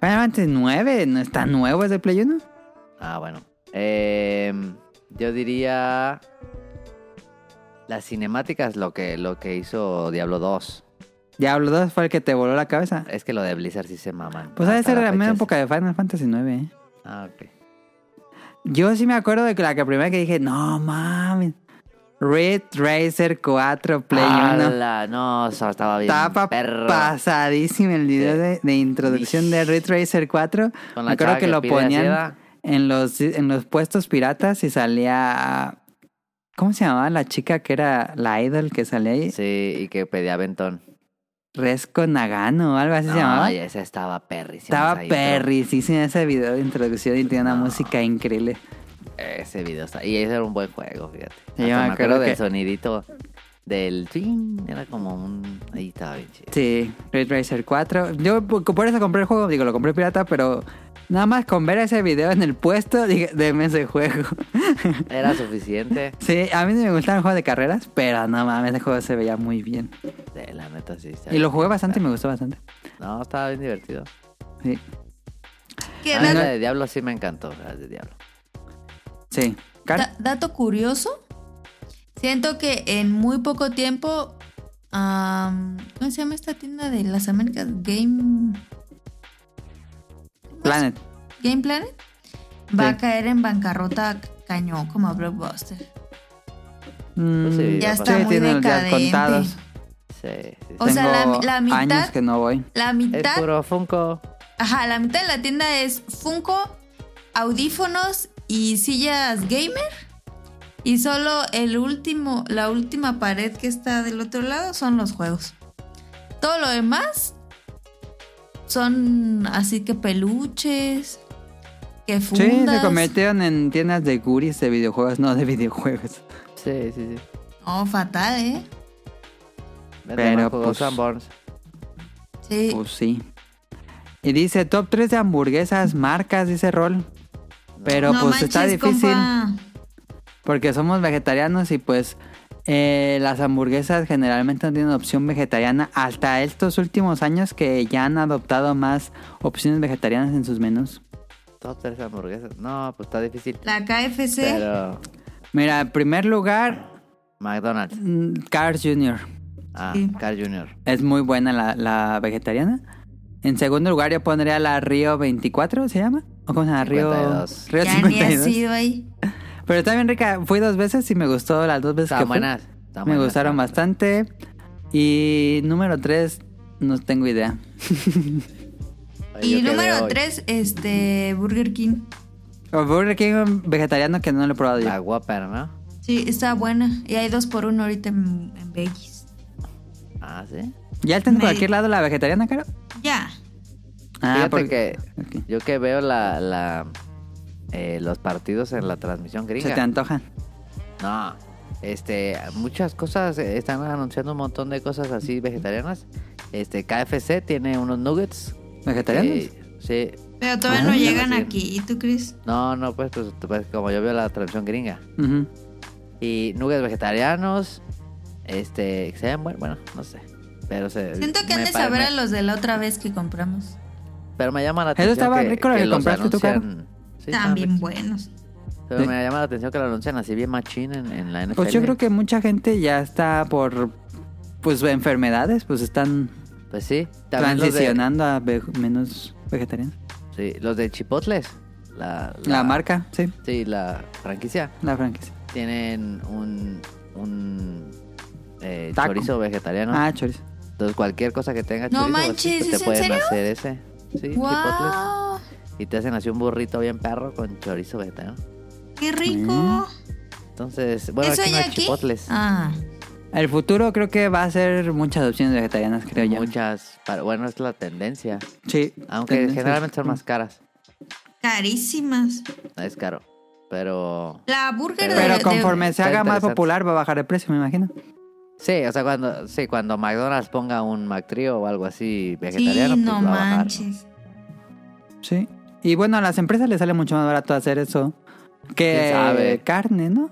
Final Fantasy IX no está nuevo, es de Play 1. Ah, bueno. Eh, yo diría. Las cinemáticas, lo que, lo que hizo Diablo 2. Diablo 2 fue el que te voló la cabeza. Es que lo de Blizzard sí se maman. Pues ha de ser la la misma época de Final Fantasy 9. sí. Ah, ok. Yo sí me acuerdo de que la que primera que dije, no mames. Red Racer 4 Play 1. ¡Hala! No, eso estaba bien. Estaba perro. pasadísimo el video Sí. de, de introducción de Red Racer 4. Con Me la acuerdo chava que, que lo ponían. En los, en los puestos piratas y salía... ¿Cómo se llamaba la chica que era la idol que salía ahí? Sí, y que pedía aventón. Resco Nagano o algo así se llamaba. Ay, esa estaba perrísima. Estaba perrisísimo ese video de introducción y tenía una No. música increíble. Ese video está. Y ese era un buen juego, fíjate. Yo me me acuerdo acuerdo del que- sonidito del twin. Era como un. Ahí estaba bien chido. Sí, Red Racer 4. Yo por eso compré el juego, digo, lo compré pirata, pero nada más con ver ese video en el puesto, dije, deme ese juego. Era suficiente. Sí, a mí no me gustaban juegos de carreras, pero no mames, ese juego se veía muy bien. Sí, la neta sí. Y lo jugué bastante y me gustó bastante. No, estaba bien divertido. Sí, ¿Qué A mí dato- la de Diablo sí me encantó, la de Diablo. sí. Da- dato curioso. Siento que en muy poco tiempo. ¿Cómo se llama esta tienda de las Américas? Game. Planet. Game Planet. Va Sí. a caer en bancarrota cañón como Blockbuster. Mm, sí, Ya está muy los días decadente. Sí, sí. sí. O sea, la- mitad- años que no voy. La Es mitad. puro Funko. Ajá, la mitad de la tienda es Funko, audífonos y sillas gamer. Y solo el último, la última pared que está del otro lado son los juegos. Todo lo demás son así que peluches, que Sí, fundas. se convirtieron en tiendas de guris de videojuegos, no de videojuegos. Sí, sí, sí. Oh, fatal, ¿eh? Pero, pues, Sanborns. Sí. Pues sí. Y dice top 3 de hamburguesas, marcas, dice Rol. Pero No pues está difícil. compa. Porque somos vegetarianos y pues eh, las hamburguesas generalmente no tienen opción vegetariana hasta estos últimos años que ya han adoptado más opciones vegetarianas en sus menús. Top 3 hamburguesas. No, pues está difícil. La KFC. Pero. Mira, en primer lugar, McDonald's. mm, Cars Jr. Ah, Sí. Carl Jr. Es muy buena la, la vegetariana. En segundo lugar yo pondría la Río 24, ¿se llama? ¿O cómo se llama? Río, 52. Río ya ni ha 52. sido ahí. Pero está bien rica. Fui dos veces y me gustó las dos veces Estaban que fui. buenas. estaban Me buenas, gustaron bastante. Y número tres, no tengo idea. Y número 3, este, Burger King. O Burger King vegetariano que no lo he probado yo. La Whopper, ¿no? Sí, está buena. Y hay dos por uno ahorita en, en Veggies. Ah, sí. ¿Ya está en Me- cualquier lado la vegetariana, Caro? Ya. Ah, Fíjate porque- yo que veo la, la eh, los partidos en la transmisión Se te gringa. antojan. No, este, muchas cosas, eh, están anunciando un montón de cosas así vegetarianas. Este, KFC tiene unos nuggets. ¿Vegetarianos? eh, sí. Pero todavía Ah, no ya llegan aquí. ¿Y tú crees? No, no, pues, pues, pues, como yo veo la transmisión gringa. Y nuggets vegetarianos, este, que se ven buenos, bueno, no sé. Pero se, Siento que han me de saber a los de la otra vez que compramos. Pero me llama la Eso atención. estaba que, rico lo que compraste tú, Caro. Sí, estaban ricos. buenos. Pero Sí. me llama la atención que lo anuncian así bien machín en, en la NFL. Pues yo creo que mucha gente ya está por pues enfermedades, pues están Pues sí. Los de- transicionando a ve- menús vegetarianos. Sí, los de Chipotles. La, La, marca, sí, Sí, la franquicia. la franquicia. Tienen un, un eh, chorizo vegetariano. Ah, chorizo. Entonces cualquier cosa que tenga No chorizo, manches, pues, ¿es te en pueden serio? hacer ese. Sí, Chipotles. Y te hacen así un burrito bien perro con chorizo vegetariano. ¡Qué rico! Entonces, bueno, ¿Eso aquí no hay aquí? chipotles. Ah. El futuro creo que va a ser muchas opciones vegetarianas, creo yo. Muchas. para- bueno, es la tendencia. Sí. Aunque generalmente son más caras. Carísimas. Es caro. Pero. La burger de... Pero de- conforme se haga más popular va a bajar el precio, me imagino. Sí, o sea, cuando, sí, cuando McDonald's ponga un McTrio o algo así Sí, vegetariano, no pues va a bajar. manches. Sí. Y bueno, a las empresas les sale mucho más barato hacer eso que carne, ¿no?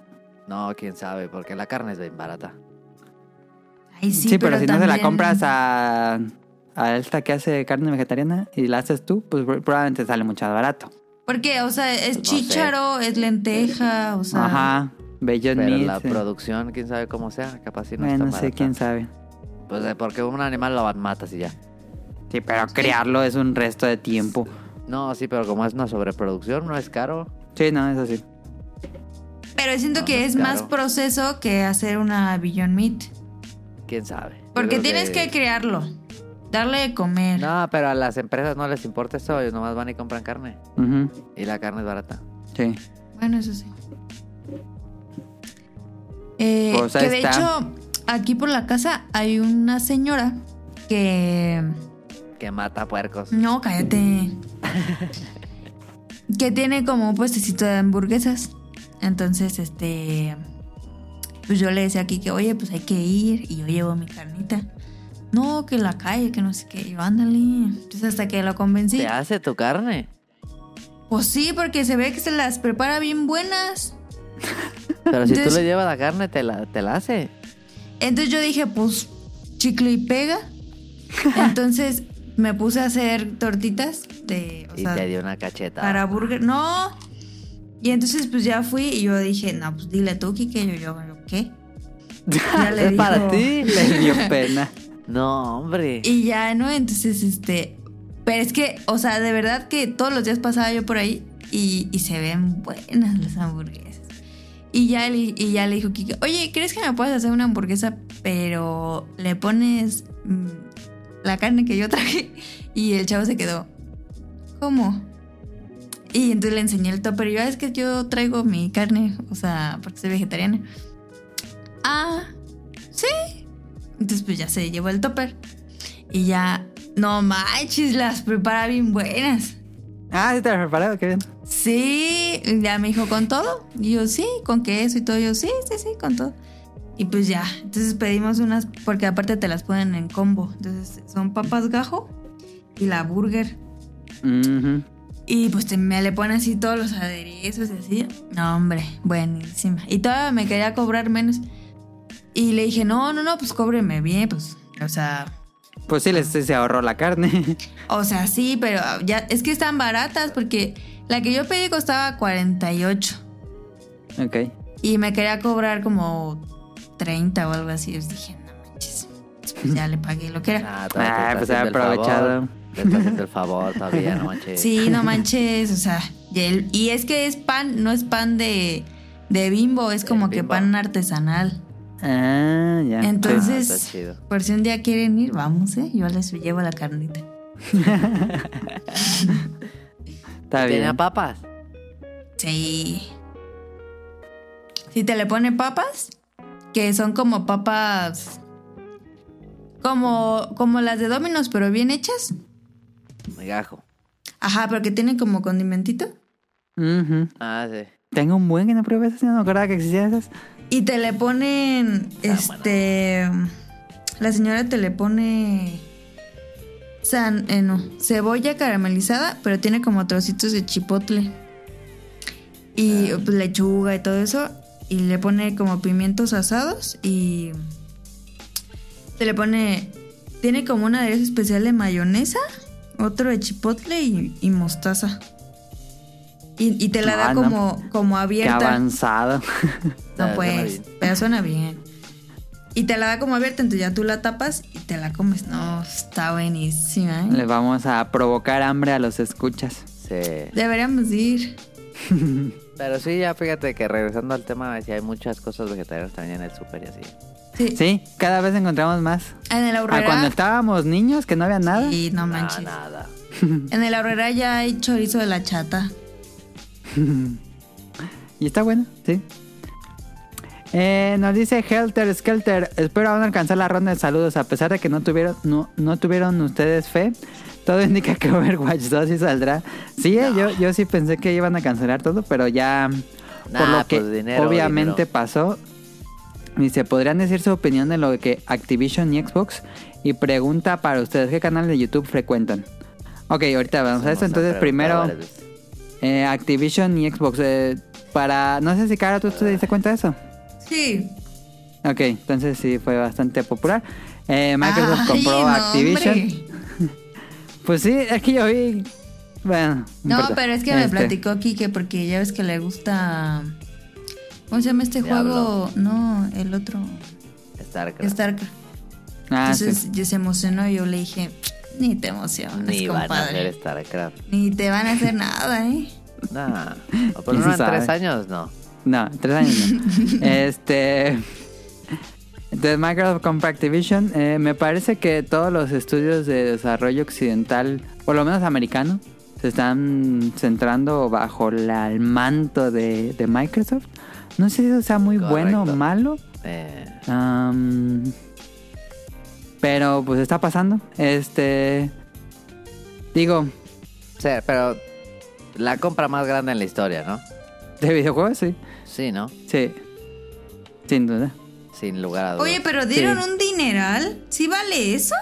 No, quién sabe, porque la carne es bien barata. Ay, sí, Sí, pero, si no se la compras a, a esta que hace carne vegetariana y la haces tú, pues probablemente sale mucho más barato. Porque, o sea, es Pues no sé. chícharo, es lenteja, o sea... Ajá. Beyond Pero Meat. la producción, quién sabe cómo sea, capaz si no Bueno, está no sé, barata. quién sabe. Pues eh, porque un animal lo matas y ya. Sí, pero criarlo es un resto de tiempo. No, sí, pero como es una sobreproducción, no es caro. Sí, no, es así. Pero siento No, que no es es más proceso que hacer una Beyond Meat. ¿Quién sabe? Porque tienes que crearlo. Darle de comer. No, pero a las empresas no les importa eso. Ellos nomás van y compran carne. Y la carne es barata. Sí. Bueno, eso sí. Eh, Pues que de está. hecho, aquí por la casa hay una señora que. Que mata puercos. No, cállate. que tiene como un puestecito de hamburguesas. Entonces, este. Pues yo le decía aquí que, oye, pues hay que ir. Y yo llevo mi carnita. No, que la calle, que no sé qué. Y yo, ándale. Entonces, hasta que lo convencí. ¿Te hace tu carne? Pues sí, porque se ve que se las prepara bien buenas. Pero si tú le llevas la carne, te la, te la hace. Entonces yo dije, pues, chicle y pega. Entonces me puse a hacer tortitas de. O Y sea, te dio una cacheta. para burger. No. Y entonces, pues ya fui y yo dije, no, pues dile tú, Kike. Yo, yo, yo, ¿qué? Ya le es para dijo- ti. Le dio pena. No, hombre. Y ya, ¿no? Entonces, este. Pero es que, o sea, de verdad que todos los días pasaba yo por ahí y, y se ven buenas las hamburguesas. Y ya, le, y ya le dijo Kike, oye, ¿crees que me puedes hacer una hamburguesa, pero le pones mm, la carne que yo traje? Y el chavo se quedó, ¿cómo? Y entonces le enseñé el topper y yo, "Ah, es que yo traigo mi carne, o sea, porque soy vegetariana. Ah, sí. Entonces pues ya se llevó el topper. Y ya, no manches, las prepara bien buenas. Ah, sí te lo preparado, qué bien. Sí, ya me dijo con todo. Y yo, sí, con queso y todo. Yo, sí, sí, sí, con todo. Y pues ya, entonces pedimos unas, porque aparte te las ponen en combo. Entonces son papas gajo y la burger. Y pues te- me le ponen así todos los aderezos y así. No, hombre, buenísima. Y todavía me quería cobrar menos. Y le dije, no, no, no, pues cóbreme bien, pues. O sea, Pues sí, les se ahorró la carne. o sea, sí, pero ya es que están baratas porque la que yo pedí costaba 48 ok. y me quería cobrar como 30 o algo así. Yo dije, no manches. Pues ya le pagué lo que era. Ah, Ah, pues el aprovechado. favor. Te está haciendo el favor todavía, no manches. Sí, no manches, o sea, y, el- y es que es pan, no es pan de, de bimbo, es como que pan artesanal. Ah, ya. Entonces, Ah, está chido. por si un día quieren ir, vamos, ¿eh? Yo les llevo la carnita. Está ¿Tenía bien. papas? Sí. Si te le pone papas, que son como papas. Como, como las de Dominos, pero bien hechas. Migajo. Ajá, pero que tienen como condimentito. Ujú. Ah, sí. Tengo un buen que no pruebé esas, no me acordaba que existían esas. Y te le ponen. este. La señora te le pone. San, eh, no, cebolla caramelizada, pero tiene como trocitos de chipotle. Y pues, lechuga y todo eso. Y le pone como pimientos asados y. Se le pone. Tiene como un aderezo especial de mayonesa, otro de chipotle y, y mostaza. Y, y te la da Ah, no. como, como Qué abierta. avanzado. No, Ah, suena pues, pero suena bien. Y te la da como abierta, entonces ya tú la tapas y te la comes. No, está buenísima, Le ¿eh? vamos a provocar hambre a los escuchas. Sí. Deberíamos ir. Pero sí, ya fíjate que regresando al tema, sí hay muchas cosas vegetarianas también en el súper y así. Sí. Sí, cada vez encontramos más. En el ahorrera. cuando estábamos niños, que no había nada. Sí, no manches. nada. En el ahorrera ya hay chorizo de la chata. Y está bueno, sí. Eh, nos dice Helter Skelter, espero aún alcanzar la ronda de saludos a pesar de que no tuvieron, no, no tuvieron ustedes fe. Todo indica que Overwatch 2 sí saldrá. Sí, eh, yo, yo sí pensé que iban a cancelar todo, pero ya por lo que pues dinero, obviamente dinero. pasó. Dice, ¿podrían decir su opinión de lo que Activision y Xbox? Y pregunta para ustedes, ¿qué canal de YouTube frecuentan? Ok, ahorita vamos a Eso Entonces, primero... Eh, Activision y Xbox. eh, para. No sé si Cara, ¿tú te diste cuenta de eso? Sí. Ok, entonces sí fue bastante popular. Eh, Microsoft Ay, compró no, Activision. hombre. Pues sí, es que yo vi. Bueno. No, importa. pero es que me Este, platicó Kike porque ya ves que le gusta. ¿Cómo se llama este Diablo. juego? No, el otro. StarCraft. StarCraft. Ah, Entonces sí. yo se emocionó y yo le dije, ni te emociones, Ni van a compadre. hacer StarCraft. Ni te van a hacer nada, ¿eh? Nah. O por ¿Quién uno en tres años, no. No, tres años no. este. De Microsoft compra Activision, eh, me parece que todos los estudios de desarrollo occidental, por lo menos americano, se están centrando bajo la- el manto de, de Microsoft. No sé si eso sea muy bueno o malo. Eh, Am, pero pues está pasando. Este. Digo, sí, pero la compra más grande en la historia, ¿no? de videojuegos, sí. Sí, ¿no? Sí. Sin duda. Sin lugar a dudas. Oye, pero dieron Sí. un dineral. ¿Sí vale eso?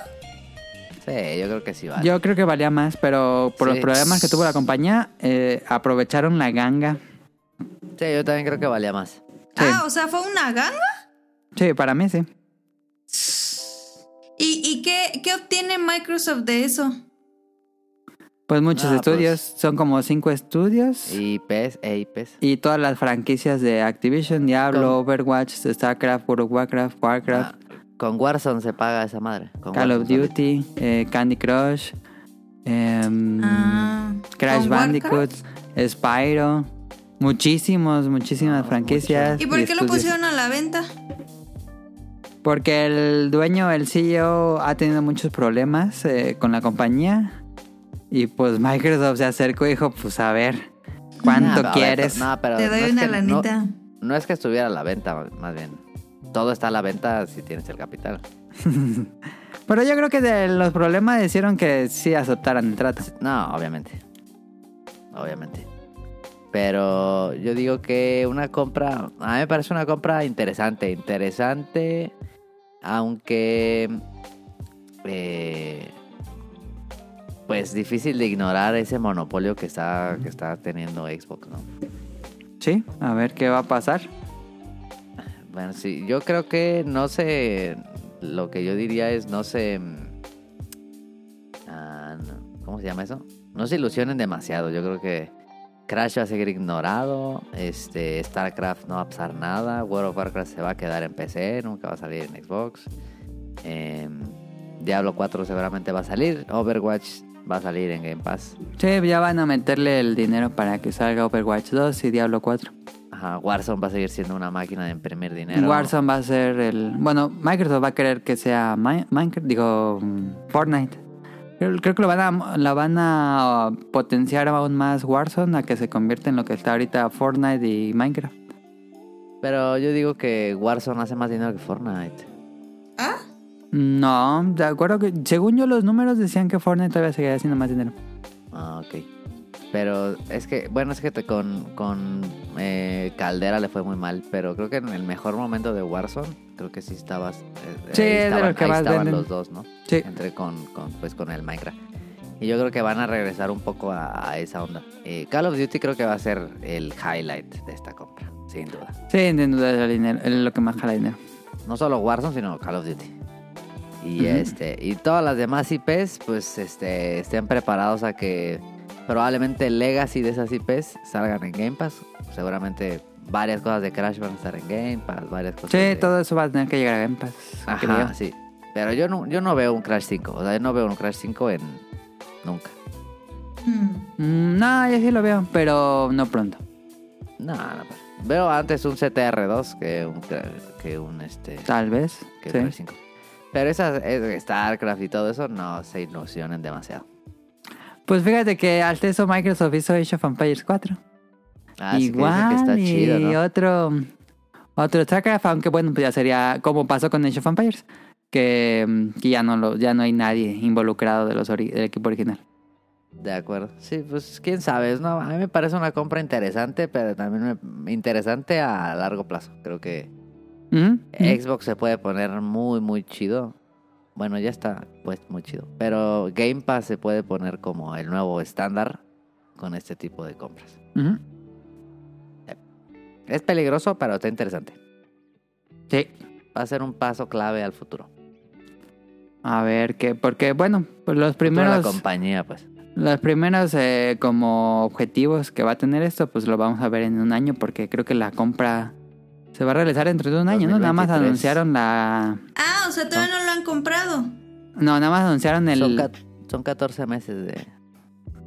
Sí, yo creo que sí vale. Yo creo que valía más, pero por los problemas que tuvo la compañía, eh, aprovecharon la ganga. Sí, yo también creo que valía más. Sí. Ah, o sea, fue una ganga. Sí, para mí sí. ¿Y, y qué, qué obtiene Microsoft de eso? Pues muchos Ah, estudios, son como cinco estudios. IPs e IPs. Y todas las franquicias de Activision, Diablo, Con- Overwatch, StarCraft, World of Warcraft, Warcraft, Ah, con Warzone se paga esa madre. Con Call of Duty, eh, Candy Crush, em, Ah, Crash ¿con Bandicoot, Warcraft? Spyro. Muchísimos, muchísimas No, franquicias. ¿Y por qué lo pusieron a la venta? Porque el dueño, el CEO, ha tenido muchos problemas eh, con la compañía. Y pues Microsoft se acercó y dijo, pues a ver, ¿cuánto Nah, a ver, quieres? no, pero Te no doy es una que- no- lanita. No, es que estuviera a la venta, más bien. Todo está a la venta si tienes el capital. Pero yo creo que de los problemas hicieron que sí aceptaran el trato. No, obviamente. Obviamente. Pero yo digo que una compra, a mí me parece una compra interesante, interesante, aunque eh, pues difícil de ignorar ese monopolio que está que está teniendo Xbox, ¿no? Sí, a ver qué va a pasar. Bueno, sí, yo creo que no sé, lo que yo diría es no se... mm, ah, no, ¿Cómo se llama eso? No se ilusionen demasiado, yo creo que Crash va a seguir ignorado, este StarCraft no va a pasar nada, World of Warcraft se va a quedar en PC, nunca va a salir en Xbox, em, Diablo 4 seguramente va a salir, Overwatch va a salir en Game Pass, Sí, ya van a meterle el dinero para que salga Overwatch 2 y Diablo 4. Ajá, Warzone va a seguir siendo una máquina de imprimir dinero. Warzone va a ser el... Bueno, Microsoft va a querer que sea Mi- Minecraft, digo, Fortnite. Creo, creo que lo van a, la van a potenciar aún más Warzone a que se convierta en lo que está ahorita Fortnite y Minecraft. Pero yo digo que Warzone hace más dinero que Fortnite. No, de acuerdo que según yo los números decían que Fortnite todavía seguía haciendo más dinero. Ah, ok. Pero es que, bueno, es que te- con, con eh, Caldera le fue muy mal, pero creo que en el mejor momento de Warzone, creo que sí estabas... eh, Sí, ahí es de estaban, los que ahí más estaban los dos, ¿no? Sí. Entre con, con, pues, con el Minecraft. Y yo creo que van a regresar un poco a, a esa onda. Eh, Call of Duty creo que va a ser el highlight de esta compra, sin duda. Sí, sin duda es el dinero, es lo que más jala dinero. No solo Warzone, sino Call of Duty. Y este, y todas las demás IPs, pues este, estén preparados a que probablemente el legacy de esas IPs salgan en Game Pass. Seguramente varias cosas de Crash van a estar en Game Pass, varias cosas. Sí, de- todo eso va a tener que llegar a Game Pass. creo. Ajá, sí. Pero yo no, yo no veo un Crash 5. O sea, yo no veo un Crash 5 en nunca. Hmm. Mm, no, yo sí lo veo, pero no pronto. No, no. Veo antes un CTR2 que un que un este Tal vez. que sí. un Crash 5. Pero esas StarCraft y todo eso no se ilusionen demasiado. Pues fíjate que al eso Microsoft hizo Age of Empires 4. Ah, sí que dicen Igual que está y chido, ¿no? otro otro StarCraft, aunque bueno, pues ya sería como pasó con Age of Empires, que, que ya no lo ya no hay nadie involucrado de los del equipo original. De acuerdo. Sí, pues quién sabe. una- a mí me parece una compra interesante, pero también me- interesante a largo plazo. Creo que Xbox se puede poner muy, muy chido. Bueno, ya está pues muy chido. Pero Game Pass se puede poner como el nuevo estándar con este tipo de compras. Es peligroso, pero está interesante. Sí. Va a ser un paso clave al futuro. A ver qué, porque bueno, pues los de la primeros compañía, pues. Los primeros eh, como objetivos que va a tener esto, pues lo vamos a ver en un año, porque creo que la compra se va a realizar dentro de un año, ¿no? Nada más 2023. anunciaron la... Ah, o sea, todavía no lo han comprado. No, nada más anunciaron el Son, ca- son 14 meses de...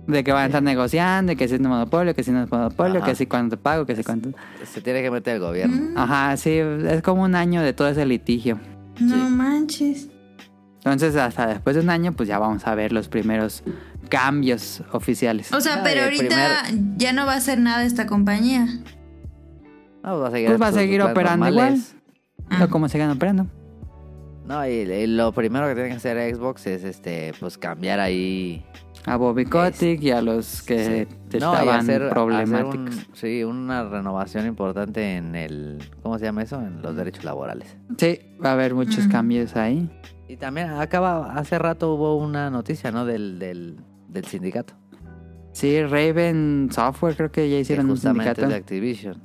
de que van a estar negociando, que si es un monopolio, que si no es monopolio, Ajá. que si cuánto te pago, que si cuánto. Se tiene que meter el gobierno. Mm, Ajá, sí, es como un año de todo ese litigio. no Sí. manches. Entonces, hasta después de un año, pues ya vamos a ver los primeros cambios oficiales. O sea, Ah, pero ahorita ya no va a hacer nada esta compañía. No, va a seguir, Pues va a seguir operando normales. Ah. No como sigan operando. No, y, y lo primero que tiene que hacer Xbox es este, pues cambiar ahí. A Bobby Kotick y a los que Sí. No, estaban hacer- problemáticos. hacer un- sí, una renovación importante en el. ¿Cómo se llama eso? En los derechos laborales. Sí, va a haber muchos Mm. cambios ahí. Y también acaba, hace rato hubo una noticia, ¿no? Del, del, del sindicato. Sí, Raven Software creo que ya Que hicieron un justamente sindicato. es de Activision.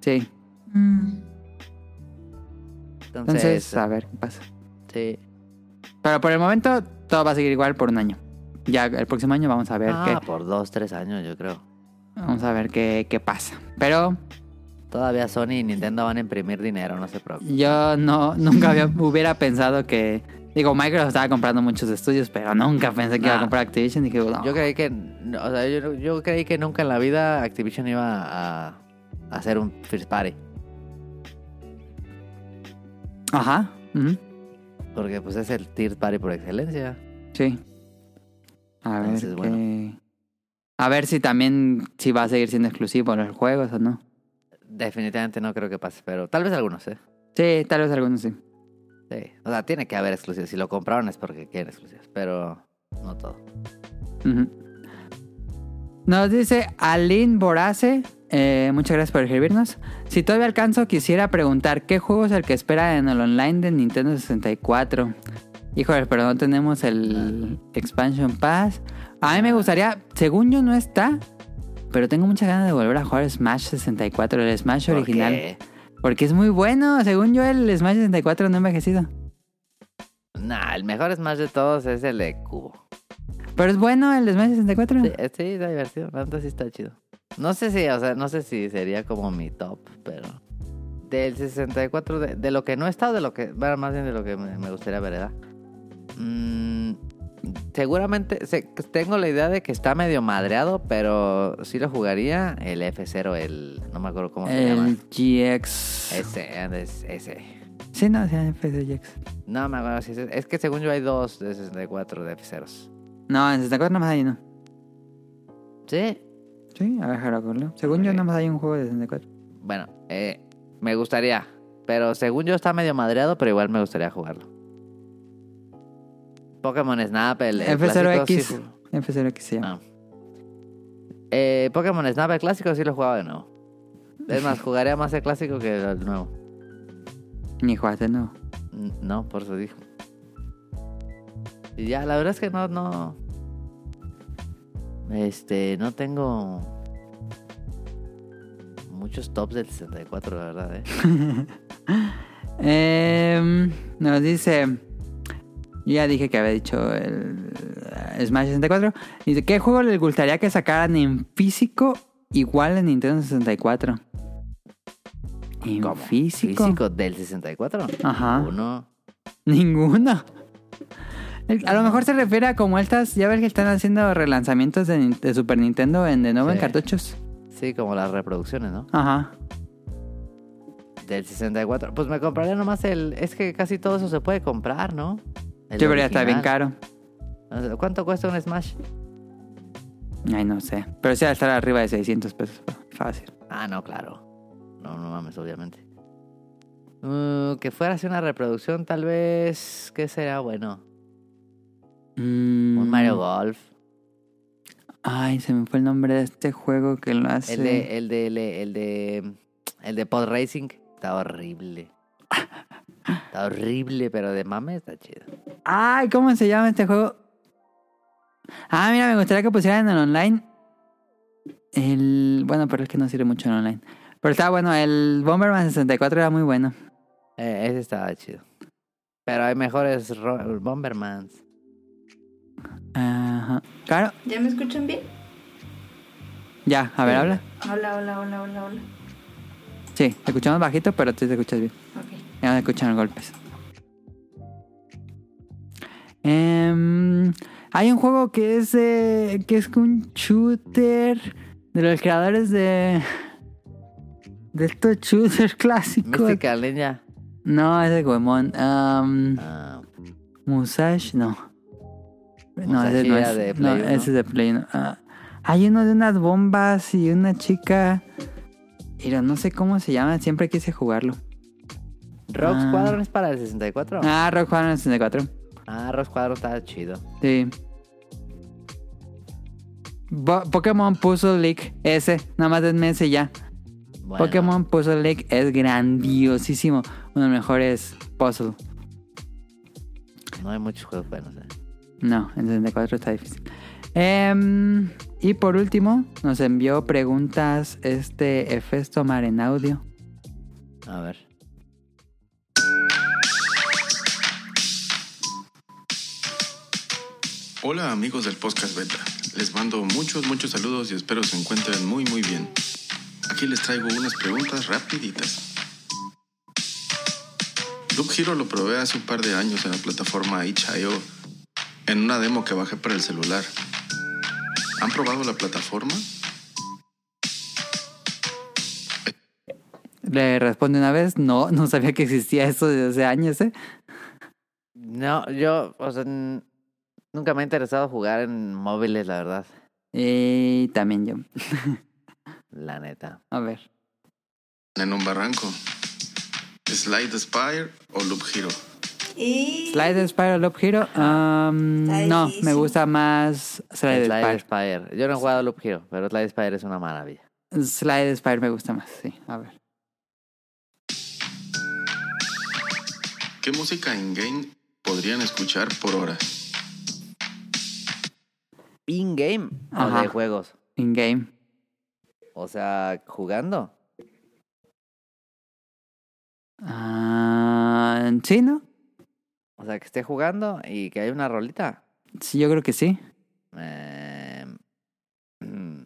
Sí, Mm. Entonces, entonces a ver qué pasa. sí. Pero por el momento todo va a seguir igual por un año. Ya el próximo año vamos a ver Ah, qué por dos, tres años, yo creo. vamos a ver qué, qué pasa. Pero Todavía Sony y Nintendo van a imprimir dinero, no se preocupen. yo no nunca había, hubiera pensado que digo Microsoft estaba comprando muchos estudios, pero nunca pensé que iba a comprar Activision y dije, no. Yo creí que, o sea, yo, yo creí que nunca en la vida Activision iba a hacer un first party. Ajá. Porque pues es el third party por excelencia. Sí. A ver Entonces, qué- bueno. A ver si también si va a seguir siendo exclusivo los juegos o no. Definitivamente no creo que pase, pero tal vez algunos, ¿eh? Sí, tal vez algunos sí. Sí. O sea, tiene que haber exclusivos. Si lo compraron es porque quieren exclusivos, pero no todo. Nos dice Aline Borace, eh, muchas gracias por escribirnos. Si todavía alcanzo, quisiera preguntar qué juego es el que espera en el online de Nintendo 64. Híjole, pero no tenemos el Expansion Pass. A mí me gustaría, según yo no está, pero tengo muchas ganas de volver a jugar Smash 64, el Smash ¿Por original. qué? Porque es muy bueno, según yo el Smash 64 no ha envejecido. Nah, el mejor Smash de todos es el de Cubo. Pero es bueno el Smash 64. Sí, sí, está divertido. La neta sí está chido. No sé si, o sea, no sé si sería como mi top, pero... Del 64, de, de lo que no está, o de lo que... Bueno, más bien de lo que me, me gustaría ver, ¿verdad? Mm, seguramente... tengo la idea de que está medio madreado, pero sí lo jugaría el F0, el... No me acuerdo cómo se llama. el GX. Ese, es, ese. Sí, no, sí, FSGX. No me acuerdo si es... Es que según yo hay dos de 64 de F0s. No, en 64 nomás hay uno. Sí, Sí, a ver, Jaracollo. Según yo, Ok. nomás hay un juego de 64. Bueno, eh, me gustaría. Pero según yo está medio madreado, pero igual me gustaría jugarlo. Pokémon Snap, el, el clásico, sí F0X. ju- F0X se llama. Eh, Pokémon Snap, el clásico, sí lo jugaba de nuevo. Es más, jugaría más el clásico que el nuevo. Ni jugaste, no. N- No, por eso dijo. Y ya, la verdad es que no, no. Este, no tengo muchos tops del 64, la verdad, eh. Em, nos dice. yo Ya dije que había dicho el eh, Smash 64. Dice: ¿Qué juego les gustaría que sacaran en físico igual en Nintendo 64? ¿En ¿Cómo? físico? ¿Físico del 64? Ajá. Uno. Ninguno. A lo mejor se refiere a como estas. Ya ves que están haciendo relanzamientos de, Super Nintendo en, de nuevo en cartuchos. Sí, como las reproducciones, ¿no? Ajá. Del 64. Pues me compraría nomás el. Es que casi todo eso se puede comprar, ¿no? El pero ya está bien caro. ¿Cuánto cuesta un Smash? Ay, no sé. Pero sí va a estar arriba de 600 pesos. Fácil. Ah, no, claro. No, no mames, obviamente. Uh, que fuera así una reproducción, tal vez. ¿Qué sería bueno? Mm. Un Mario Golf. Ay, se me fue el nombre de este juego que lo hace. El de, el de, el de, el de, el de Pod Racing. Está horrible. Está horrible, pero de mame está chido. Ay, ¿cómo se llama este juego? Ah, mira, me gustaría que pusieran en el online. El. Bueno, pero es que no sirve mucho en online. Pero está bueno, el Bomberman 64 era muy bueno. Eh, ese estaba chido. Pero hay mejores Bombermans. Ajá. Claro, ¿Ya me escuchan bien? ya, a ver, habla. Hola, hola, hola, hola, hola. Sí, te escuchamos bajito, pero tú te escuchas bien. Ok. Ya no escuchan los golpes. Em, hay un juego que es eh, que es un shooter de los creadores de de estos shooters clásicos. Mystical Ninja. No, es de Goemon. Ah, Musashi, no. No, ese no es. de no, Play uno. ese es de Play. Ah, hay uno de unas bombas y una chica. Pero no sé cómo se llama, siempre quise jugarlo. Rock Ah. Squadron es para el 64. Ah, Rock Squadron 64. Ah, Rock Squadron está chido. Sí. Bo- Pokémon Puzzle League, ese, nada más denme ese ya. Bueno, Pokémon Puzzle League es grandiosísimo. Uno de los mejores puzzle. No hay muchos juegos buenos. eh. No, en 64 está difícil. Em, y por último, nos envió preguntas este Efesto Mar en audio. A ver. Hola amigos del podcast beta, les mando muchos muchos saludos y espero se encuentren muy muy bien. Aquí les traigo unas preguntas rapiditas. Loop Hero lo probé hace un par de años en la plataforma itch.io en una demo que bajé para el celular. ¿Han probado la plataforma? Le responde una vez, no, no sabía que existía eso desde hace años, ¿eh? No, yo, o sea, nunca me ha interesado jugar en móviles, la verdad. Y también yo. La neta. A ver. En un barranco. ¿Slide Spire o Loop Hero? Y... Slide Spire o Loop Hero. Está no, difícil. me gusta más Slide, Slide Spire. Spire. Yo no he jugado Loop Hero, pero Slide Spire es una maravilla. Slide Spire me gusta más, sí. A ver. ¿Qué música in-game podrían escuchar por hora? In-game o Ajá. de juegos. In-game. O sea, jugando. Ah, sí, ¿no? O sea, que esté jugando y que haya una rolita. Sí, yo creo que sí. Eh, mm,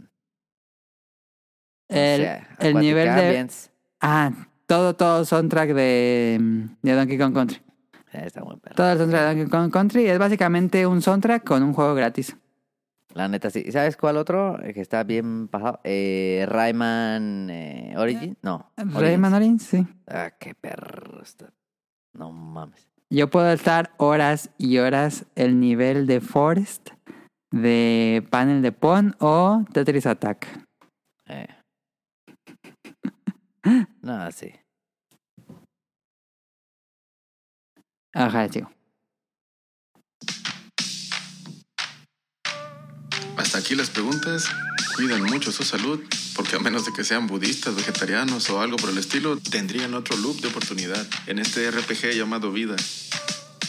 El, el nivel de... Ambience. Ah, todo, todo soundtrack de, de Donkey Kong Country. Eh, Está muy perro. Todo el soundtrack de Donkey Kong Country es básicamente un soundtrack con un juego gratis. La neta, sí. ¿Sabes cuál otro? Eh, Que está bien pasado. Eh, Rayman eh, Origin. No. Rayman Origins. Origins, sí. Ah, qué perro está. No mames. Yo puedo estar horas y horas el nivel de Forest, de Panel de Pon o Tetris Attack. Eh. No, sí. Ajá, tío. Hasta aquí las preguntas. Cuiden mucho su salud, porque a menos de que sean budistas, vegetarianos o algo por el estilo, tendrían otro loop de oportunidad en este RPG llamado vida.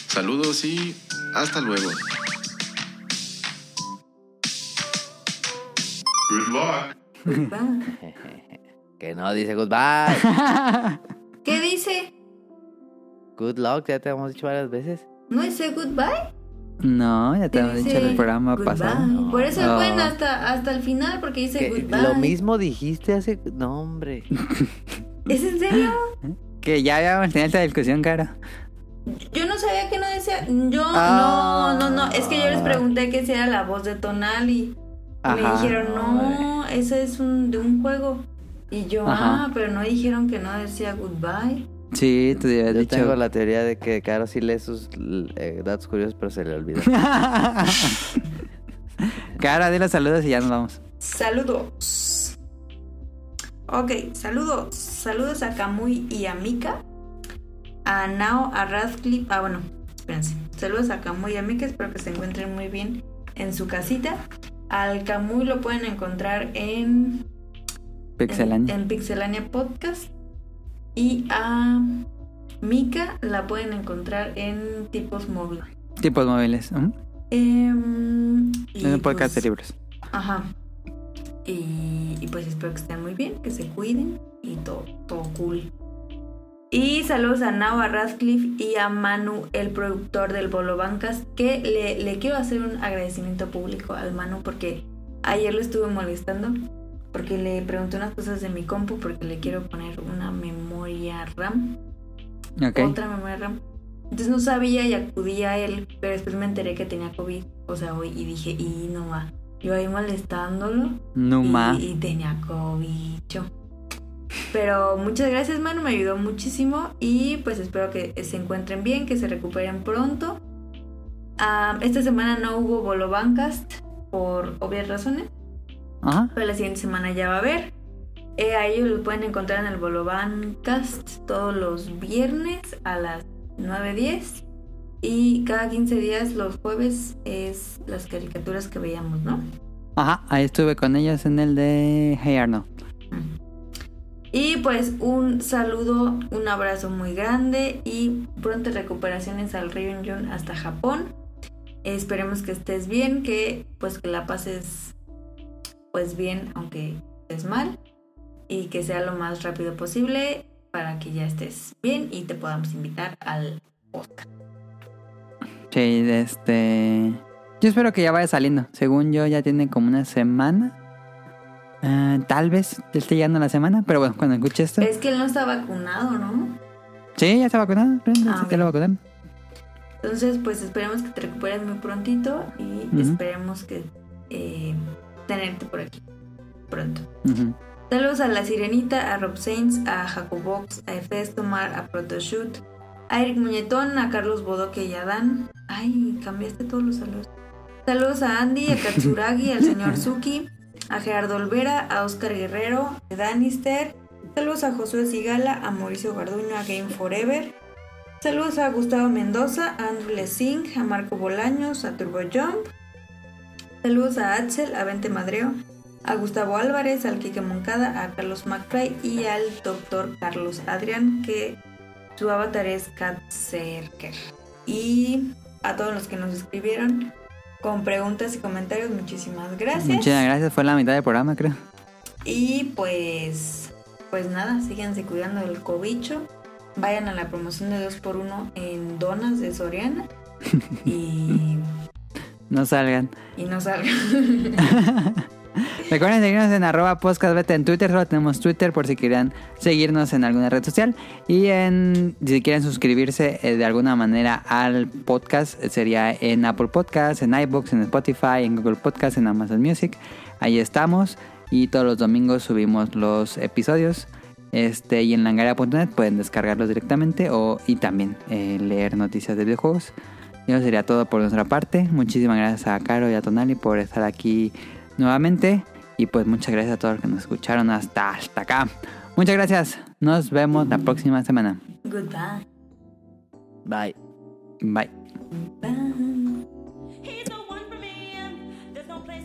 Saludos y hasta luego. Good luck. Que no dice goodbye. ¿Qué dice? Good luck, ya te hemos dicho varias veces. ¿No dice goodbye? No, ya te he dicho en el programa goodbye. pasado. Por eso Oh. bueno hasta, hasta el final, porque dice Que goodbye. lo mismo dijiste hace... No, hombre. ¿Es en serio? Que ya habíamos tenido esta discusión, cara. Yo no sabía que no decía. Yo, Ah. no, no, no. Es que yo les pregunté que si era la voz de Tonali. Y me Ajá. dijeron, no, ese es un, de un juego. Y yo, Ajá. ah, pero no dijeron que no decía goodbye. Sí, Yo dicho. tengo la teoría de que Caro sí lee sus eh, datos curiosos, pero se le olvida. cara, di los saludos y ya nos vamos. Saludos. Ok, saludos. Saludos a Kamui y a Mika. A Nao, a Radcliffe. Ah, bueno, espérense. Saludos a Kamui y a Mika. Espero que se encuentren muy bien en su casita. Al Kamui lo pueden encontrar en Pixelania. En, en Pixelania Podcast. Y a Mika la pueden encontrar en Tipos Móvil. Tipos móviles. ¿mm? Em, y Es un podcast de pues, libros. Ajá. Y, y pues espero que estén muy bien, que se cuiden y todo, todo cool. Y saludos a Nao, a Radcliffe y a Manu, el productor del Bolo Bancas, que le, le quiero hacer un agradecimiento público al Manu porque ayer lo estuve molestando porque le pregunté unas cosas de mi compu porque le quiero poner una memoria RAM, otra memoria RAM. Entonces no sabía y acudí a él, pero después me enteré que tenía COVID, o sea, hoy, y dije, y no va. Yo ahí molestándolo. Y, y tenía COVID. Pero muchas gracias, mano, me ayudó muchísimo y pues espero que se encuentren bien, que se recuperen pronto. Ah, esta semana no hubo Bolo Bancast por obvias razones, Ajá. pero la siguiente semana ya va a haber. Eh, a ellos lo pueden encontrar en el Bolo Bancast todos los viernes a las 9.10 y cada 15 días los jueves es las caricaturas que veíamos, ¿no? Ajá, ahí estuve con ellas en el de Hey Arnold. Y pues un saludo, un abrazo muy grande y prontas recuperaciones al Ryunjun hasta Japón. Esperemos que estés bien, que pues que la pases pues bien aunque estés mal y que sea lo más rápido posible para que ya estés bien y te podamos invitar al podcast. Sí, este. Yo espero que ya vaya saliendo. Según yo, ya tiene como una semana. Ah, tal vez esté llegando la semana, pero bueno, cuando escuche esto. Es que él no está vacunado, ¿no? Sí, ya está vacunado. Ah, sí que lo vacunaron. Entonces, pues esperemos que te recuperes muy prontito y Ujú. esperemos que eh, tenerte por aquí pronto. Ujú. Saludos a La Sirenita, a Rob Sainz, a Jacobox, a Efes Tomar, a Protoshoot, a Eric Muñetón, a Carlos Bodoque y a Dan. Ay, cambiaste todos los saludos. Saludos a Andy, a Katsuragi, al señor Suki, a Gerardo Olvera, a Oscar Guerrero, a Danister. Saludos a Josué Sigala, a Mauricio Garduño, a Game Forever. Saludos a Gustavo Mendoza, a Andrew Lessing, a Marco Bolaños, a Turbo Jump. Saludos a Axel, a Vente Madreo, a Gustavo Álvarez, al Quique Moncada, a Carlos McFly y al doctor Carlos Adrián, que su avatar es Cat Cerker. Y a todos los que nos escribieron con preguntas y comentarios, muchísimas gracias. Muchas gracias. Fue la mitad del programa, creo. Y pues, pues nada, síganse cuidando del cobicho. Vayan a la promoción de 2x1 en donas de Soriana. Y, No salgan. y no salgan. Recuerden seguirnos en arroba podcastbeta en Twitter. Solo tenemos Twitter por si quieran seguirnos en alguna red social. Y en si quieren suscribirse eh, de alguna manera al podcast, eh, sería en Apple Podcasts, en iBooks, en Spotify, en Google Podcasts, en Amazon Music. Ahí estamos. Y todos los domingos subimos los episodios. Este, y en langaria.net pueden descargarlos directamente o, y también eh, leer noticias de videojuegos. Y eso sería todo por nuestra parte. Muchísimas gracias a Caro y a Tonali por estar aquí nuevamente. Y pues muchas gracias a todos los que nos escucharon hasta, hasta acá. Muchas gracias. Nos vemos la próxima semana. Goodbye. Bye. Bye. Bye. He's the one for me, and there's no place